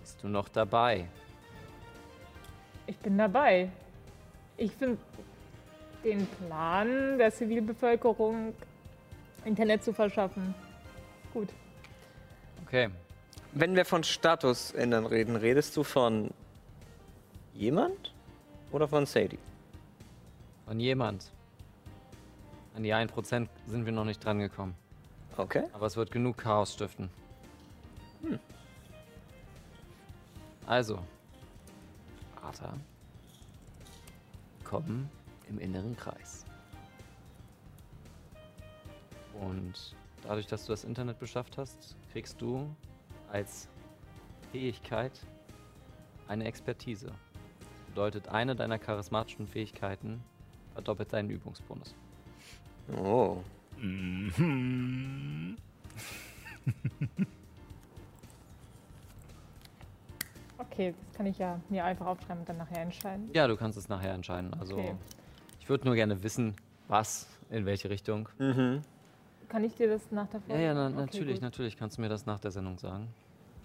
Speaker 2: Bist du noch dabei?
Speaker 6: Ich bin dabei. Ich finde den Plan der Zivilbevölkerung, Internet zu verschaffen, gut.
Speaker 2: Okay.
Speaker 3: Wenn wir von Status ändern reden, redest du von jemand oder von Sadie?
Speaker 2: Von jemand. An die 1% sind wir noch nicht dran gekommen.
Speaker 3: Okay.
Speaker 2: Aber es wird genug Chaos stiften. Also, Arthur, kommen im inneren Kreis. Und dadurch, dass du das Internet beschafft hast, kriegst du als Fähigkeit eine Expertise. Bedeutet, eine deiner charismatischen Fähigkeiten verdoppelt deinen Übungsbonus.
Speaker 3: Oh. (laughs)
Speaker 6: Okay, das kann ich ja mir einfach aufschreiben und dann nachher entscheiden.
Speaker 2: Ja, du kannst es nachher entscheiden. Also,
Speaker 6: Okay.
Speaker 2: ich würde nur gerne wissen, was, in welche Richtung.
Speaker 3: Mhm.
Speaker 6: Kann ich dir das nach der
Speaker 2: Ja,
Speaker 6: Folge?
Speaker 2: ja, na,
Speaker 6: Okay,
Speaker 2: natürlich,
Speaker 6: gut.
Speaker 2: natürlich kannst du mir das nach der Sendung sagen.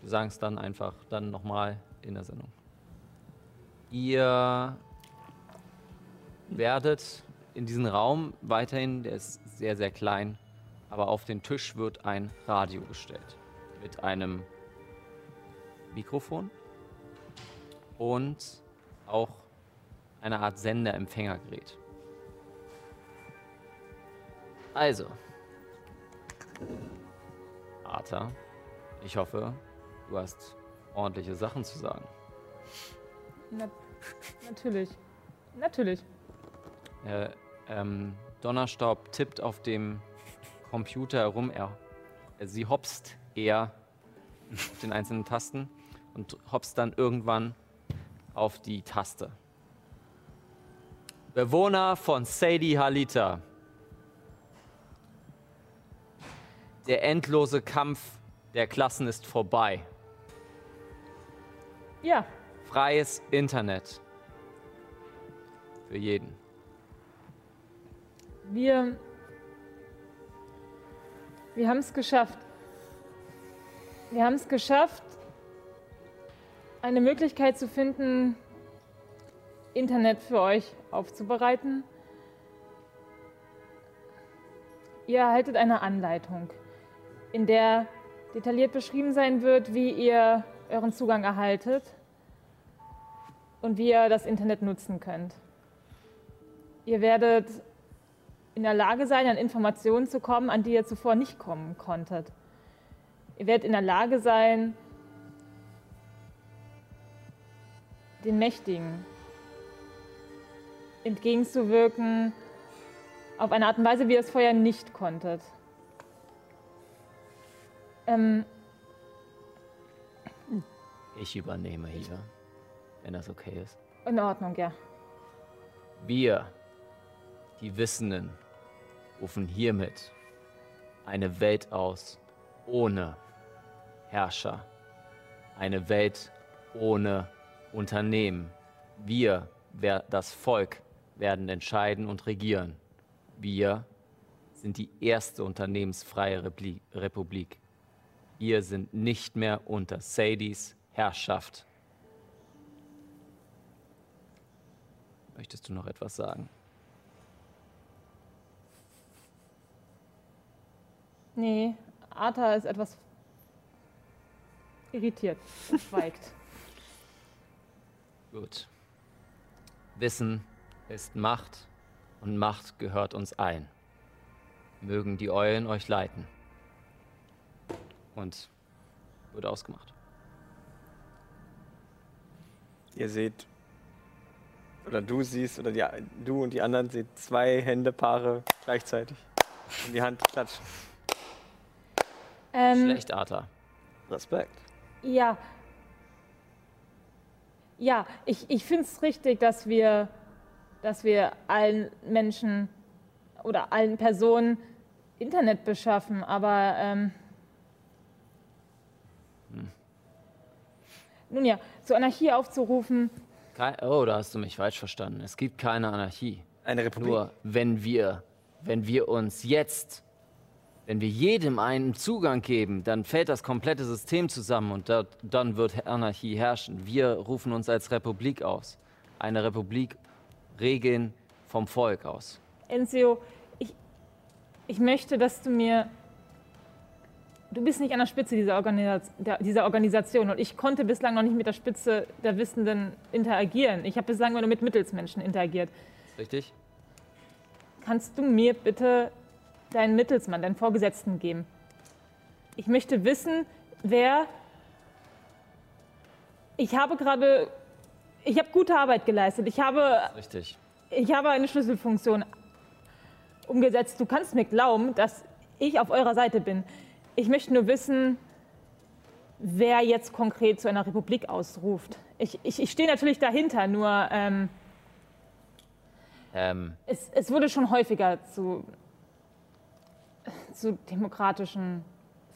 Speaker 2: Wir sagen es dann einfach, dann nochmal in der Sendung. Ihr werdet in diesen Raum weiterhin, der ist sehr, sehr klein, aber auf den Tisch wird ein Radio gestellt. Mit einem Mikrofon und auch einer Art Sender-Empfängergerät. Also, Arthur, ich hoffe, du hast ordentliche Sachen zu sagen.
Speaker 6: Na, natürlich. Natürlich.
Speaker 2: Äh, ähm, Donnerstaub tippt auf dem Computer herum. Er, äh, sie hopst eher auf den einzelnen Tasten und hopst dann irgendwann auf die Taste. Bewohner von Sadie Halita. Der endlose Kampf der Klassen ist vorbei.
Speaker 6: Ja,
Speaker 2: Freies Internet. Für jeden.
Speaker 6: wir. Wir haben es geschafft. Wir haben es geschafft, eine Möglichkeit zu finden, Internet für euch aufzubereiten. Ihr erhaltet eine Anleitung, in der detailliert beschrieben sein wird, wie ihr euren Zugang erhaltet. und wie ihr das Internet nutzen könnt. Ihr werdet in der Lage sein, an Informationen zu kommen, an die ihr zuvor nicht kommen konntet. Ihr werdet in der Lage sein, den Mächtigen entgegenzuwirken, auf eine Art und Weise, wie ihr es vorher nicht konntet. Ähm,
Speaker 2: Ich übernehme hier, wenn das okay ist.
Speaker 6: in Ordnung, ja.
Speaker 2: Wir, die Wissenden, rufen hiermit eine Welt aus ohne Herrscher. Eine Welt ohne Unternehmen. Wir, das Volk, werden entscheiden und regieren. Wir sind die erste unternehmensfreie Republik. Ihr sind nicht mehr unter Sadies Herrschaft. Möchtest du noch etwas sagen?
Speaker 6: Nee, Arta ist etwas irritiert (laughs) und schweigt.
Speaker 2: Gut. Wissen ist Macht und Macht gehört uns ein. Mögen die Eulen euch leiten. Und wird ausgemacht.
Speaker 3: Ihr seht, oder du siehst, oder die, du und die anderen seht zwei Händepaare gleichzeitig in die Hand klatschen.
Speaker 6: Ähm,
Speaker 2: Schlecht, Arthur.
Speaker 3: Respekt.
Speaker 6: Ja. Ja, ich, ich finde es richtig, dass wir, dass wir allen Menschen oder allen Personen Internet beschaffen, aber ähm, nun ja, zur Anarchie aufzurufen,
Speaker 2: Kei oh, da hast du mich falsch verstanden. Es gibt keine Anarchie.
Speaker 3: Eine Republik.
Speaker 2: Nur wenn wir, wenn wir uns jetzt, wenn wir jedem einen Zugang geben, dann fällt das komplette System zusammen und dort, dann wird Anarchie herrschen. Wir rufen uns als Republik aus. Eine Republik Regeln vom Volk aus.
Speaker 6: Enzio, ich, ich möchte, dass du mir. Du bist nicht an der Spitze dieser, Organisa der, dieser Organisation und ich konnte bislang noch nicht mit der Spitze der Wissenden interagieren. Ich habe bislang nur mit Mittelsmenschen interagiert.
Speaker 2: Richtig?
Speaker 6: Kannst du mir bitte deinen Mittelsmann, deinen Vorgesetzten geben? Ich möchte wissen, wer. Ich habe gerade. Ich habe gute Arbeit geleistet. Ich habe
Speaker 2: Richtig.
Speaker 6: ich habe eine Schlüsselfunktion umgesetzt. Du kannst mir glauben, dass ich auf eurer Seite bin. Ich möchte nur wissen, wer jetzt konkret zu einer Republik ausruft. Ich, ich, ich stehe natürlich dahinter, nur ähm,
Speaker 2: Ähm,
Speaker 6: es, es wurde schon häufiger zu, zu demokratischen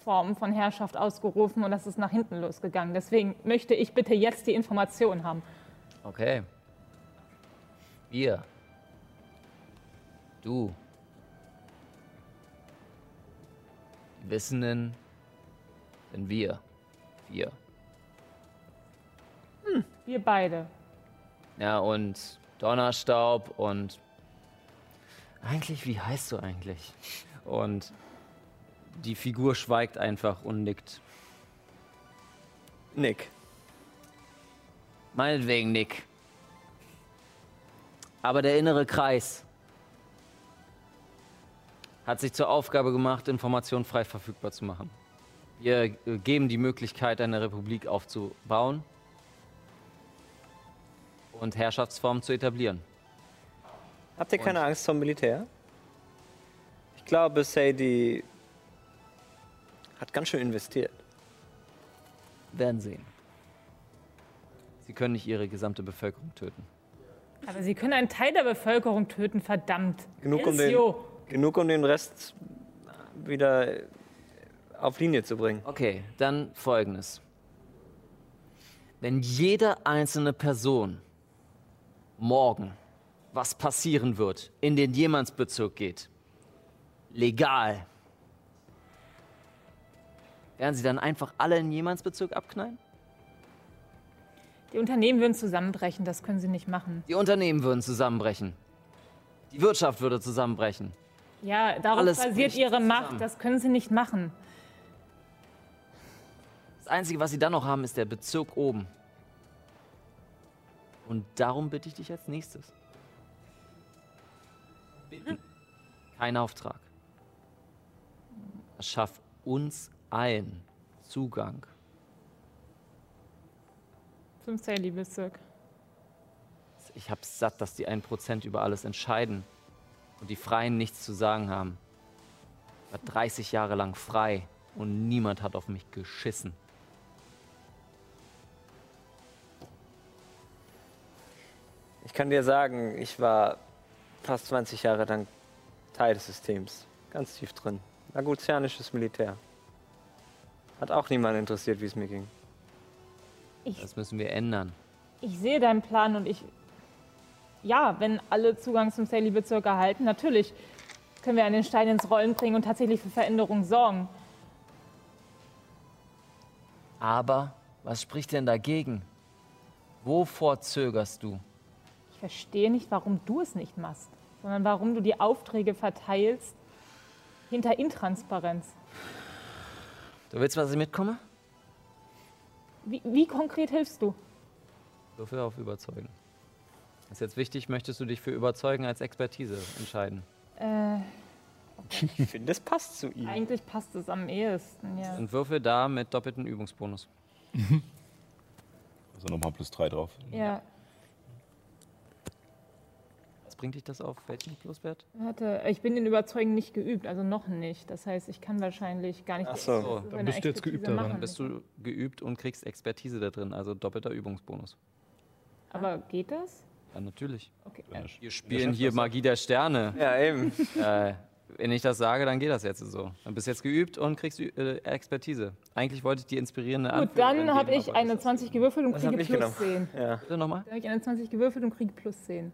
Speaker 6: Formen von Herrschaft ausgerufen und das ist nach hinten losgegangen. Deswegen möchte ich bitte jetzt die Information haben.
Speaker 2: okay. Wir. Du. Die Wissenden sind wir. Wir.
Speaker 6: Wir beide.
Speaker 2: Ja, und Donnerstaub und. Eigentlich, wie heißt du eigentlich? Und die Figur schweigt einfach und nickt.
Speaker 3: Nick.
Speaker 2: Meinetwegen, Nick. Aber der innere Kreis hat sich zur Aufgabe gemacht, Informationen frei verfügbar zu machen. Wir geben die Möglichkeit, eine Republik aufzubauen und Herrschaftsformen zu etablieren.
Speaker 3: Habt ihr keine Angst vor dem Militär? Ich glaube, Sadie hat ganz schön investiert.
Speaker 2: Werden sehen. Sie können nicht ihre gesamte Bevölkerung töten.
Speaker 6: Aber sie können einen Teil der Bevölkerung töten, verdammt.
Speaker 3: Genug um, den, genug, um den Rest wieder auf Linie zu bringen.
Speaker 2: Okay, dann folgendes. Wenn jede einzelne Person morgen, was passieren wird, in den Jemannsbezirk geht, legal, werden sie dann einfach alle in Jemannsbezirk abknallen?
Speaker 6: Die Unternehmen würden zusammenbrechen, das können sie nicht machen.
Speaker 2: Die Unternehmen würden zusammenbrechen. Die Wirtschaft würde zusammenbrechen.
Speaker 6: Ja, darauf
Speaker 2: Alles
Speaker 6: basiert ihre Macht,
Speaker 2: zusammen.
Speaker 6: das können sie nicht machen.
Speaker 2: Das Einzige, was sie dann noch haben, ist der Bezirk oben. Und darum bitte ich dich als nächstes. Bitten. Kein Auftrag. Das schafft uns allen Zugang.
Speaker 6: 15 Liebeszirk.
Speaker 2: Ich hab's satt, dass die 1% über alles entscheiden und die Freien nichts zu sagen haben. Ich war 30 Jahre lang frei und niemand hat auf mich geschissen.
Speaker 3: Ich kann dir sagen, ich war fast 20 Jahre lang Teil des Systems. Ganz tief drin. Aguzianisches Militär. Hat auch niemand interessiert, wie es mir ging.
Speaker 6: Ich,
Speaker 2: Das müssen wir ändern.
Speaker 6: ich sehe deinen Plan und ich. Ja, wenn alle Zugang zum Sally-Bezirk erhalten, natürlich können wir einen Stein ins Rollen bringen und tatsächlich für Veränderungen sorgen.
Speaker 2: Aber was spricht denn dagegen? Wovor zögerst du?
Speaker 6: Ich verstehe nicht, warum du es nicht machst, sondern warum du die Aufträge verteilst hinter Intransparenz.
Speaker 2: Du willst, dass ich mitkomme?
Speaker 6: Wie, wie konkret hilfst du?
Speaker 2: Würfel auf Überzeugen. Ist jetzt wichtig, möchtest du dich für Überzeugen als Expertise entscheiden?
Speaker 6: Äh,
Speaker 3: Ich finde, es passt zu ihm.
Speaker 6: eigentlich passt es am ehesten, ja.
Speaker 2: Und Würfel da mit doppelten Übungsbonus. (laughs)
Speaker 4: Also nochmal plus drei drauf.
Speaker 6: Ja,
Speaker 2: bringt dich das auf? Welchen Pluswert?
Speaker 6: warte, ich bin in Überzeugen nicht geübt, also noch nicht. Das heißt, ich kann wahrscheinlich gar nicht.
Speaker 3: Ach so.
Speaker 2: So,
Speaker 6: meine
Speaker 1: bist du jetzt geübt daran.
Speaker 2: Dann bist du geübt und kriegst Expertise da drin, also doppelter Übungsbonus.
Speaker 6: Aber geht das?
Speaker 2: Ja, natürlich.
Speaker 6: Okay.
Speaker 4: Ja,
Speaker 2: Wir spielen hier Magie der Sterne.
Speaker 3: Ja, eben.
Speaker 2: äh, wenn ich das sage, dann geht das jetzt so. Dann bist du jetzt geübt und kriegst äh, Expertise. Eigentlich wollte ich die inspirierende
Speaker 6: Gut,
Speaker 2: Anführerin
Speaker 6: dann habe ich eine
Speaker 2: das ist-
Speaker 6: 20 gewürfelt und kriege plus
Speaker 3: genommen.
Speaker 6: 10.
Speaker 3: Ja.
Speaker 2: Bitte nochmal?
Speaker 6: Dann habe ich eine 20 gewürfelt und kriege plus 10.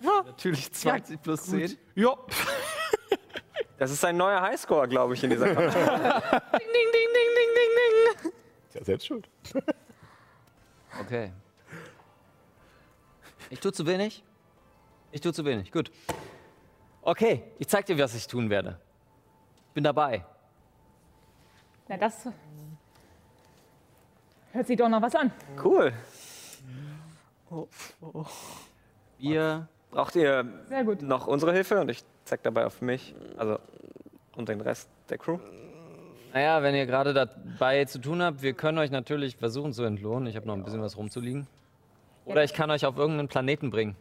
Speaker 2: Natürlich 20 plus 10.
Speaker 1: Ja.
Speaker 3: Das ist ein neuer Highscore, glaube ich, in dieser Karte. (laughs)
Speaker 4: Ist ja selbst schuld.
Speaker 2: Okay. Ich tue zu wenig? Ich tue zu wenig. Gut. Okay, ich zeig dir, was ich tun werde. Ich bin dabei.
Speaker 6: Na, das hört sich doch noch was an.
Speaker 3: Cool.
Speaker 2: Wir
Speaker 3: Braucht ihr
Speaker 6: Sehr gut.
Speaker 3: noch unsere Hilfe? Und ich zeig dabei auf mich. Also, und den Rest der Crew.
Speaker 2: Naja, wenn ihr gerade dabei zu tun habt, wir können euch natürlich versuchen zu entlohnen. Ich habe noch ein bisschen was rumzuliegen. Oder ich kann euch auf irgendeinen Planeten bringen.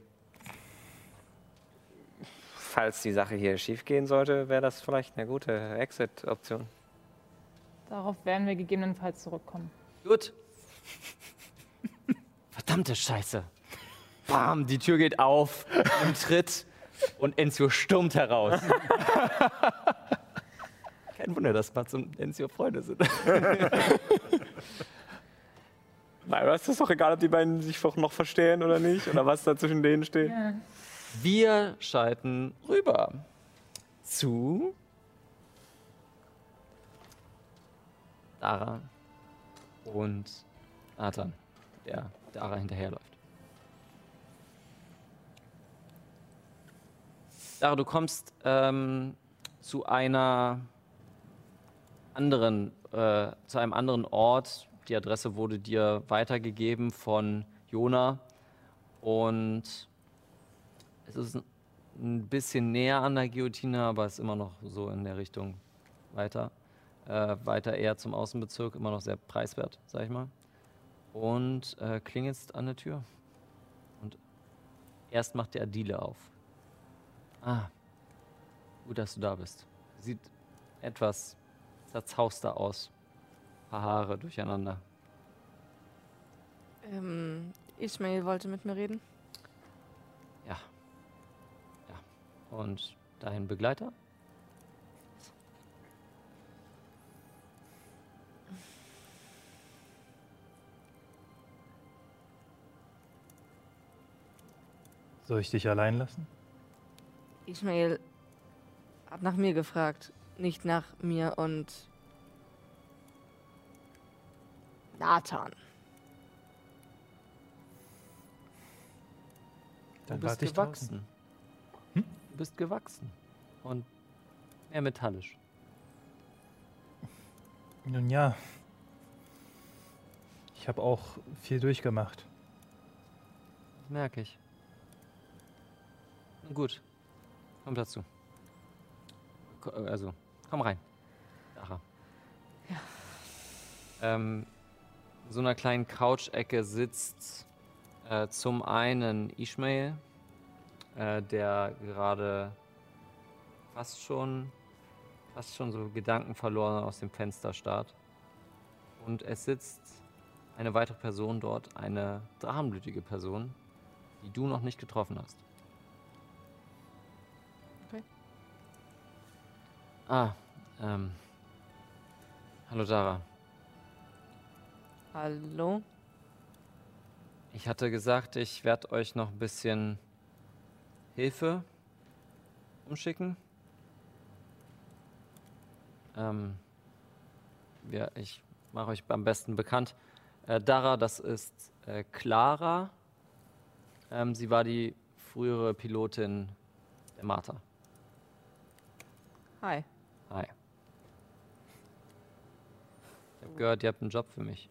Speaker 3: Falls die Sache hier schief gehen sollte, wäre das vielleicht eine gute Exit-Option.
Speaker 6: Darauf werden wir gegebenenfalls zurückkommen.
Speaker 2: Gut. (laughs) Verdammte Scheiße. Bam, die Tür geht auf, im Tritt und Enzio stürmt heraus. (laughs) Kein Wunder, dass Mats und Enzio Freunde sind. (laughs)
Speaker 3: Naja, ist das doch egal, ob die beiden sich noch verstehen oder nicht. Oder was da zwischen denen steht.
Speaker 6: Ja.
Speaker 2: Wir schalten rüber zu Dara und Nathan, der Dara hinterherläuft. Dara, du kommst ähm, zu einer anderen, äh, zu einem anderen Ort. Die Adresse wurde dir weitergegeben von Jona und es ist ein- bisschen näher an der Guillotine, aber ist immer noch so in der Richtung weiter. Äh, weiter eher zum Außenbezirk, immer noch sehr preiswert, sag ich mal. Und äh, klingelst an der Tür. Und erst macht der Adile auf. Ah, gut, dass du da bist. Sieht etwas zerzauster aus. Paar Haare durcheinander.
Speaker 5: Ähm, Ismail wollte mit mir reden.
Speaker 2: Ja. Ja. Und dein Begleiter?
Speaker 1: Soll ich dich allein lassen?
Speaker 5: Ismail hat nach mir gefragt, nicht nach mir und Nathan.
Speaker 2: Du
Speaker 1: Dann
Speaker 2: bist
Speaker 1: warte ich
Speaker 2: gewachsen. Du bist gewachsen. Und mehr metallisch.
Speaker 1: Nun ja. Ich habe auch viel durchgemacht.
Speaker 2: merke ich. Gut. Komm dazu. Also, komm rein. Dara.
Speaker 5: Ja.
Speaker 2: Ähm, in so einer kleinen Couch-Ecke sitzt äh, zum einen Ishmael, äh, der gerade fast schon, fast schon so gedankenverloren aus dem Fenster starrt. Und es sitzt eine weitere Person dort, eine drachenblütige Person, die du noch nicht getroffen hast. Ah, ähm. Hallo Dara.
Speaker 5: Hallo?
Speaker 2: Ich hatte gesagt, ich werde euch noch ein bisschen Hilfe umschicken. Ähm, ja, ich mache euch am besten bekannt. Äh, Dara, das ist äh, Clara. Ähm, sie war die frühere Pilotin der Martha.
Speaker 5: Hi.
Speaker 2: Hi. Ich habe gehört, ihr habt einen Job für mich.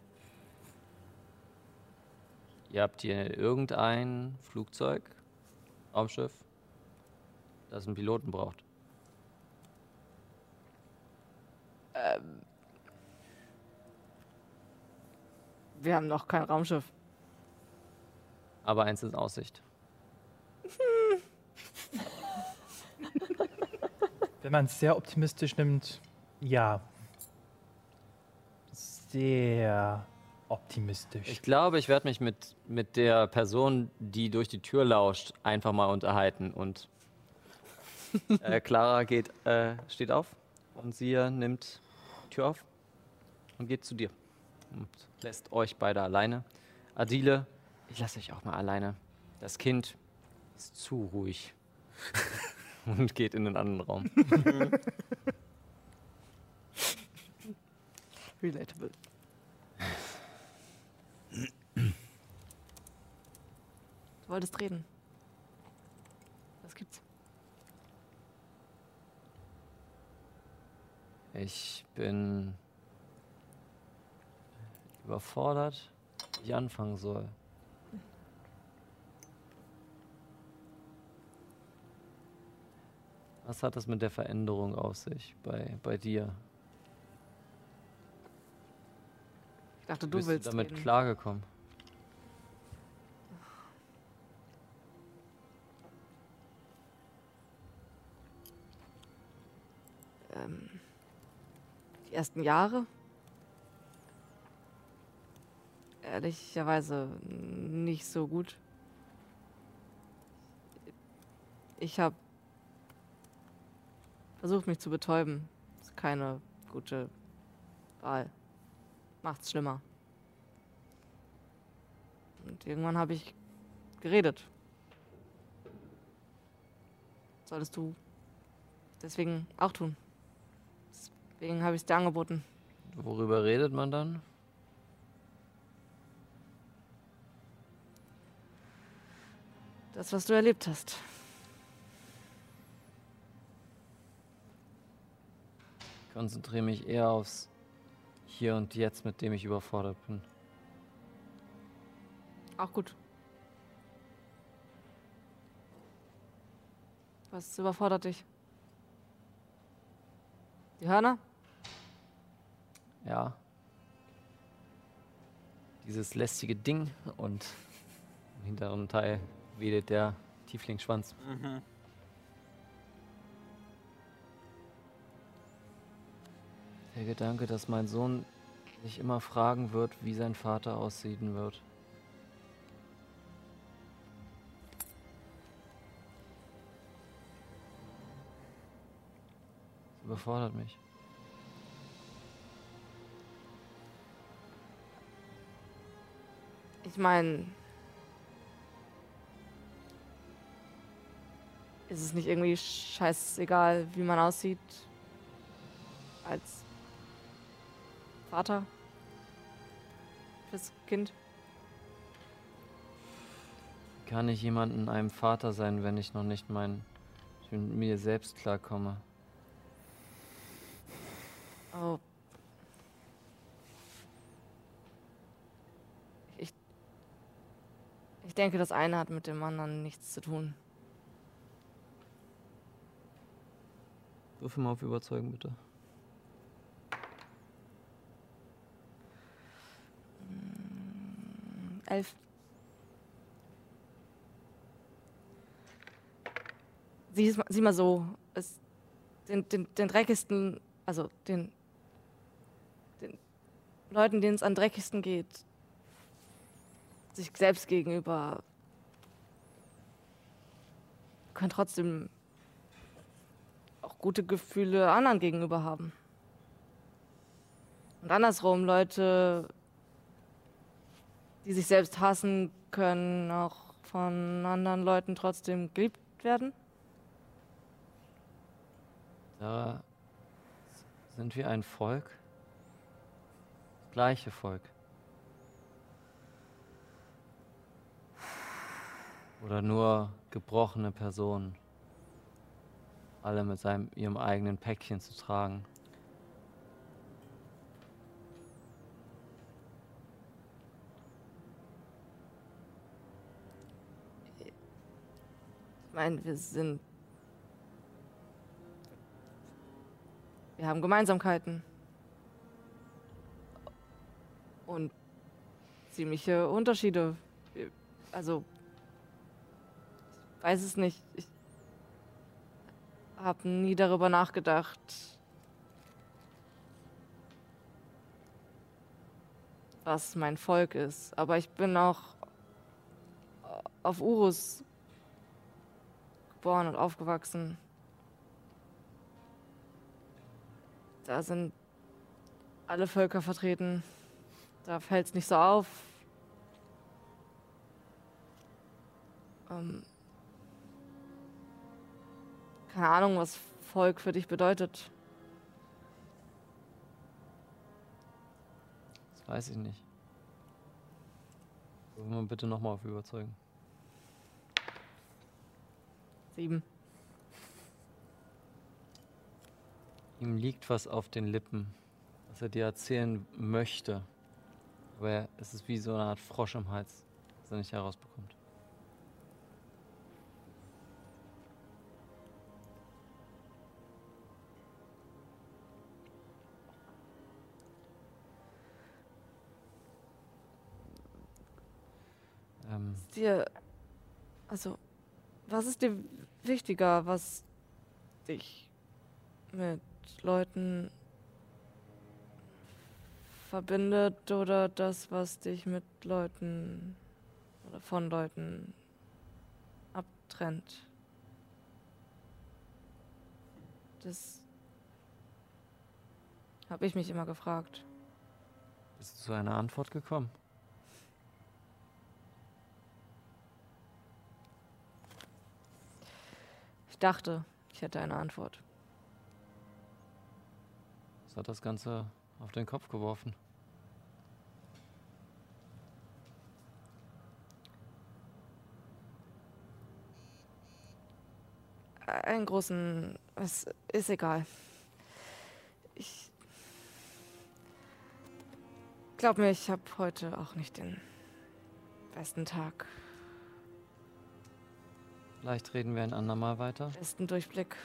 Speaker 2: Ihr habt hier irgendein Flugzeug, Raumschiff, das einen Piloten braucht.
Speaker 5: Ähm. Wir haben noch kein Raumschiff.
Speaker 2: Aber eins ist in Aussicht.
Speaker 1: Wenn man es sehr optimistisch nimmt, ja. Sehr optimistisch.
Speaker 2: Ich glaube, ich werde mich mit, mit der Person, die durch die Tür lauscht, einfach mal unterhalten. Und (laughs) äh, Clara geht, äh, steht auf und sie äh, nimmt die Tür auf und geht zu dir und lässt euch beide alleine. Adile, ich lasse euch auch mal alleine. Das Kind ist zu ruhig (laughs) (laughs) und geht in den anderen Raum. (laughs) (laughs)
Speaker 5: Relatable. Du wolltest reden. Was gibt's?
Speaker 2: Ich bin überfordert, wie ich anfangen soll. Was hat das mit der Veränderung auf sich bei, bei dir?
Speaker 5: Ich dachte, du
Speaker 2: Bist
Speaker 5: willst
Speaker 2: du damit
Speaker 5: reden.
Speaker 2: klargekommen?
Speaker 5: Ähm, die ersten Jahre? Ehrlicherweise nicht so gut. Ich habe versucht, mich zu betäuben. Ist keine gute Wahl. Macht's schlimmer. Und irgendwann habe ich geredet. Solltest du deswegen auch tun. Deswegen habe ich es dir angeboten.
Speaker 2: Worüber redet man dann?
Speaker 5: Das, was du erlebt hast.
Speaker 2: Konzentriere mich eher aufs Hier und Jetzt, mit dem ich überfordert bin.
Speaker 5: Auch gut. Was überfordert dich? Die Hörner?
Speaker 2: Ja. Dieses lästige Ding und im hinteren Teil wedelt der Tieflingsschwanz.
Speaker 3: Mhm.
Speaker 2: Der Gedanke, dass mein Sohn sich immer fragen wird, wie sein Vater aussehen wird. Das überfordert mich.
Speaker 5: Ich meine. Ist es nicht irgendwie scheißegal, wie man aussieht? Als Vater? Fürs Kind?
Speaker 2: Kann ich jemandem einem Vater sein, wenn ich noch nicht mein, mit mir selbst klarkomme?
Speaker 5: Oh. Ich. Ich denke, das eine hat mit dem anderen nichts zu tun.
Speaker 2: Würfel mal auf Überzeugen, bitte.
Speaker 5: Elf. Sieh, sieh mal so. Es, den, den, den dreckigsten, also den, den Leuten, denen es am dreckigsten geht, sich selbst gegenüber, können trotzdem auch gute Gefühle anderen gegenüber haben. Und andersrum, Leute, die sich selbst hassen, können auch von anderen Leuten trotzdem geliebt werden.
Speaker 2: Da sind wir ein Volk. Das gleiche Volk. Oder nur gebrochene Personen. Alle mit seinem, ihrem eigenen Päckchen zu tragen.
Speaker 5: Meine, wir sind. Wir haben Gemeinsamkeiten. Und ziemliche Unterschiede. Also. Ich weiß es nicht. Ich habe nie darüber nachgedacht. Was mein Volk ist. Aber ich bin auch auf Urus geboren und aufgewachsen. Da sind alle Völker vertreten. Da fällt es nicht so auf. Ähm, keine Ahnung, was Volk für dich bedeutet.
Speaker 2: Das weiß ich nicht. Würfel mal bitte nochmal auf Überzeugen.
Speaker 5: Sieben.
Speaker 2: Ihm liegt was auf den Lippen, was er dir erzählen möchte. Aber er- es ist wie so eine Art Frosch im Hals, das er nicht herausbekommt. Ähm,
Speaker 5: Ist dir. Also, was ist dir wichtiger, was dich mit Leuten verbindet oder das, was dich mit Leuten oder von Leuten abtrennt? Das habe ich mich immer gefragt.
Speaker 2: bist du zu einer Antwort gekommen?
Speaker 5: Dachte, ich hätte eine Antwort.
Speaker 2: Was hat das Ganze auf den Kopf geworfen?
Speaker 5: einen großen. Es ist egal. Ich. Glaub mir, ich habe heute auch nicht den besten Tag,
Speaker 2: Vielleicht reden wir ein andermal weiter.
Speaker 5: besten Durchblick.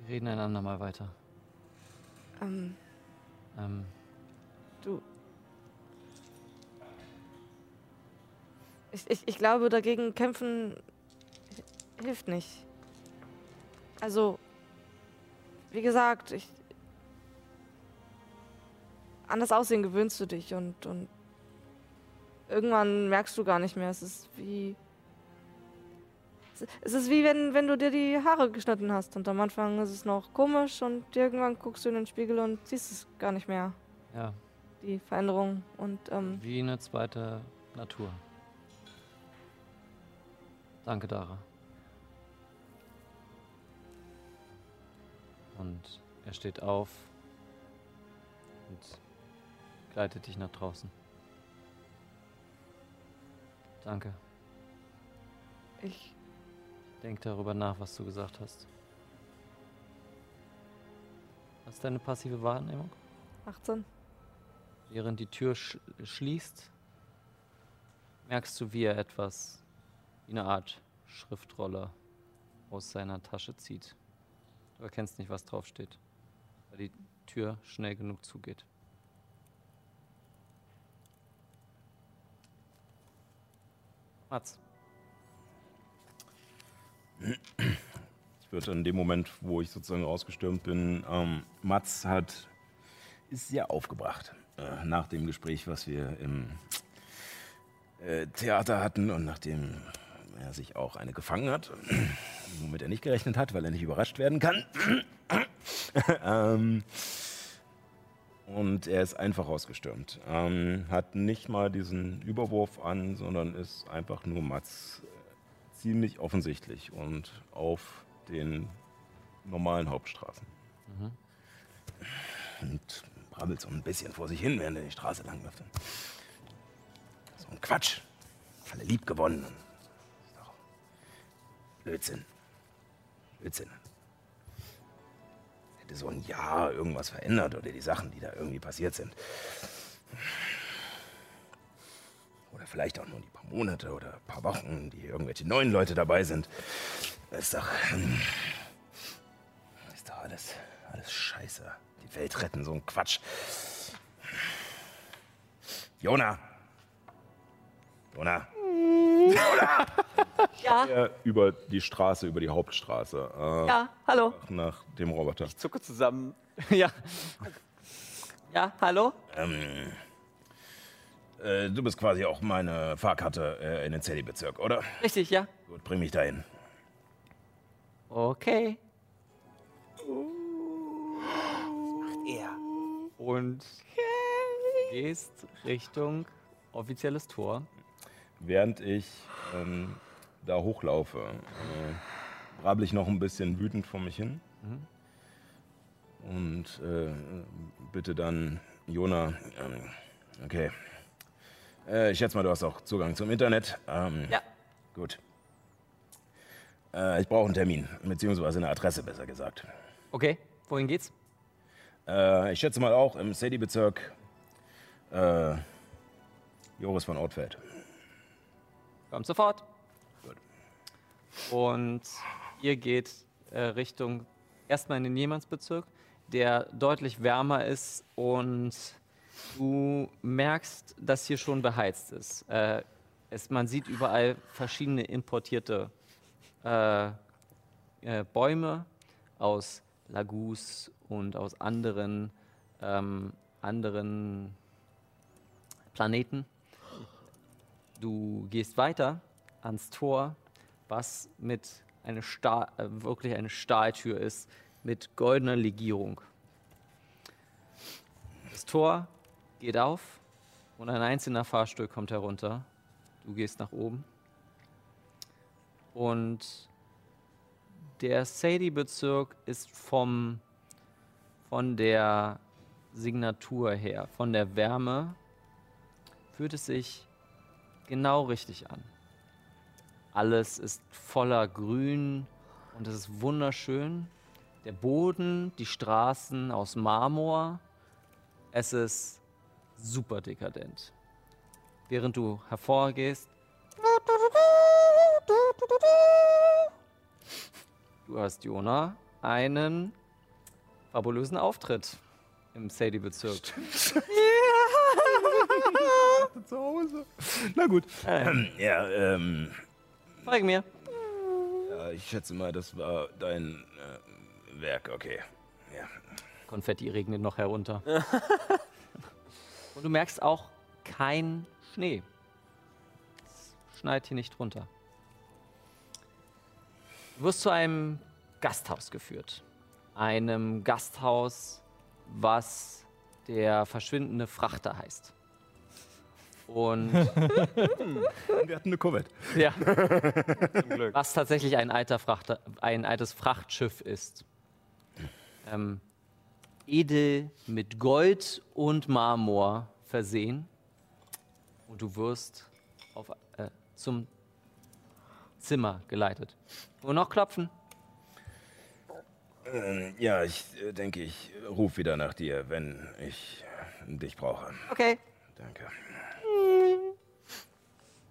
Speaker 2: Wir reden ein andermal weiter.
Speaker 5: Ähm,
Speaker 2: Ähm,
Speaker 5: du. Ich, ich, ich glaube, dagegen kämpfen hi- hilft nicht. Also, wie gesagt, ich. An das Aussehen gewöhnst du dich und, und irgendwann merkst du gar nicht mehr. Es ist wie. es- ist wie wenn, wenn du dir die Haare geschnitten hast und am Anfang ist es noch komisch und irgendwann guckst du in den Spiegel und siehst es gar nicht mehr,
Speaker 2: ja,
Speaker 5: die Veränderung. Und ähm,
Speaker 2: wie eine zweite Natur. Danke, Dara. Und er steht auf und gleitet dich nach draußen. Danke.
Speaker 5: ich.
Speaker 2: Denk darüber nach, was du gesagt hast. Was ist deine passive Wahrnehmung?
Speaker 5: 18.
Speaker 2: Während die Tür sch schließt, merkst du, wie er etwas wie eine Art Schriftrolle aus seiner Tasche zieht. Du erkennst nicht, was draufsteht, weil die Tür schnell genug zugeht. Mats.
Speaker 4: Ich würde in dem Moment, wo ich sozusagen rausgestürmt bin, ähm, Mats hat ist sehr aufgebracht äh, nach dem Gespräch, was wir im äh, Theater hatten und nachdem er sich auch eine gefangen hat, womit er nicht gerechnet hat, weil er nicht überrascht werden kann. (clears throat) ähm, und er ist einfach rausgestürmt. Ähm, hat nicht mal diesen Überwurf an, sondern ist einfach nur Mats äh, ziemlich offensichtlich und auf den normalen Hauptstraßen. Und brabbelt so ein bisschen vor sich hin, während er die Straße lang läuft. So ein Quatsch. Alle lieb gewonnen. Blödsinn. Blödsinn. So ein Jahr irgendwas verändert oder die Sachen, die da irgendwie passiert sind. Oder vielleicht auch nur die paar Monate oder ein paar Wochen, die irgendwelche neuen Leute dabei sind. Ist doch. Ist doch alles, alles scheiße. Die Welt retten, so ein Quatsch. Jona! Jona! (laughs)
Speaker 5: Ja, (laughs)
Speaker 4: Er über die Straße, über die Hauptstraße. Äh,
Speaker 5: ja, hallo.
Speaker 4: Nach dem Roboter.
Speaker 3: Zucke zusammen. (laughs)
Speaker 2: ja,
Speaker 5: Ja, hallo?
Speaker 4: Ähm, äh, du bist quasi auch meine Fahrkarte äh, in den City-Bezirk, oder?
Speaker 5: Richtig, ja.
Speaker 4: Gut, bring mich dahin.
Speaker 5: Okay.
Speaker 2: und gehst Richtung offizielles Tor.
Speaker 4: Während ich ähm, da hochlaufe, äh, brabbel ich noch ein bisschen wütend vor mich hin. Und äh, bitte dann, Jona, ähm, okay. Äh, ich schätze mal, du hast auch Zugang zum Internet. Ähm,
Speaker 5: Ja.
Speaker 4: Gut. Äh, ich brauche einen Termin, beziehungsweise eine Adresse, besser gesagt.
Speaker 2: Okay, wohin geht's?
Speaker 4: Äh, ich schätze mal auch im Sadie-Bezirk äh, Joris von Ortfeld.
Speaker 2: Kommt sofort. Und ihr geht äh, Richtung erstmal in den Niemandsbezirk, der deutlich wärmer ist und du merkst, dass hier schon beheizt ist. Äh, es, man sieht überall verschiedene importierte äh, äh, Bäume aus Lagus und aus anderen, ähm, anderen Planeten. Du gehst weiter ans Tor, was mit eine Stahl, äh, wirklich eine Stahltür ist, mit goldener Legierung. Das Tor geht auf und ein einzelner Fahrstuhl kommt herunter. Du gehst nach oben. Und der Sadie-Bezirk ist vom, von der Signatur her, von der Wärme, fühlt es sich genau richtig an. Alles ist voller Grün und es ist wunderschön. Der Boden, die Straßen aus Marmor. Es ist super dekadent. Während du hervorgehst, du hast Jona einen fabulösen Auftritt im Sadie-Bezirk. (laughs)
Speaker 4: Zu Hause. Na gut.
Speaker 2: Äh,
Speaker 4: Ja, ähm,
Speaker 2: folge mir.
Speaker 4: ja, ich schätze mal, das war dein äh, Werk, okay. Ja.
Speaker 2: Konfetti regnet noch herunter. (laughs) Und du merkst auch kein Schnee. Es schneit hier nicht runter. Du wirst zu einem Gasthaus geführt. Einem Gasthaus, was der verschwindende Frachter heißt. (laughs) Und
Speaker 4: Wir hatten eine Corvette.
Speaker 2: ja, (laughs) was tatsächlich ein, alter Frachter, ein altes Frachtschiff ist. Ähm, edel mit Gold und Marmor versehen. Und du wirst auf, äh, zum Zimmer geleitet. Nur noch klopfen.
Speaker 4: Ähm, ja, ich äh, denke, ich rufe wieder nach dir, wenn ich äh, dich brauche.
Speaker 2: Okay.
Speaker 4: Danke.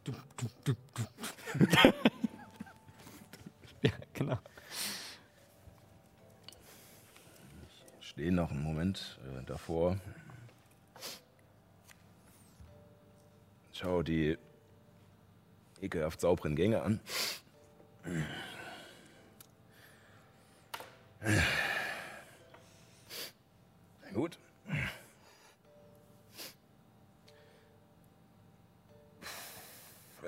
Speaker 4: (laughs)
Speaker 2: Ja, genau.
Speaker 4: Stehe noch einen Moment äh, davor. Schau die ekelhaft sauberen Gänge an. Gut.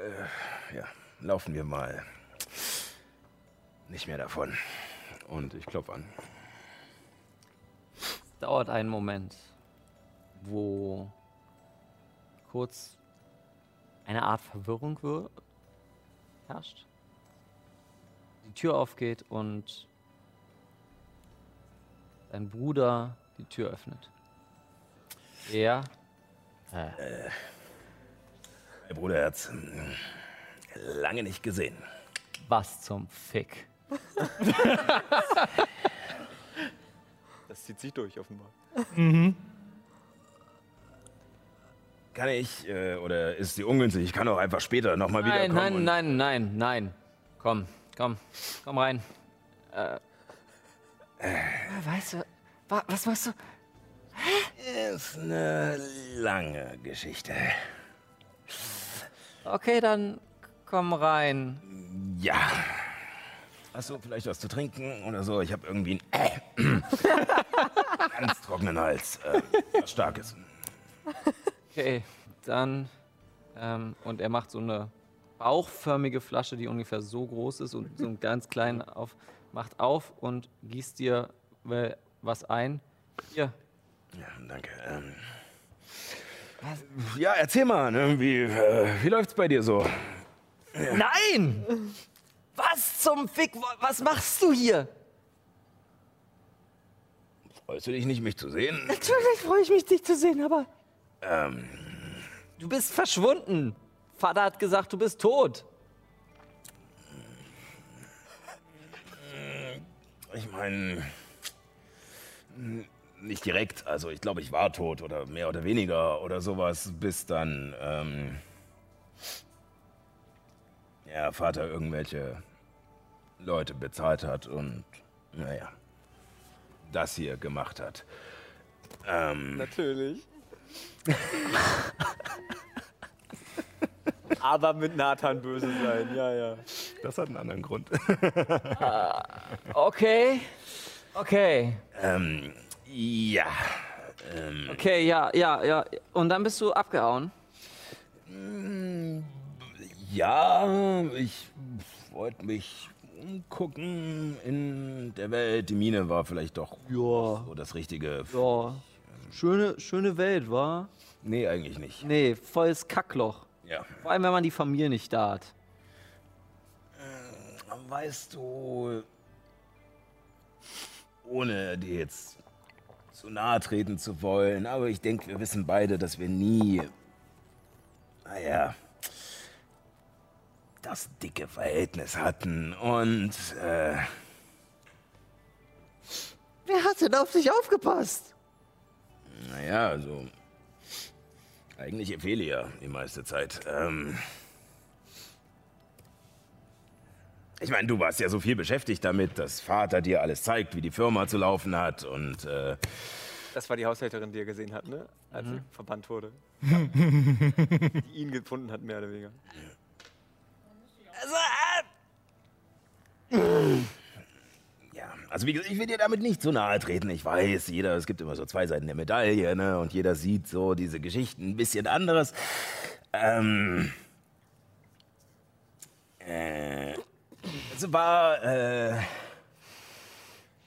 Speaker 4: Äh, ja, laufen wir mal. Nicht mehr davon. Und ich klopfe an.
Speaker 2: dauert einen Moment, wo kurz eine Art Verwirrung wir- herrscht. Die Tür aufgeht und dein Bruder die Tür öffnet. Er
Speaker 4: Hey Bruderherz, hm, lange nicht gesehen.
Speaker 2: was zum Fick.
Speaker 10: Das zieht sich durch, offenbar.
Speaker 4: Kann ich, äh, oder ist sie ungünstig? Ich kann auch einfach später nochmal
Speaker 2: Nein,
Speaker 4: wiederkommen.
Speaker 2: nein,
Speaker 4: und-
Speaker 2: nein, nein, nein. Komm, komm, komm rein. Äh, weißt du, wa was machst du?
Speaker 4: Ist eine lange Geschichte.
Speaker 2: Okay, dann komm rein.
Speaker 4: Ja. Hast du vielleicht was zu trinken oder so? Ich habe irgendwie einen ganz trockenen Hals. Äh, was Starkes.
Speaker 2: Okay, dann. Ähm, und er macht so eine bauchförmige Flasche, die ungefähr so groß ist und so einen ganz kleinen auf, macht auf und gießt dir äh, was ein. Hier.
Speaker 4: Ja, danke. Ähm, ja, erzähl mal, ne? wie, äh, wie läuft's bei dir so?
Speaker 2: Nein! Was zum Fick? Wa- Was machst du hier?
Speaker 4: Freust du dich nicht, mich zu sehen?
Speaker 2: Natürlich freue ich mich, dich zu sehen, aber.
Speaker 4: Ähm,
Speaker 2: Du bist verschwunden. Vater hat gesagt, du bist tot.
Speaker 4: ich meine, nicht direkt. Also ich glaube, ich war tot oder mehr oder weniger oder sowas, bis dann, ähm, ja, Vater irgendwelche Leute bezahlt hat und, naja, das hier gemacht hat. Ähm,
Speaker 10: Natürlich. (laughs) Aber mit Nathan böse sein, ja, ja.
Speaker 8: Das hat einen anderen Grund.
Speaker 2: Okay. Okay.
Speaker 4: ähm, ja. Ähm,
Speaker 2: Okay, ja, ja, ja. Und dann bist du abgehauen.
Speaker 4: Ja, ich wollte mich umgucken in der Welt. Die Mine war vielleicht doch
Speaker 2: Ja.
Speaker 4: so das Richtige.
Speaker 2: Ja. Schöne, schöne Welt, war?
Speaker 4: Nee, eigentlich nicht.
Speaker 2: Nee, volles Kackloch.
Speaker 4: Ja.
Speaker 2: Vor allem, wenn man die Familie nicht da hat.
Speaker 4: Weißt du, ohne dir jetzt zu nahe treten zu wollen, aber ich denke, wir wissen beide, dass wir nie, naja, das dicke Verhältnis hatten und, äh,
Speaker 2: Wer hat denn auf dich aufgepasst?
Speaker 4: naja, also, eigentlich Ephelia die meiste Zeit. Ähm, ich meine, du warst ja so viel beschäftigt damit, dass Vater dir alles zeigt, wie die Firma zu laufen hat und, äh,
Speaker 10: Das war die Haushälterin, die er gesehen hat, ne? Als sie verbannt wurde. (laughs) die ihn gefunden hat, mehr oder weniger.
Speaker 4: Ja, also wie gesagt, ich will dir damit nicht zu nahe treten. Ich weiß, jeder, es gibt immer so zwei Seiten der Medaille, ne? Und jeder sieht so diese Geschichten ein bisschen anderes. Ähm. Äh. Es war, äh.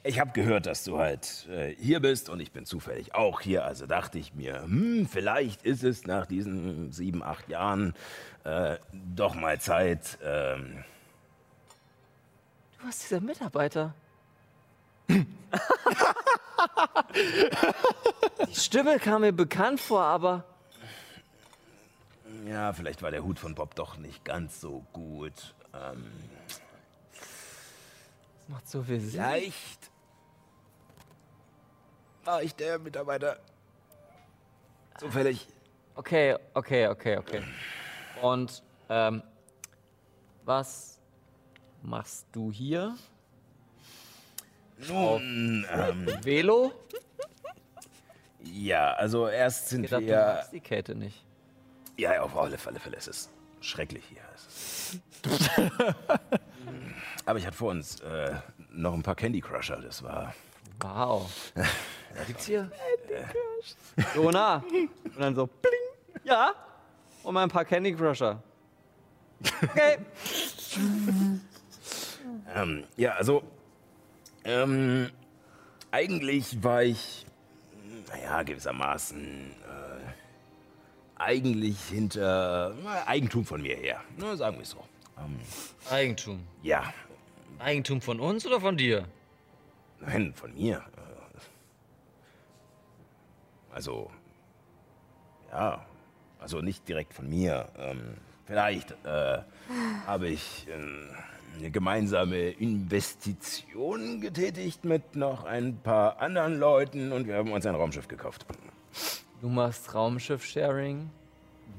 Speaker 4: Ich habe gehört, dass du halt äh, hier bist und ich bin zufällig auch hier. Also dachte ich mir, hm, vielleicht ist es nach diesen sieben, acht Jahren äh, doch mal Zeit, ähm,
Speaker 2: Du warst dieser Mitarbeiter. (laughs) die Stimme kam mir bekannt vor, aber.
Speaker 4: Ja, vielleicht war der Hut von Bob doch nicht ganz so gut. Ähm,
Speaker 2: Das macht so viel Sinn.
Speaker 4: vielleicht war ich der Mitarbeiter. Zufällig.
Speaker 2: Okay, okay, okay, okay. Und ähm, Was machst du hier?
Speaker 4: Nun, ähm,
Speaker 2: Velo?
Speaker 4: ja, also erst sind
Speaker 2: Ich du
Speaker 4: wir.
Speaker 2: magst die Käthe nicht.
Speaker 4: Ja, auf alle Fälle, Fälle. Es ist schrecklich hier. (laughs) Aber ich hatte vor uns äh, noch ein paar Candy Crusher. Das war.
Speaker 2: Wow. (laughs) Gibt's hier? So nah. Und dann so, bling. Ja. Und mal ein paar Candy Crusher. Okay. (laughs)
Speaker 4: Ähm, ja, also. Ähm, eigentlich war ich. Naja, gewissermaßen. Äh, eigentlich hinter na, Eigentum von mir her. Ne, sagen wir es so. Ähm,
Speaker 2: Eigentum.
Speaker 4: ja,
Speaker 2: Eigentum von uns oder von dir?
Speaker 4: nein, von mir. Also. Ja, also nicht direkt von mir. Ähm, vielleicht äh, habe ich äh, eine gemeinsame Investition getätigt mit noch ein paar anderen Leuten und wir haben uns ein Raumschiff gekauft.
Speaker 2: Du machst Raumschiff-Sharing?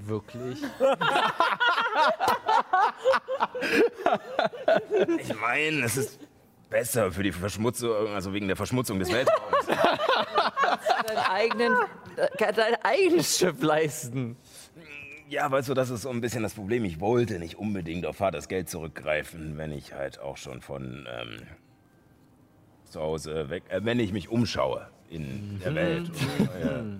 Speaker 2: Wirklich? (laughs) (laughs)
Speaker 4: Ich meine, es ist besser für die Verschmutzung, also wegen der Verschmutzung des Weltraums. (laughs)
Speaker 2: dein, eigenen, äh, dein eigenes Schiff leisten.
Speaker 4: Ja, weißt du, das ist so ein bisschen das Problem. Ich wollte nicht unbedingt auf Vaters Geld zurückgreifen, wenn ich halt auch schon von ähm, zu Hause weg, äh, wenn ich mich umschaue in der Welt und neue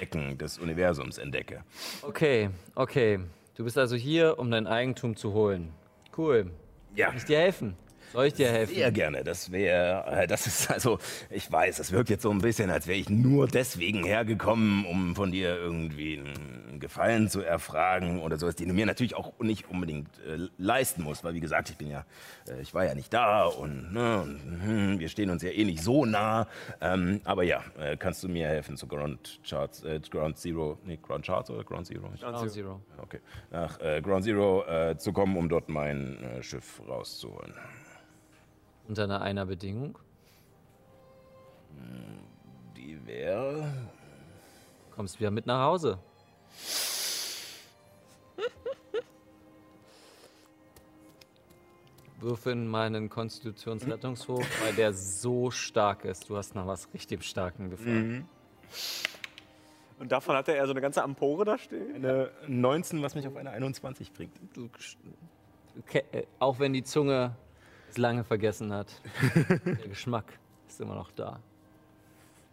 Speaker 4: Ecken des Universums entdecke.
Speaker 2: Okay, okay. Du bist also hier, um dein Eigentum zu holen. Cool.
Speaker 4: Ja,
Speaker 2: Kann ich dir helfen? Soll ich dir helfen?
Speaker 4: sehr gerne. Das wäre, äh, das ist also, ich weiß, es wirkt jetzt so ein bisschen, als wäre ich nur deswegen hergekommen, um von dir irgendwie einen Gefallen zu erfragen oder sowas, den du mir natürlich auch nicht unbedingt äh, leisten musst, weil wie gesagt, ich bin ja, äh, ich war ja nicht da und, ne, und hm, wir stehen uns ja eh nicht so nah. Ähm, aber ja, äh, kannst du mir helfen zu Ground Charts, äh, Ground Zero, nee, Ground Charts oder Ground Zero?
Speaker 2: Ground Zero.
Speaker 4: Okay, nach äh, Ground Zero äh, zu kommen, um dort mein äh, Schiff rauszuholen.
Speaker 2: Unter einer, einer Bedingung.
Speaker 4: Die wäre.
Speaker 2: Kommst wieder mit nach Hause. Wirf in meinen Konstitutionsrettungswurf, weil der so stark ist. Du hast nach was richtig Starken gefragt.
Speaker 10: Und davon hat er eher so eine ganze Ampore da stehen.
Speaker 4: Eine 19, was mich auf eine 21 bringt.
Speaker 2: Du, ke- äh, auch wenn die Zunge es lange vergessen hat, (laughs) der Geschmack ist immer noch da.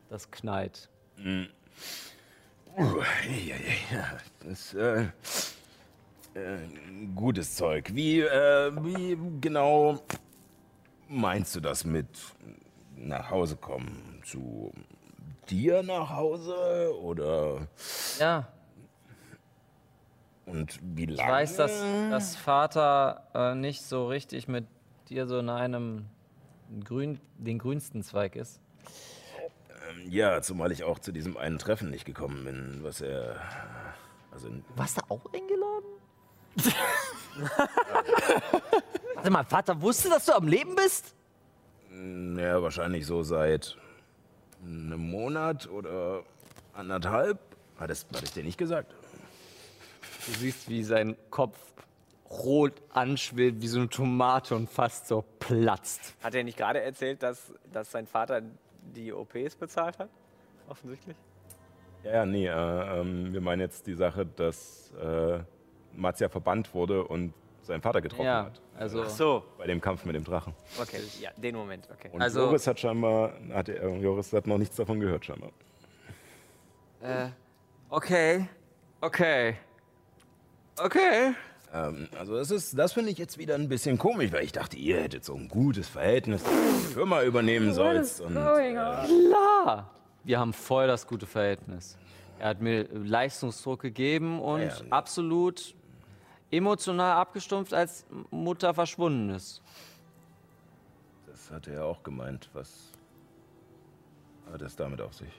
Speaker 2: Das knallt.
Speaker 4: Uh, ja, ja, ja. Das äh, äh, gutes Zeug. Wie, äh, wie genau meinst du das mit nach Hause kommen? Zu dir nach Hause oder
Speaker 2: Ja,
Speaker 4: und wie
Speaker 2: ich
Speaker 4: lange?
Speaker 2: weiß, dass, dass Vater äh, nicht so richtig mit dir so in einem grün, den grünsten Zweig ist.
Speaker 4: Ja, zumal ich auch zu diesem einen Treffen nicht gekommen bin, was er also
Speaker 2: Warst du auch eingeladen? (laughs) Warte mal, Vater wusste, dass du am Leben bist?
Speaker 4: Ja, wahrscheinlich so seit einem Monat oder anderthalb. Hat es, hat es dir nicht gesagt?
Speaker 2: Du siehst, wie sein Kopf rot anschwillt, wie so eine Tomate und fast so platzt.
Speaker 10: Hat er nicht gerade erzählt, dass, dass sein Vater die OPs bezahlt hat? Offensichtlich.
Speaker 8: Ja, ja, nee, äh, ähm, wir meinen jetzt die Sache, dass äh, Mats ja verbannt wurde und seinen Vater getroffen
Speaker 2: Ja,
Speaker 8: hat.
Speaker 2: also
Speaker 10: Ach so,
Speaker 8: Bei dem Kampf mit dem Drachen.
Speaker 10: okay, ja, den Moment, okay.
Speaker 8: Und
Speaker 2: Also-
Speaker 8: Joris hat scheinbar, hat, äh, Joris hat noch nichts davon gehört scheinbar.
Speaker 2: Äh, okay, okay, okay.
Speaker 4: Ähm, also das ist, das finde ich jetzt wieder ein bisschen komisch, weil ich dachte, ihr hättet so ein gutes Verhältnis, dass ihr die Firma übernehmen sollt. Und, äh?
Speaker 2: Klar, wir haben voll das gute Verhältnis. Er hat mir Leistungsdruck gegeben und
Speaker 4: Ja, ja,
Speaker 2: absolut emotional abgestumpft, als Mutter verschwunden ist.
Speaker 4: das hat er auch gemeint. Was hat es damit auf sich?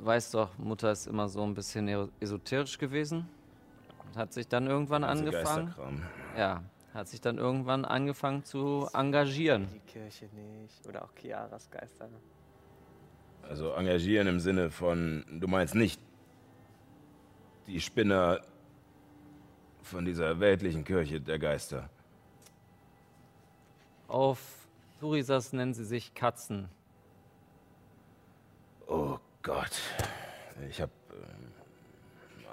Speaker 2: Weißt doch, Mutter ist immer so ein bisschen esoterisch gewesen und hat sich dann irgendwann
Speaker 4: Also
Speaker 2: angefangen. Ja, hat sich dann irgendwann angefangen zu engagieren.
Speaker 10: Die Kirche nicht. Oder auch Chiaras Geister.
Speaker 4: Also engagieren im Sinne von, du meinst nicht die Spinner von dieser weltlichen Kirche der Geister.
Speaker 2: Auf Thurisas nennen sie sich Katzen.
Speaker 4: Oh Gott. Ich hab ähm,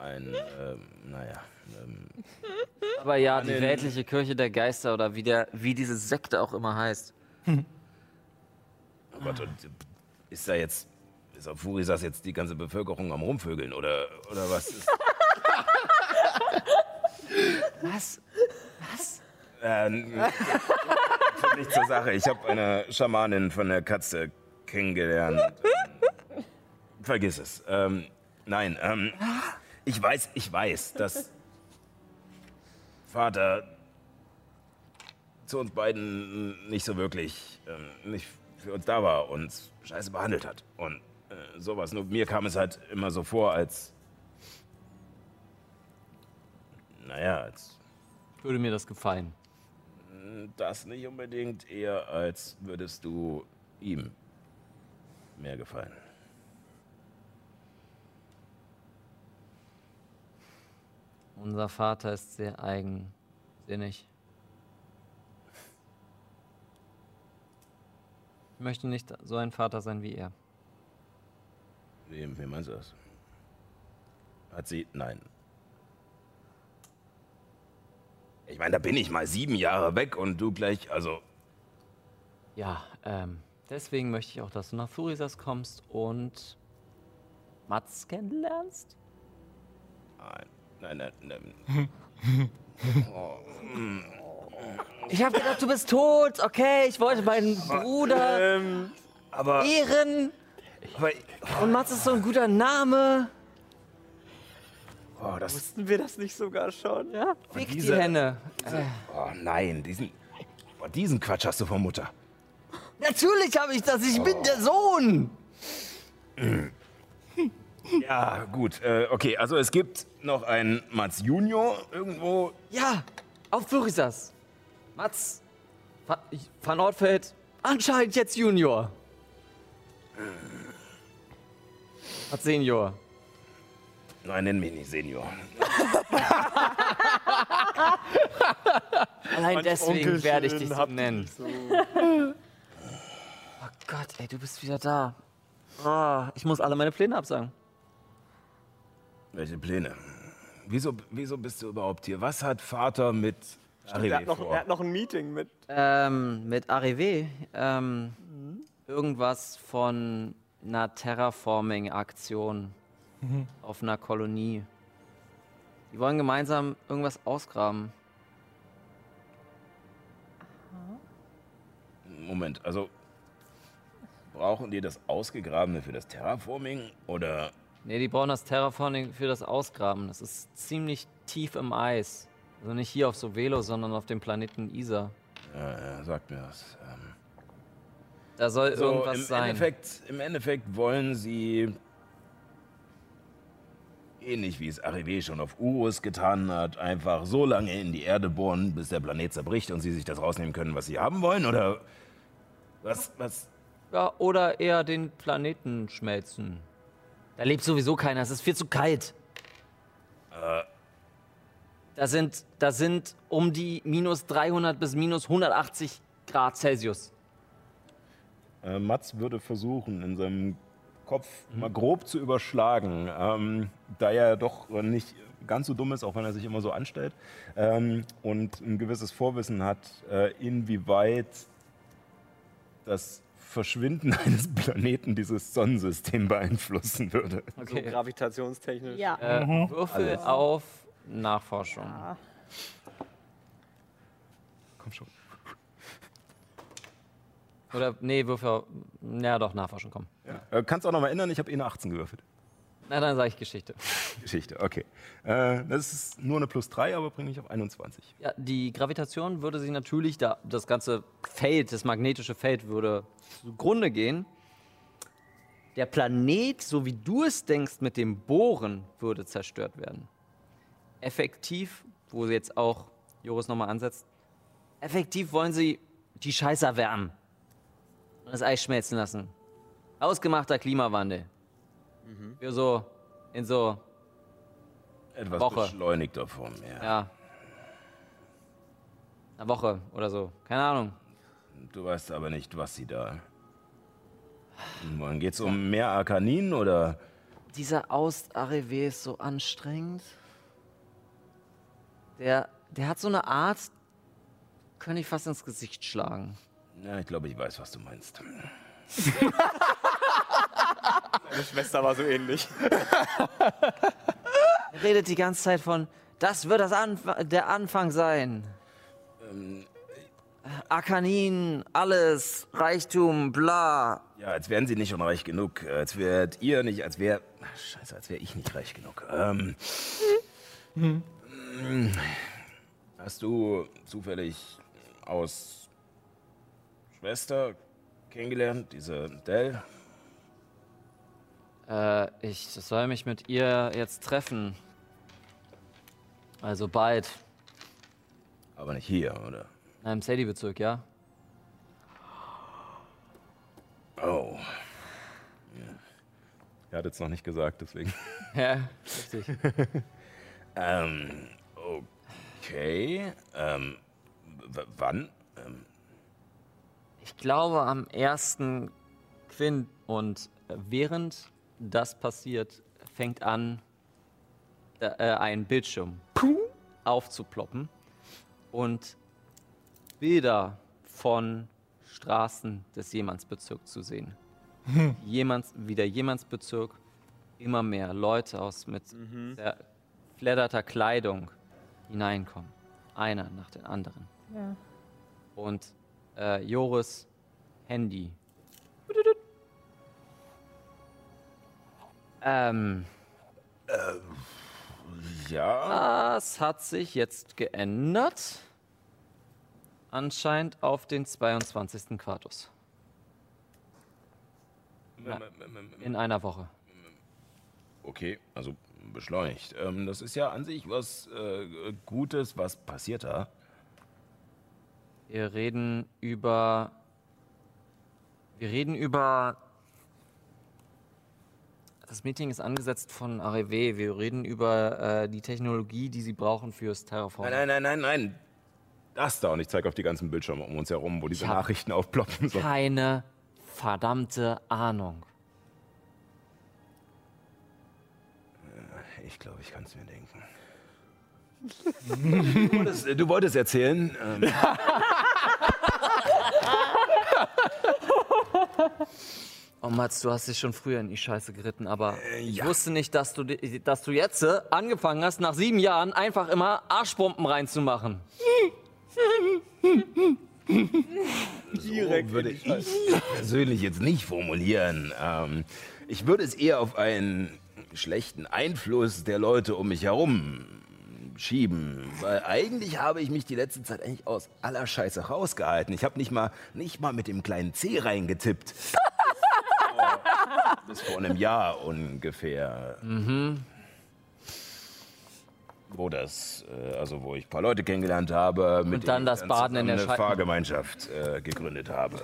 Speaker 4: ein, ähm, naja. Ähm,
Speaker 2: Aber ja, die weltliche Kirche der Geister oder wie, der, wie diese Sekte auch immer heißt.
Speaker 4: oh Gott, und ist da jetzt, ist auf Furisas jetzt die ganze Bevölkerung am Rumvögeln oder, oder was? Ist, (laughs)
Speaker 2: Was? Was?
Speaker 4: äh, tut nicht zur Sache. Ich habe eine Schamanin von der Katze kennengelernt. Vergiss es. Ähm, nein, ähm, ich weiß, ich weiß, dass Vater zu uns beiden nicht so wirklich, ähm, nicht für uns da war, uns scheiße behandelt hat und äh, sowas. Nur mir kam es halt immer so vor, als, naja, als
Speaker 2: Würde mir das gefallen.
Speaker 4: das nicht unbedingt, eher als würdest du ihm mehr gefallen.
Speaker 2: Unser Vater ist sehr eigensinnig. Ich möchte nicht so ein Vater sein wie er.
Speaker 4: Wie, wie meinst du das? Hat sie. Nein. Ich meine, da bin ich mal sieben Jahre weg und du gleich, also.
Speaker 2: Ja, ähm, deswegen möchte ich auch, dass du nach Furisas kommst und Mats kennenlernst.
Speaker 4: Nein, nein, nein. nein. oh, (laughs) mm.
Speaker 2: Ich habe gedacht, du bist tot. Okay, ich wollte meinen Bruder
Speaker 3: Ähm,
Speaker 4: aber.
Speaker 2: ehren.
Speaker 4: aber
Speaker 2: Und Mats ist so ein guter Name.
Speaker 4: oh, das,
Speaker 3: wussten wir das nicht sogar schon?
Speaker 2: Ja, fick die
Speaker 4: diese-
Speaker 2: Henne.
Speaker 4: oh nein, diesen. Oh, diesen Quatsch hast du von Mutter.
Speaker 2: Natürlich habe ich das. Ich bin der Sohn.
Speaker 4: Ja, gut. Äh, okay, also es gibt noch einen Mats Junior irgendwo.
Speaker 2: Ja, auf Furisas. Mats Van Ortfeld, anscheinend jetzt Junior. Mats Senior.
Speaker 4: Nein, nenn mich nicht Senior. (laughs)
Speaker 2: Allein deswegen
Speaker 3: Onkelchen
Speaker 2: werde ich dich so nennen. (laughs)
Speaker 3: so.
Speaker 2: Oh Gott, ey, du bist wieder da. Ah, ich muss alle meine Pläne absagen.
Speaker 4: Welche Pläne? Wieso, wieso bist du überhaupt hier? Was hat Vater mit
Speaker 3: Er
Speaker 4: Arrivé
Speaker 3: hat, noch,
Speaker 4: vor?
Speaker 3: er hat noch ein Meeting mit.
Speaker 2: Ähm, mit Arrivé, ähm, irgendwas von einer Terraforming-Aktion auf einer Kolonie. Die wollen gemeinsam irgendwas ausgraben.
Speaker 4: Moment, also brauchen die das Ausgegrabene für das Terraforming oder
Speaker 2: Ne, die brauchen das Terraforming für das Ausgraben. Das ist ziemlich tief im Eis. Also nicht hier auf Sovelo, sondern auf dem Planeten Isa.
Speaker 4: ja, ja, sagt mir das? Ähm,
Speaker 2: Da soll
Speaker 4: so,
Speaker 2: irgendwas
Speaker 4: im
Speaker 2: sein.
Speaker 4: Endeffekt, Im Endeffekt wollen sie ähnlich wie es Arrivé schon auf Urus getan hat, einfach so lange in die Erde bohren, bis der Planet zerbricht und sie sich das rausnehmen können, was sie haben wollen? Oder was, was?
Speaker 2: Ja, oder eher den Planeten schmelzen. Da lebt sowieso keiner, es ist viel zu kalt. Da sind, da sind um die minus 300 bis minus 180 Grad Celsius.
Speaker 8: Äh, Mats würde versuchen, in seinem Kopf mal grob zu überschlagen, ähm, da er doch nicht ganz so dumm ist, auch wenn er sich immer so anstellt, ähm, und ein gewisses Vorwissen hat, äh, inwieweit das Verschwinden (laughs) eines Planeten dieses Sonnensystem beeinflussen würde.
Speaker 3: So gravitationstechnisch.
Speaker 5: Ja.
Speaker 2: Äh, Würfel auf Nachforschung.
Speaker 8: Komm schon.
Speaker 2: Oder, nee, Würfel auf, ja doch, Nachforschung, komm.
Speaker 8: Äh, kannst auch noch mal ändern, ich habe eh eine 18 gewürfelt.
Speaker 2: Na, dann sage ich Geschichte. (laughs)
Speaker 8: Geschichte, okay. Äh, das ist nur eine plus 3, aber bringe ich auf 21.
Speaker 2: Ja, die Gravitation würde sich natürlich, da das ganze Feld, das magnetische Feld würde zugrunde gehen. Der Planet, so wie du es denkst, mit dem Bohren würde zerstört werden. Effektiv, wo jetzt auch Joris nochmal ansetzt, effektiv wollen sie die Scheiße erwärmen und das Eis schmelzen lassen. Ausgemachter Klimawandel. Für so, in so
Speaker 4: Etwas
Speaker 2: Woche.
Speaker 4: beschleunigter Form, ja.
Speaker 2: Ja. Eine Woche oder so. Keine Ahnung.
Speaker 4: Du weißt aber nicht, was sie da. Wann geht's um mehr Arkanin oder?
Speaker 2: Dieser Aust-Arrivé ist so anstrengend. Der, der hat so eine Art, könnte ich fast ins Gesicht schlagen.
Speaker 4: Ja, ich glaube, ich weiß, was du meinst. (laughs)
Speaker 10: Meine Schwester war so ähnlich.
Speaker 2: Er (laughs) redet die ganze Zeit von, das wird das Anf der Anfang sein. Arkanin, alles, Reichtum, bla.
Speaker 4: Ja, als wären sie nicht schon reich genug. Als wärt ihr nicht, als wär. Ach, Scheiße, als wäre ich nicht reich genug. Ähm, Hast du zufällig aus Schwester kennengelernt, diese Dell?
Speaker 2: Äh, ich soll mich mit ihr jetzt treffen. Also bald.
Speaker 4: Aber nicht hier, oder?
Speaker 2: Im Sadie-Bezirk, ja?
Speaker 4: Oh. Ja. Er hat jetzt noch nicht gesagt, deswegen. (laughs)
Speaker 2: Ja, (laughs) richtig.
Speaker 4: Ähm, okay. Ähm, wann? Ähm,
Speaker 2: Ich glaube am ersten Quint und äh, während das passiert, fängt an, äh, äh, ein Bildschirm aufzuploppen und Bilder von Straßen des Jemandsbezirks zu sehen. Jemands, wie der Jemandsbezirk immer mehr Leute aus mit zerfledderter Kleidung hineinkommen. Einer nach dem anderen.
Speaker 6: Ja.
Speaker 2: Und äh, Joris Handy. Ähm,
Speaker 4: ja.
Speaker 2: das hat sich jetzt geändert. Anscheinend auf den 22. Quartus. Ja. In einer Woche.
Speaker 4: Okay, also beschleunigt. Ähm, das ist ja an sich was äh, Gutes. Was passiert da?
Speaker 2: Wir reden über. Wir reden über. Das Meeting ist angesetzt von REW. Wir reden über äh, die Technologie, die sie brauchen fürs Terraform.
Speaker 4: Nein, nein, nein, nein, nein. Das da und ich zeige auf die ganzen Bildschirme um uns herum, wo diese Nachrichten aufploppen. So.
Speaker 2: Keine verdammte Ahnung.
Speaker 4: Ich glaube, ich kann es mir denken. du, wolltest, du wolltest erzählen. Ähm, (laughs)
Speaker 2: Oh Mats, du hast dich schon früher in die Scheiße geritten, aber ich
Speaker 4: ja.
Speaker 2: wusste nicht, dass du, dass du jetzt äh, angefangen hast, nach sieben Jahren einfach immer Arschbomben reinzumachen.
Speaker 4: so würde ich persönlich jetzt nicht formulieren. Ähm, ich würde es eher auf einen schlechten Einfluss der Leute um mich herum schieben. Weil eigentlich habe ich mich die letzte Zeit eigentlich aus aller Scheiße rausgehalten. Ich habe nicht mal, nicht mal mit dem kleinen C reingetippt. Bis vor, einem Jahr ungefähr. Wo das, äh, also wo ich ein paar Leute kennengelernt habe, mit
Speaker 2: Und dann
Speaker 4: denen
Speaker 2: das
Speaker 4: ich
Speaker 2: Baden in der
Speaker 4: eine Fahrgemeinschaft äh, gegründet habe.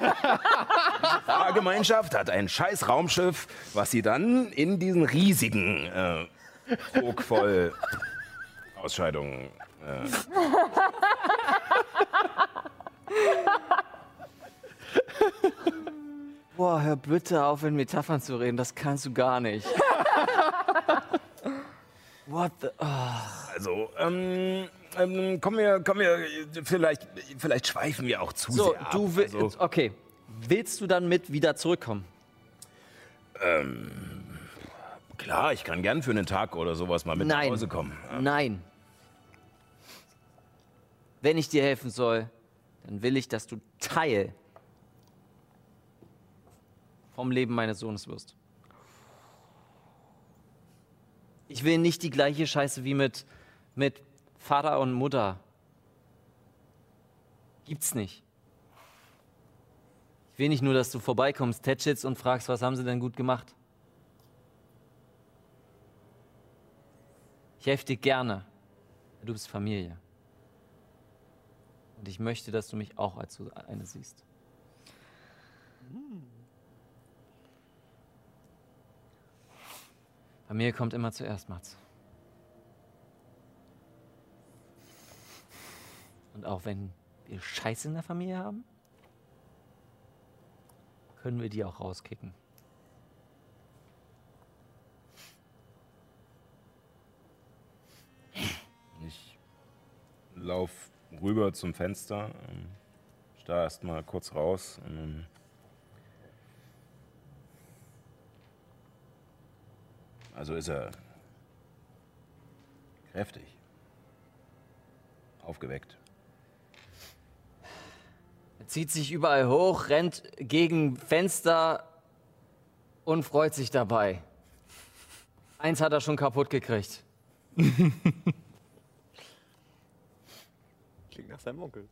Speaker 4: Die Fahrgemeinschaft hat ein scheiß Raumschiff, was sie dann in diesen riesigen äh, Trog voll Ausscheidungen äh, (laughs)
Speaker 2: Boah, hör bitte auf, in Metaphern zu reden, das kannst du gar nicht. (laughs) What the... Oh.
Speaker 4: Also, ähm, ähm, kommen wir, kommen wir, vielleicht, vielleicht schweifen wir auch zu
Speaker 2: So,
Speaker 4: sehr ab.
Speaker 2: du willst...
Speaker 4: Also,
Speaker 2: Okay. Willst du dann mit wieder zurückkommen?
Speaker 4: klar, ich kann gern für einen Tag oder sowas mal mit
Speaker 2: Nein.
Speaker 4: nach Hause kommen.
Speaker 2: Nein. Wenn ich dir helfen soll, dann will ich, dass du Teil vom Leben meines Sohnes wirst. Ich will nicht die gleiche Scheiße wie mit, mit Vater und Mutter. Gibt's nicht. Ich will nicht nur, dass du vorbeikommst, tätschelst und fragst, was haben sie denn gut gemacht. Ich helfe dir gerne. Du bist Familie. Und ich möchte, dass du mich auch als eine siehst. Familie kommt immer zuerst, Mats. Und auch wenn wir Scheiße in der Familie haben, können wir die auch rauskicken.
Speaker 4: Ich lauf rüber zum Fenster, ähm, starr erstmal kurz raus. Und dann Also ist er kräftig, aufgeweckt.
Speaker 2: Er zieht sich überall hoch, rennt gegen Fenster und freut sich dabei. Eins hat er schon kaputt gekriegt. (laughs)
Speaker 3: Klingt nach seinem Onkel.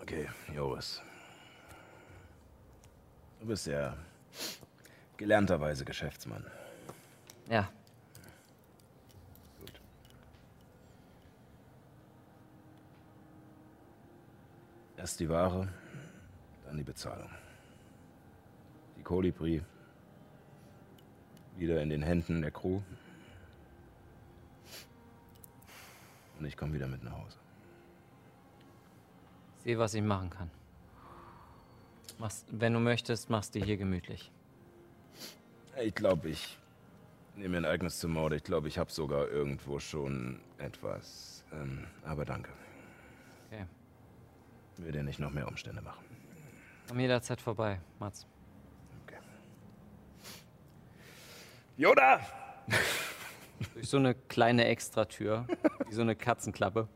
Speaker 4: Okay, Joris. Du bist ja gelernterweise Geschäftsmann.
Speaker 2: Ja,
Speaker 4: Erst die Ware, dann die Bezahlung. Die Kolibri wieder in den Händen der Crew. Und ich komme wieder mit nach Hause.
Speaker 2: ich sehe, was ich machen kann. Machst, wenn du möchtest, machst du hier gemütlich.
Speaker 4: Ich glaube, ich nehme mir ein eigenes Zimmer oder ich glaube, ich habe sogar irgendwo schon etwas. Ähm, aber danke.
Speaker 2: Okay.
Speaker 4: Will dir nicht noch mehr Umstände machen.
Speaker 2: Komm jederzeit vorbei, Mats.
Speaker 4: Yoda!
Speaker 2: Durch so eine kleine Extratür, wie so eine Katzenklappe.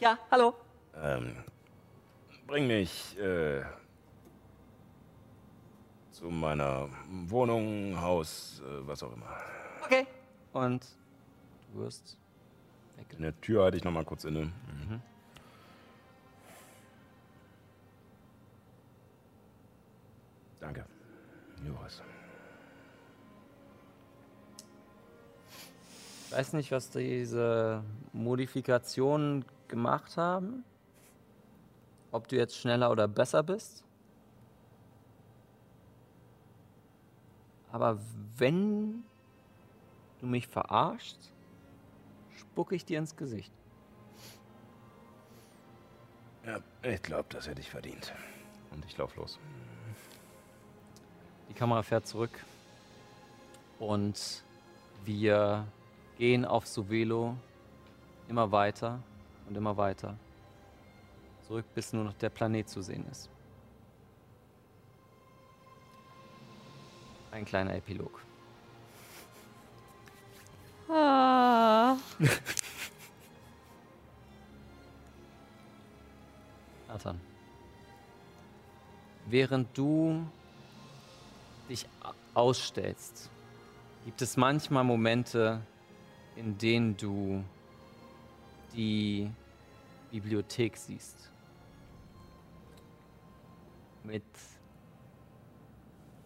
Speaker 9: Ja, hallo.
Speaker 4: Ähm, bring mich äh, zu meiner Wohnung, Haus, äh, was auch immer.
Speaker 2: Okay. Und du wirst
Speaker 4: In der Tür halte ich noch mal kurz inne. Mhm. Danke, Joris.
Speaker 2: Ich weiß nicht, was diese Modifikationen gemacht haben. Ob du jetzt schneller oder besser bist. Aber wenn du mich verarschst, spucke ich dir ins Gesicht.
Speaker 4: Ja, ich glaube, das hätte ich verdient. Und ich lauf los.
Speaker 2: Die Kamera fährt zurück und wir gehen auf Suvelo immer weiter und immer weiter. Zurück, bis nur noch der Planet zu sehen ist. Ein kleiner Epilog.
Speaker 5: Ah. (laughs)
Speaker 2: Nathan. Während du dich ausstellst, gibt es manchmal Momente, in denen du die Bibliothek siehst. Mit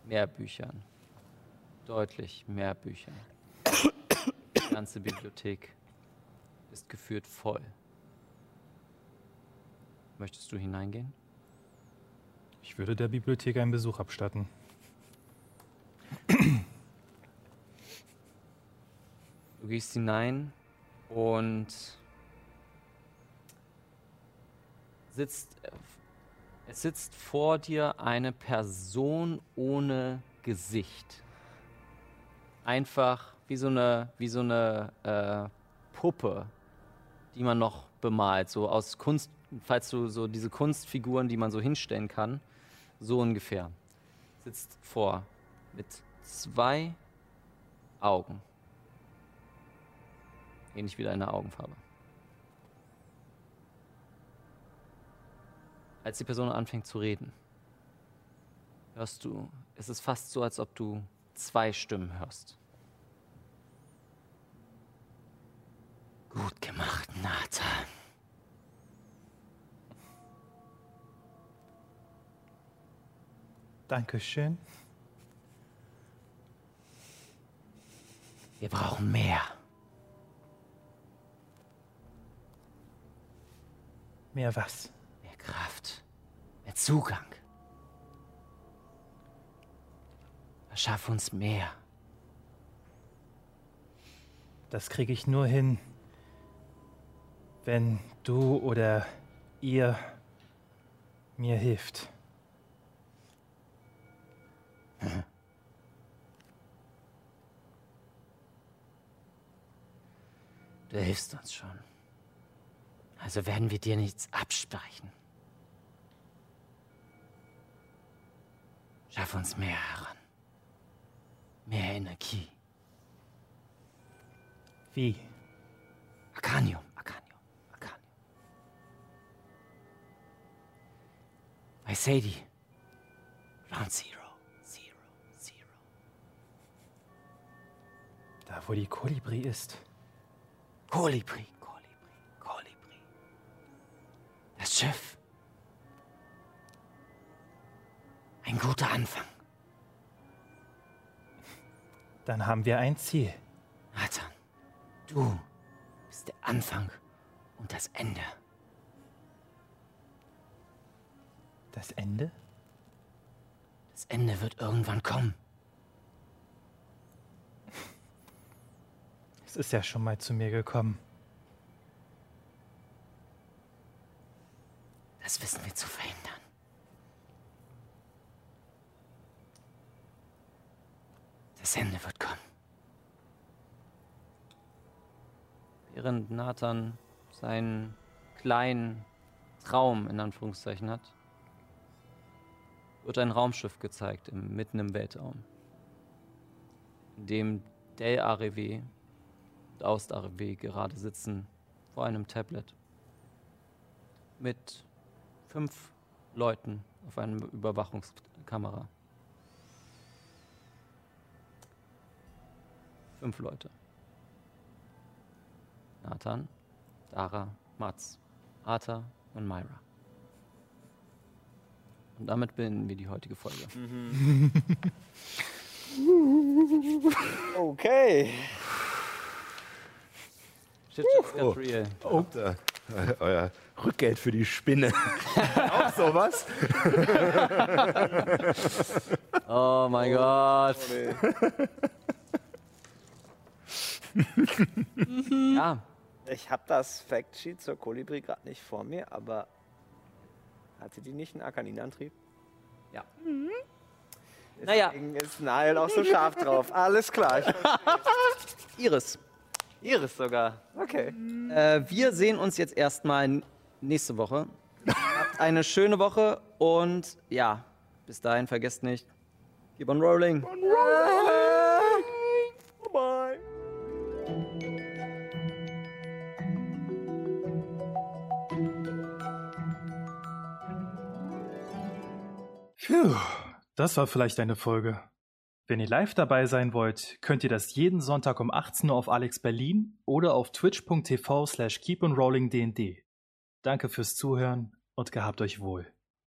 Speaker 2: mehr Büchern. Deutlich mehr Büchern. Die ganze Bibliothek ist geführt voll. Möchtest du hineingehen?
Speaker 1: Ich würde der Bibliothek einen Besuch abstatten.
Speaker 2: Du gehst hinein und sitzt, es sitzt vor dir eine Person ohne Gesicht. Einfach wie so eine, wie so eine äh, Puppe, die man noch bemalt, so aus Kunst, falls du so diese Kunstfiguren, die man so hinstellen kann, so ungefähr. Sitzt vor mit zwei Augen. Ähnlich wie deine Augenfarbe. Als die Person anfängt zu reden, hörst du, es ist fast so, als ob du zwei Stimmen hörst. Gut gemacht, Nathan.
Speaker 1: Dankeschön.
Speaker 2: Wir brauchen mehr.
Speaker 1: Mehr was?
Speaker 2: Mehr Kraft. Mehr Zugang. Verschaff uns mehr.
Speaker 1: Das kriege ich nur hin, wenn du oder ihr mir hilft. (laughs)
Speaker 9: Du hilfst uns schon. Also werden wir dir nichts absprechen. Schaff uns mehr heran. Mehr Energie.
Speaker 1: Wie?
Speaker 9: Arcanium, Arcanium, Arcanium. Bei Sadie. Round Zero, Zero, Zero.
Speaker 1: Da, wo die Kolibri ist.
Speaker 9: Kolibri, Kolibri, Kolibri. Das Schiff. Ein guter Anfang.
Speaker 1: Dann haben wir ein Ziel.
Speaker 9: Nathan, du bist der Anfang und das Ende.
Speaker 1: Das Ende?
Speaker 9: Das Ende wird irgendwann kommen.
Speaker 1: Es ist ja schon mal zu mir gekommen.
Speaker 9: Das wissen wir zu verhindern. Das Ende wird kommen.
Speaker 2: Während Nathan seinen kleinen Traum in Anführungszeichen hat, wird ein Raumschiff gezeigt, im, mitten im Weltraum, in dem Del ARW und Aust ARW gerade sitzen vor einem Tablet mit fünf Leuten auf einer Überwachungskamera. Fünf Leute. Nathan, Dara, Mats, Arthur und Myra. Und damit beenden wir die heutige Folge. (laughs)
Speaker 3: Okay.
Speaker 2: Shit, got real.
Speaker 8: Oh, da, äh, euer Rückgeld für die Spinne. (laughs) Auch sowas?
Speaker 2: Oh mein Gott. (laughs) ja,
Speaker 3: Ich habe das Factsheet zur Kolibri gerade nicht vor mir, aber hatte die nicht einen Arkaninantrieb?
Speaker 2: Ja.
Speaker 3: Deswegen
Speaker 2: Naja.
Speaker 3: ist Nile auch so scharf drauf. Alles klar. (laughs)
Speaker 2: Iris.
Speaker 3: Iris sogar. Okay.
Speaker 2: Äh, wir sehen uns jetzt erstmal nächste Woche. Habt eine schöne Woche und ja, bis dahin vergesst nicht, keep on rolling.
Speaker 3: Bye.
Speaker 1: Puh, das war vielleicht eine Folge. Wenn ihr live dabei sein wollt, könnt ihr das jeden Sonntag um 18 Uhr auf Alex Berlin oder auf twitch.tv slash keeponrollingdnd. Danke fürs Zuhören und gehabt euch wohl.